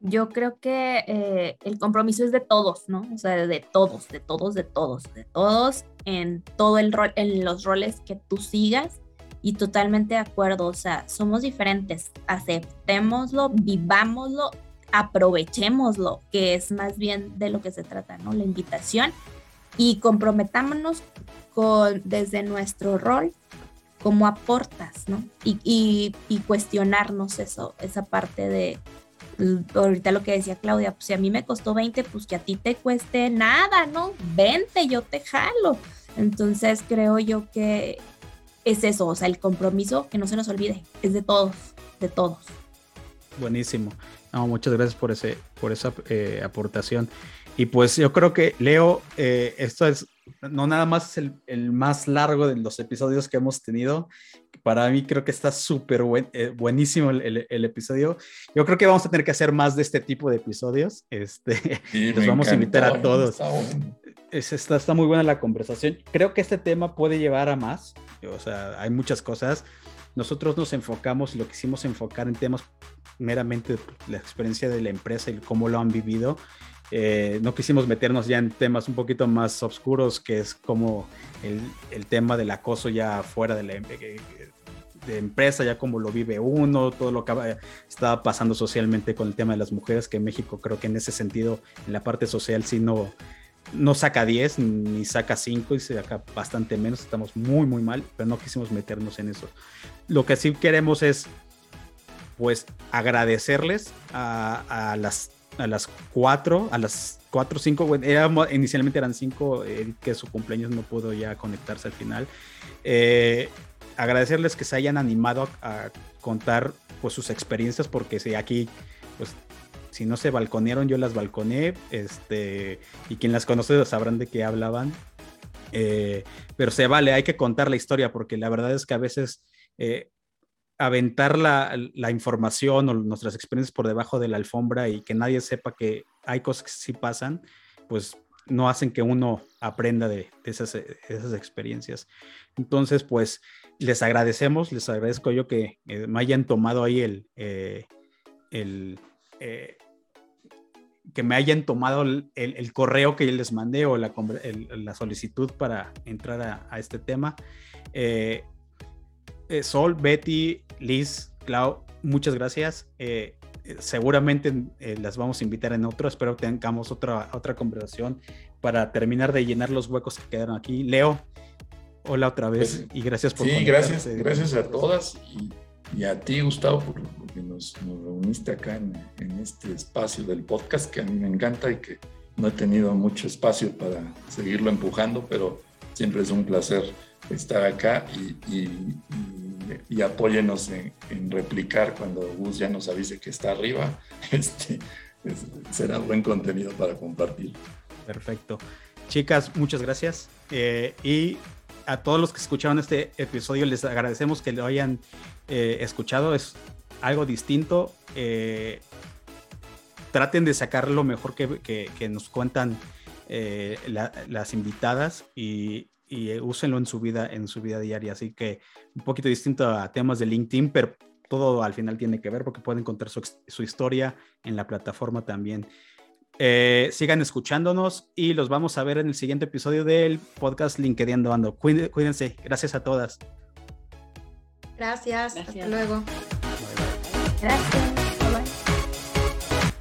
yo creo que eh, el compromiso es de todos, ¿no? O sea, de todos, de todos, de todos, de todos, en todo el rol, en los roles que tú sigas y totalmente de acuerdo, o sea, somos diferentes, aceptémoslo, vivámoslo, aprovechémoslo, que es más bien de lo que se trata, ¿no? La invitación y comprometámonos con, desde nuestro rol como aportas, ¿no? Y, y, cuestionarnos eso, esa parte de ahorita lo que decía Claudia, pues si a mí me costó 20, pues que a ti te cueste nada, ¿no? 20, yo te jalo. Entonces creo yo que es eso, o sea, el compromiso, que no se nos olvide, es de todos, de todos.
Buenísimo. Muchas gracias por, ese, por esa eh, aportación. Y pues yo creo que, Leo, eh, esto es no nada más el, el, más largo de los episodios que hemos tenido. Para mí creo que está súper buen, eh, buenísimo el, el, episodio. Yo creo que vamos a tener que hacer más de este tipo de episodios. Este, los vamos a invitar a todos. Está, está, muy buena la conversación. Creo que este tema puede llevar a más. O sea, hay muchas cosas. Nosotros nos enfocamos y lo quisimos enfocar en temas meramente la experiencia de la empresa y cómo lo han vivido eh, no quisimos meternos ya en temas un poquito más oscuros, que es como el, tema del acoso ya fuera de la eh, de empresa, ya como lo vive uno, todo lo que está pasando socialmente con el tema de las mujeres, que México creo que en ese sentido, en la parte social, sí no, no saca 10 ni saca 5 y saca bastante menos, estamos muy, muy mal, pero no quisimos meternos en eso. Lo que sí queremos es, pues, agradecerles a, a las a las 4, a las 4 5, inicialmente eran 5, eh, que su cumpleaños no pudo ya conectarse al final. Eh, agradecerles que se hayan animado a, contar pues sus experiencias, porque si aquí pues si no se balconearon, yo las balconé, este, y quien las conoce sabrán de qué hablaban. Eh, pero se vale, hay que contar la historia, porque la verdad es que a veces eh, aventar la, la, información o nuestras experiencias por debajo de la alfombra y que nadie sepa que hay cosas que sí pasan, pues no hacen que uno aprenda de, esas, esas, experiencias. Entonces, pues les agradecemos, les agradezco yo que me hayan tomado ahí el, eh, el eh, que me hayan tomado el, el, correo que les mandé o la, la solicitud para entrar a, este tema. Eh, Sol, Betty, Liz, Clau, muchas gracias. seguramente las vamos a invitar en otro. Espero que tengamos otra, otra conversación para terminar de llenar los huecos que quedaron aquí. Leo, hola otra vez pues, y gracias por...
Sí, gracias, gracias a todas y, a ti, Gustavo, por, porque nos, reuniste acá en, este espacio del podcast que a mí me encanta y que no he tenido mucho espacio para seguirlo empujando, pero siempre es un placer estar acá y, y, apóyenos en, replicar cuando Gus ya nos avise que está arriba. Este, será buen contenido para compartir.
Perfecto. Chicas, muchas gracias. Eh, y a todos los que escucharon este episodio, les agradecemos que lo hayan eh, escuchado. Es algo distinto. Eh, traten de sacar lo mejor que, nos cuentan las invitadas y, úsenlo en su vida, en su vida diaria. Así que un poquito distinto a temas de LinkedIn, pero todo al final tiene que ver porque pueden encontrar su, su historia en la plataforma también. Eh, sigan escuchándonos y los vamos a ver en el siguiente episodio del podcast LinkedIn Ando. Cuídense. Gracias a todas.
Gracias. Hasta luego.
Gracias.